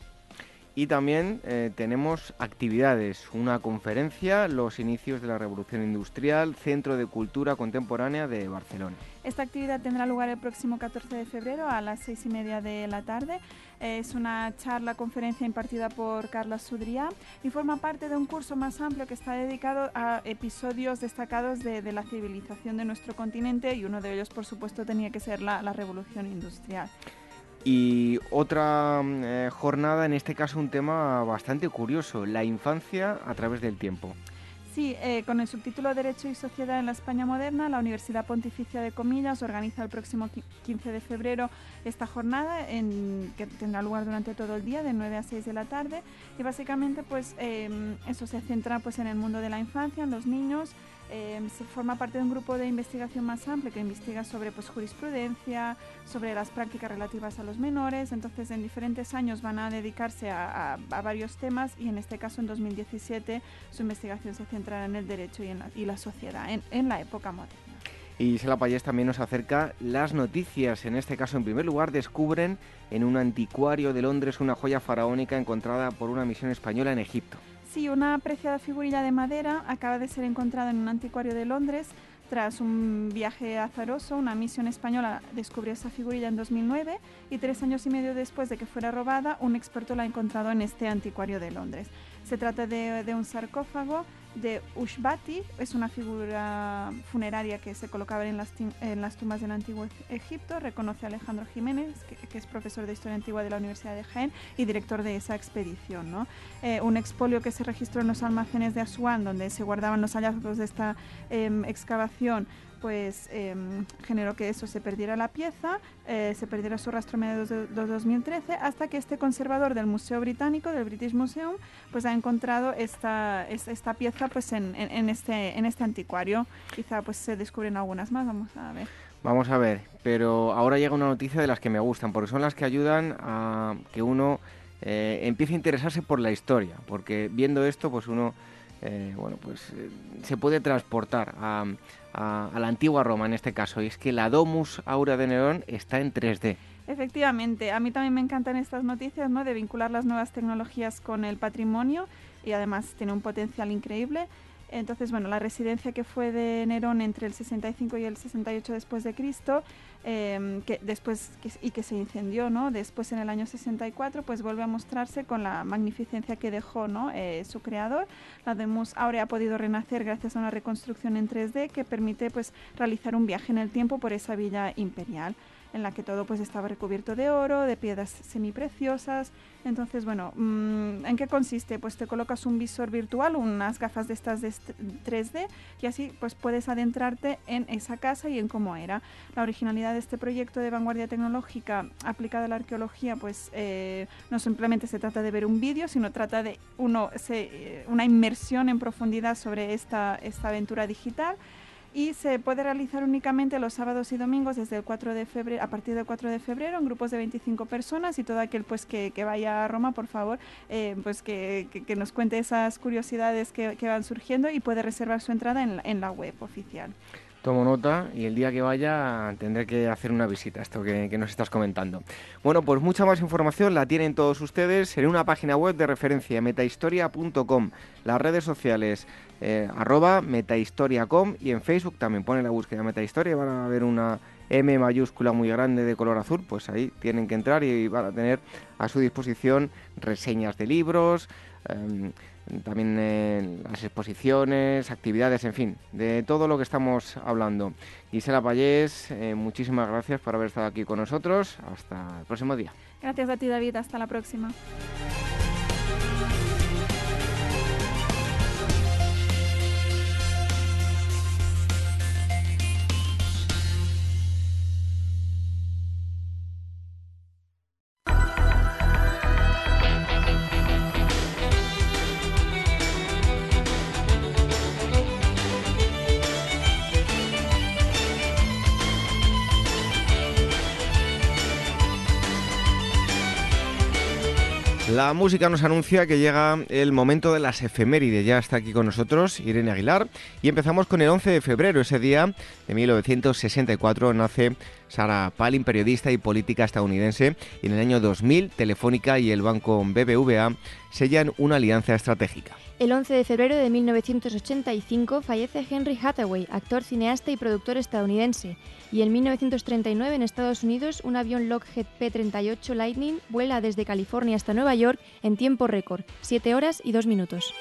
Y también eh, tenemos actividades, una conferencia, los inicios de la Revolución Industrial, Centro de Cultura Contemporánea de Barcelona.
Esta actividad tendrá lugar el próximo 14 de febrero a las seis y media de la tarde. Es una charla, conferencia impartida por Carla Sudriá y forma parte de un curso más amplio que está dedicado a episodios destacados de, la civilización de nuestro continente y uno de ellos, por supuesto, tenía que ser la Revolución Industrial.
Y otra mm, eh, jornada, en este caso un tema bastante curioso, la infancia a través del tiempo.
Sí, eh, con el subtítulo Derecho y Sociedad en la España Moderna, la Universidad Pontificia de Comillas organiza el próximo 15 de febrero esta jornada en, que tendrá lugar durante todo el día, de 9 a 6 de la tarde. Y básicamente, pues em, eso se centra pues, en el mundo de la infancia, en los niños, Em, se forma parte de un grupo de investigación más amplio que investiga sobre pues, jurisprudencia, sobre las prácticas relativas a los menores. Entonces, en diferentes años van a dedicarse a, varios temas y en este caso, en 2017, su investigación se centrará en el derecho y, en la, y la sociedad, en, la época moderna.
Y Sela Payés también nos acerca las noticias. En este caso, en primer lugar, descubren en un anticuario de Londres una joya faraónica encontrada por una misión española en Egipto.
Sí, una apreciada figurilla de madera acaba de ser encontrada en un anticuario de Londres. Tras un viaje azaroso, una misión española descubrió esa figurilla en 2009 y tres años y medio después de que fuera robada, un experto la ha encontrado en este anticuario de Londres. Se trata de, de un sarcófago de Ushbati, es una figura funeraria que se colocaba en las, en las tumbas del antiguo Egipto, reconoce a Alejandro Jiménez, que, es profesor de Historia Antigua de la Universidad de Jaén y director de esa expedición. ¿no? Eh, un expolio que se registró en los almacenes de Asuán, donde se guardaban los hallazgos de esta em, excavación, pues em, generó que eso se perdiera la pieza, eh, se perdiera su rastro a mediados de, 2013, hasta que este conservador del Museo Británico, del British Museum, pues ha encontrado esta, esta pieza pues en, en, este, en este anticuario. Quizá pues se descubren algunas más, vamos a ver.
Vamos a ver, pero ahora llega una noticia de las que me gustan, porque son las que ayudan a que uno eh, empiece a interesarse por la historia, porque viendo esto, pues uno eh, bueno, pues eh, se puede transportar a, la antigua Roma en este caso, y es que la Domus Aurea de Nerón está en 3D.
Efectivamente, a mí también me encantan estas noticias, ¿no? De vincular las nuevas tecnologías con el patrimonio y además tiene un potencial increíble. Entonces, bueno, la residencia que fue de Nerón entre el 65 y el 68 después de Cristo, em, que después y que se incendió, ¿no? Después en el año 64, pues vuelve a mostrarse con la magnificencia que dejó, ¿no? Eh, su creador. La de Mus Aurea ha podido renacer gracias a una reconstrucción en 3D que permite, pues, realizar un viaje en el tiempo por esa villa imperial en la que todo pues estaba recubierto de oro, de piedras semipreciosas. Entonces, bueno, mm, ¿en qué consiste? Pues te colocas un visor virtual, unas gafas de estas de 3D y así pues puedes adentrarte en esa casa y en cómo era. La originalidad de este proyecto de vanguardia tecnológica aplicada a la arqueología pues eh, no simplemente se trata de ver un vídeo, sino trata de se, una inmersión en profundidad sobre esta, esta aventura digital y se puede realizar únicamente los sábados y domingos desde el 4 de febrero, a partir del 4 de febrero en grupos de 25 personas y todo aquel pues que, vaya a Roma, por favor, eh, pues que, nos cuente esas curiosidades que, van surgiendo y puede reservar su entrada en, en la web oficial.
Tomo nota y el día que vaya tendré que hacer una visita, esto que, nos estás comentando. Bueno, pues mucha más información la tienen todos ustedes en una página web de referencia, metahistoria.com, las redes sociales, eh, arroba metahistoria.com y en Facebook también pone la búsqueda metahistoria y van a ver una M mayúscula muy grande de color azul, pues ahí tienen que entrar y van a tener a su disposición reseñas de libros, em, también en las exposiciones, actividades, en fin, de todo lo que estamos hablando. Gisela Payés, eh, muchísimas gracias por haber estado aquí con nosotros. Hasta el próximo día.
Gracias a ti, David. Hasta la próxima.
La música nos anuncia que llega el momento de las efemérides. Ya está aquí con nosotros Irene Aguilar. Y empezamos con el 11 de febrero. Ese día de 1964 nace Sarah Palin, periodista y política estadounidense. Y en el año 2000, Telefónica y el banco BBVA sellan una alianza estratégica.
El 11 de febrero de 1985 fallece Henry Hathaway, actor, cineasta y productor estadounidense. Y en 1939 en Estados Unidos un avión Lockheed P-38 Lightning vuela desde California hasta Nueva York en tiempo récord, 7 horas y 2 minutos.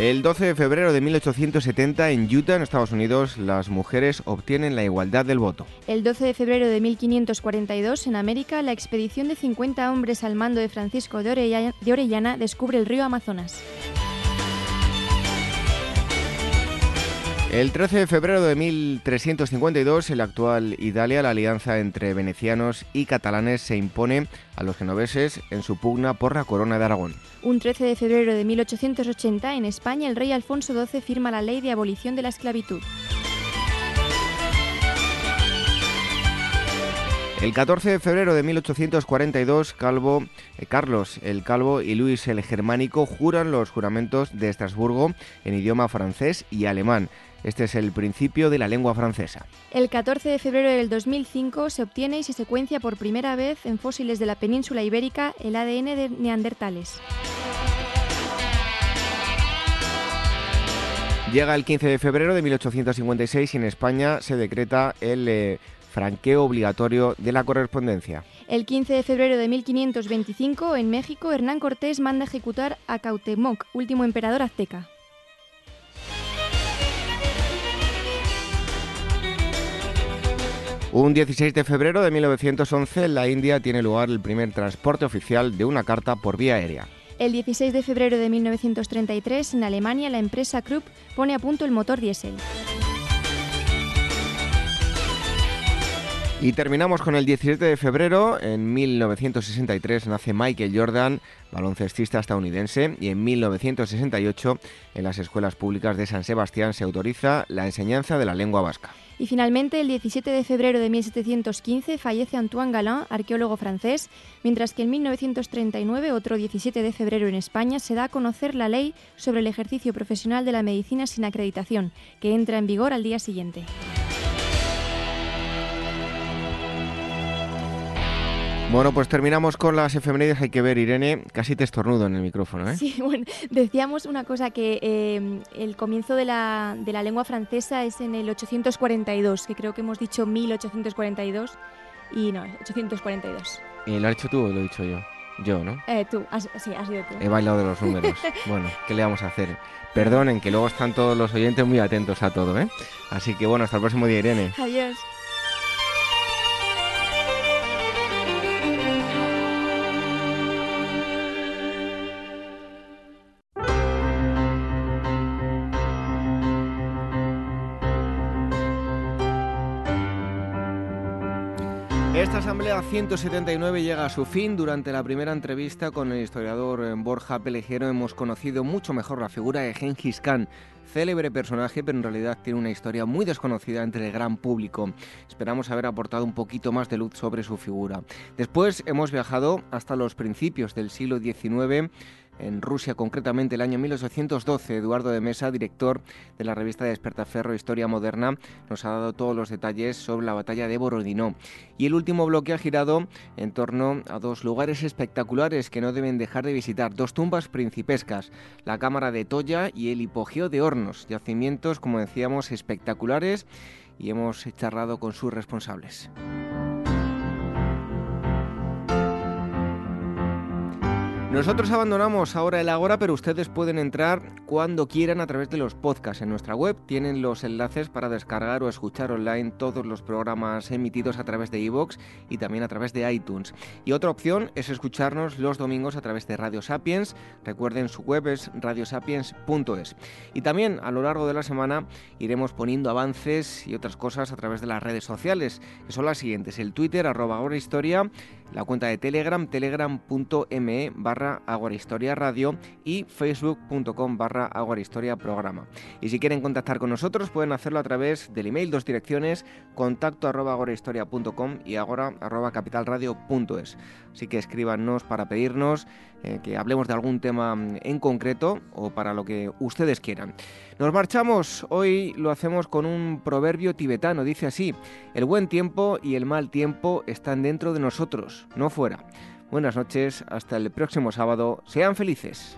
El 12 de febrero de 1870 en Utah, en Estados Unidos, las mujeres obtienen la igualdad del voto.
El 12 de febrero de 1542 en América, la expedición de 50 hombres al mando de Francisco de Orellana, descubre el río Amazonas.
El 13 de febrero de 1352, el actual Italia, la alianza entre venecianos y catalanes, se impone a los genoveses en su pugna por la corona de Aragón.
Un 13 de febrero de 1880, en España, el rey Alfonso XII firma la ley de abolición de la esclavitud.
El 14 de febrero de 1842, Calvo, eh, Carlos el Calvo y Luis el Germánico juran los juramentos de Estrasburgo en idioma francés y alemán. Este es el principio de la lengua francesa.
El 14 de febrero del 2005 se obtiene y se secuencia por primera vez en fósiles de la península ibérica el ADN de neandertales.
Llega el 15 de febrero de 1856 y en España se decreta el eh, franqueo obligatorio de la correspondencia.
El 15 de febrero de 1525, en México, Hernán Cortés manda ejecutar a Cautemoc, último emperador azteca.
Un 16 de febrero de 1911 en la India tiene lugar el primer transporte oficial de una carta por vía aérea.
El 16 de febrero de 1933 en Alemania la empresa Krupp pone a punto el motor diésel.
Y terminamos con el 17 de febrero. En 1963 nace Michael Jordan, baloncestista estadounidense, y en 1968 en las escuelas públicas de San Sebastián se autoriza la enseñanza de la lengua vasca.
Y finalmente, el 17 de febrero de 1715 fallece Antoine Galin, arqueólogo francés, mientras que en 1939, otro 17 de febrero en España, se da a conocer la ley sobre el ejercicio profesional de la medicina sin acreditación, que entra en vigor al día siguiente.
Bueno, pues terminamos con las efemérides. Hay que ver, Irene, casi te estornudo en el micrófono. ¿eh?
Sí, [LAUGHS] bueno, decíamos una cosa, que eh, el comienzo de la, de la lengua francesa es en el 842, que creo que hemos dicho 1842, y no, 842.
¿Y lo has hecho tú o lo he dicho yo? Yo, ¿no?
Eh, tú, sí, has sido tú.
He bailado de los números. [LAUGHS] bueno, ¿qué le vamos a hacer? Perdonen, que luego están todos los oyentes muy atentos a todo, ¿eh? Así que bueno, hasta el próximo día, Irene.
Adiós.
Asamblea 179 llega a su fin. Durante la primera entrevista con el historiador eh, Borja Pelejero hemos conocido mucho mejor la figura de Genghis Khan, célebre personaje, pero en realidad tiene una historia muy desconocida entre el gran público. Esperamos haber aportado un poquito más de luz sobre su figura. Después hemos viajado hasta los principios del siglo XIX en Rusia, concretamente el año 1812. Eduardo de Mesa, director de la revista Despertaferro Historia Moderna, nos ha dado todos los detalles sobre la batalla de Borodino. Y el último bloque ha girado en torno a dos lugares espectaculares que no deben dejar de visitar, dos tumbas principescas, la Cámara de Toya y el Hipogeo de Hornos, yacimientos, como decíamos, espectaculares y hemos charlado con sus responsables. Nosotros abandonamos ahora el Agora, pero ustedes pueden entrar cuando quieran a través de los podcasts. En nuestra web tienen los enlaces para descargar o escuchar online todos los programas emitidos a través de iVoox y también a través de iTunes. Y otra opción es escucharnos los domingos a través de Radio Sapiens. Recuerden, su web es radiosapiens.es. Y también a lo largo de la semana iremos poniendo avances y otras cosas a través de las redes sociales, que son las siguientes. El Twitter, arroba historia, la cuenta de Telegram, telegram.me barra Historia Radio y facebook.com barra Historia Programa. Y si quieren contactar con nosotros pueden hacerlo a través del email, dos direcciones, contacto arroba agorahistoria.com y agora arroba capitalradio.es. Así que escríbanos para pedirnos eh, que hablemos de algún tema en concreto o para lo que ustedes quieran. Nos marchamos, hoy lo hacemos con un proverbio tibetano, dice así, el buen tiempo y el mal tiempo están dentro de nosotros, no fuera. Buenas noches, hasta el próximo sábado, sean felices.